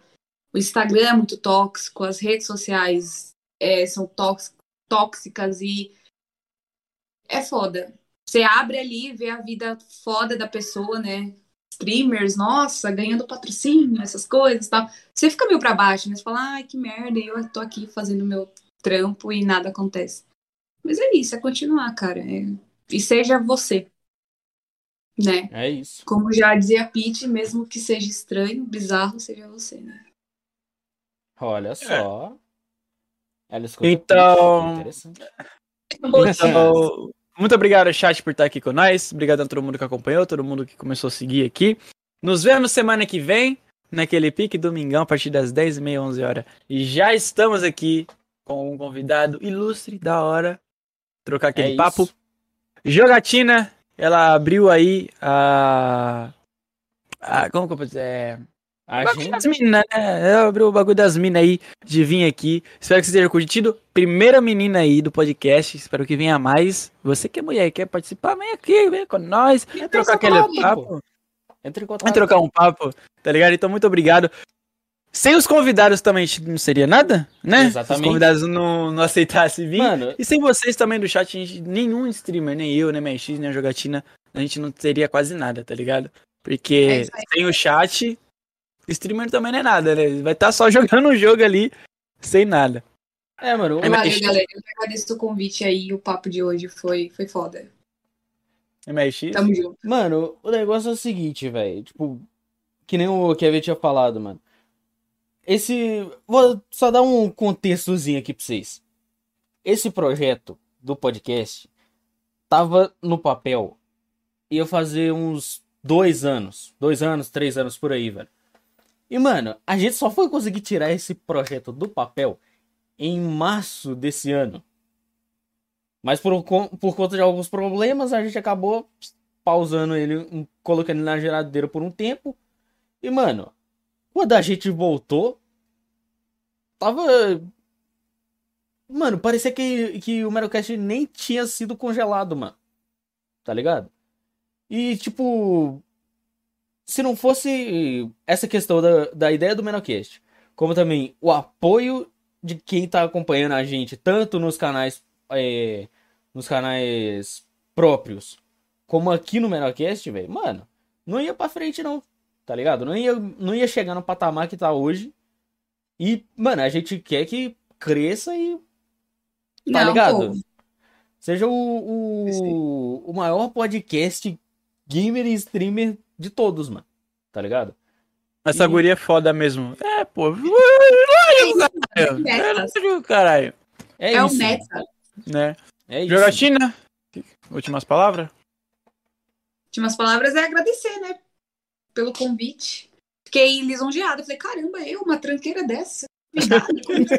O Instagram é muito tóxico, as redes sociais é, são tóx- tóxicas e é foda. Você abre ali, vê a vida foda da pessoa, né? Streamers, nossa, ganhando patrocínio, essas coisas e tal. Você fica meio pra baixo, né? Você fala, ai, que merda, e eu tô aqui fazendo meu trampo e nada acontece. Mas é isso, é continuar, cara. É- E seja você. Né? É isso. Como já dizia a Pete, mesmo que seja estranho, bizarro, seja você, né? Olha só. Ela escuta Então- Pete, Interessante. Então, muito obrigado, chat, por estar aqui com nós. Obrigado a todo mundo que acompanhou, todo mundo que começou a seguir aqui. Nos vemos semana que vem, naquele pique domingão, a partir das 10h30, 11 horas. E já estamos aqui com um convidado ilustre, da hora. Trocar aquele É papo. Jogatina, ela abriu aí a. a como que eu posso dizer? É, A o bagulho gente... das minas, né? Ela abriu o bagulho das minas aí de vir aqui. Espero que você tenha curtido. Primeira menina aí do podcast. Espero que venha mais. Você que é mulher e quer participar, vem aqui, vem com nós. Vem trocar aquele contato, papo. Entra em contato. Vem trocar um papo, tá ligado? Então, muito obrigado. Sem os convidados também não seria nada, né? Se os Exatamente. convidados não, não aceitassem vir. Mano, E sem vocês também do chat, a gente, nenhum streamer, nem eu, nem MX, nem a jogatina, a gente não teria quase nada, tá ligado? É Porque aí. sem o chat, streamer também não é nada, né? Vai estar só jogando um jogo ali, sem nada. é, mano. É, Valeu, galera. Eu agradeço o convite aí. O papo de hoje foi, foi foda. MX? Tamo junto. Mano, o negócio é o seguinte, velho. Tipo, que nem o Kevin tinha falado, mano. Esse. Vou só dar um contextozinho aqui pra vocês. Esse projeto do podcast tava no papel. Ia fazer uns dois anos. Dois anos, três anos por aí, velho. E, mano, a gente só foi conseguir tirar esse projeto do papel em março desse ano. Mas por, por conta de alguns problemas, a gente acabou pausando ele, colocando ele na geladeira por um tempo. E, mano, quando a gente voltou, tava. Mano, parecia que, que o Merocast nem tinha sido congelado, mano. Tá ligado? E, tipo. Se não fosse essa questão da, da ideia do Menocast, como também o apoio de quem tá acompanhando a gente, tanto nos canais. é, nos canais próprios, como aqui no Menocast, velho, mano, não ia pra frente, não. Tá ligado? Não ia, não ia chegar no patamar que tá hoje. E, mano, a gente quer que cresça e. Tá Não, ligado? pô. Seja o, o, o maior podcast gamer e streamer de todos, mano. Tá ligado? Essa E- guria é foda mesmo. É, pô. É. Caralho. É, É o isso. meta. Né? É isso. Jogatina? Últimas palavras? Últimas palavras é agradecer, né? Pelo convite. Fiquei lisonjeada. Falei, caramba, eu, uma tranqueira dessa? Cuidado com isso.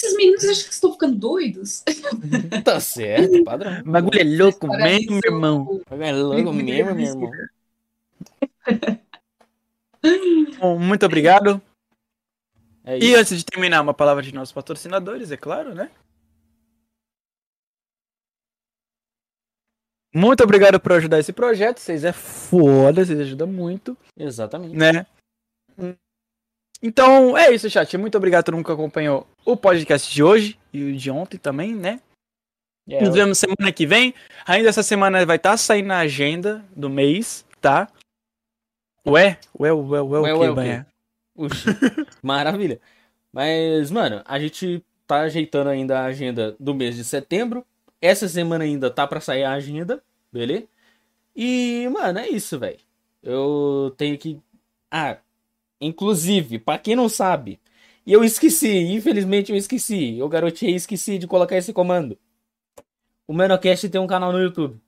Esses meninos acham que estão ficando doidos. Tá certo, padrão. O bagulho é louco mesmo, meu irmão. É louco mesmo, meu irmão. Bom, muito obrigado. É E antes de terminar, uma palavra de nossos patrocinadores, é claro, né? Muito obrigado por ajudar esse projeto. Vocês é foda, vocês ajudam muito, Exatamente. né? Então, é isso, chat. Muito obrigado a todo mundo que acompanhou o podcast de hoje e o de ontem também, né? É, Nos vemos semana que vem. Ainda essa semana vai estar saindo na agenda do mês, tá? Ué? Ué, ué, ué, Ué, o ué? Banha? Uxi, maravilha. Mas, mano, a gente tá ajeitando ainda a agenda do mês de setembro. Essa semana ainda tá pra sair a agenda, beleza? E, mano, é isso, velho. Eu tenho que. Ah, inclusive, pra quem não sabe, e eu esqueci, infelizmente eu esqueci. Eu garotei esqueci de colocar esse comando. O Menocast tem um canal no YouTube.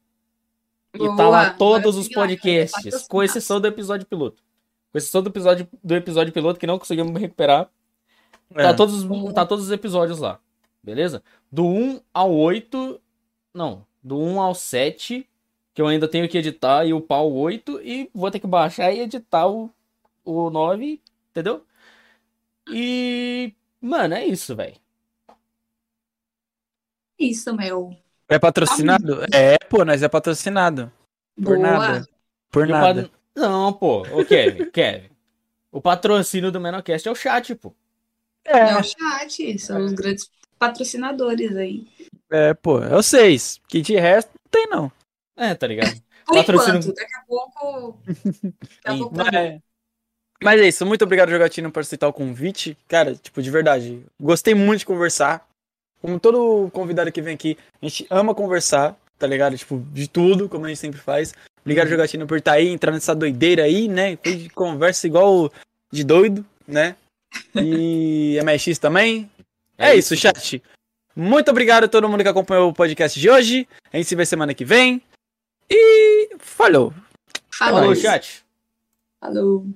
E tá Boa, lá todos os podcasts, com exceção do episódio piloto. Com exceção do episódio, do episódio piloto que não conseguimos recuperar. Tá, É. todos, os- tá todos os episódios lá. Beleza? Do 1 ao 8. Não. Do 1 ao 7 Que eu ainda tenho que editar e upar o 8 e vou ter que baixar e editar o, o 9, entendeu? E. Mano, é isso, velho. Isso, meu. É patrocinado? É, pô, nós é patrocinado. Por Boa. nada. Por E o nada. pat- Não, pô. Ô, Kevin, Kevin. O patrocínio do Menocast é o chat, pô. É o chat, são os grandes patrocinadores aí. É, pô, é o seis. Que de resto, não tem não. É, tá ligado? Por Patrocínio- enquanto, daqui a pouco. Daqui a pouco Mas, mas é isso, muito obrigado, Jogatino, por aceitar o convite. Cara, tipo, de verdade, gostei muito de conversar. Como todo convidado que vem aqui, a gente ama conversar, tá ligado? Tipo, de tudo, como a gente sempre faz. Obrigado, Jogatino, por estar aí, entrar nessa doideira aí, né? Foi de conversa igual de doido, né? E MX também. É, isso, chat. Muito obrigado a todo mundo que acompanhou o podcast de hoje. A gente se vê semana que vem. E falou. Falou, Falou, chat. Falou.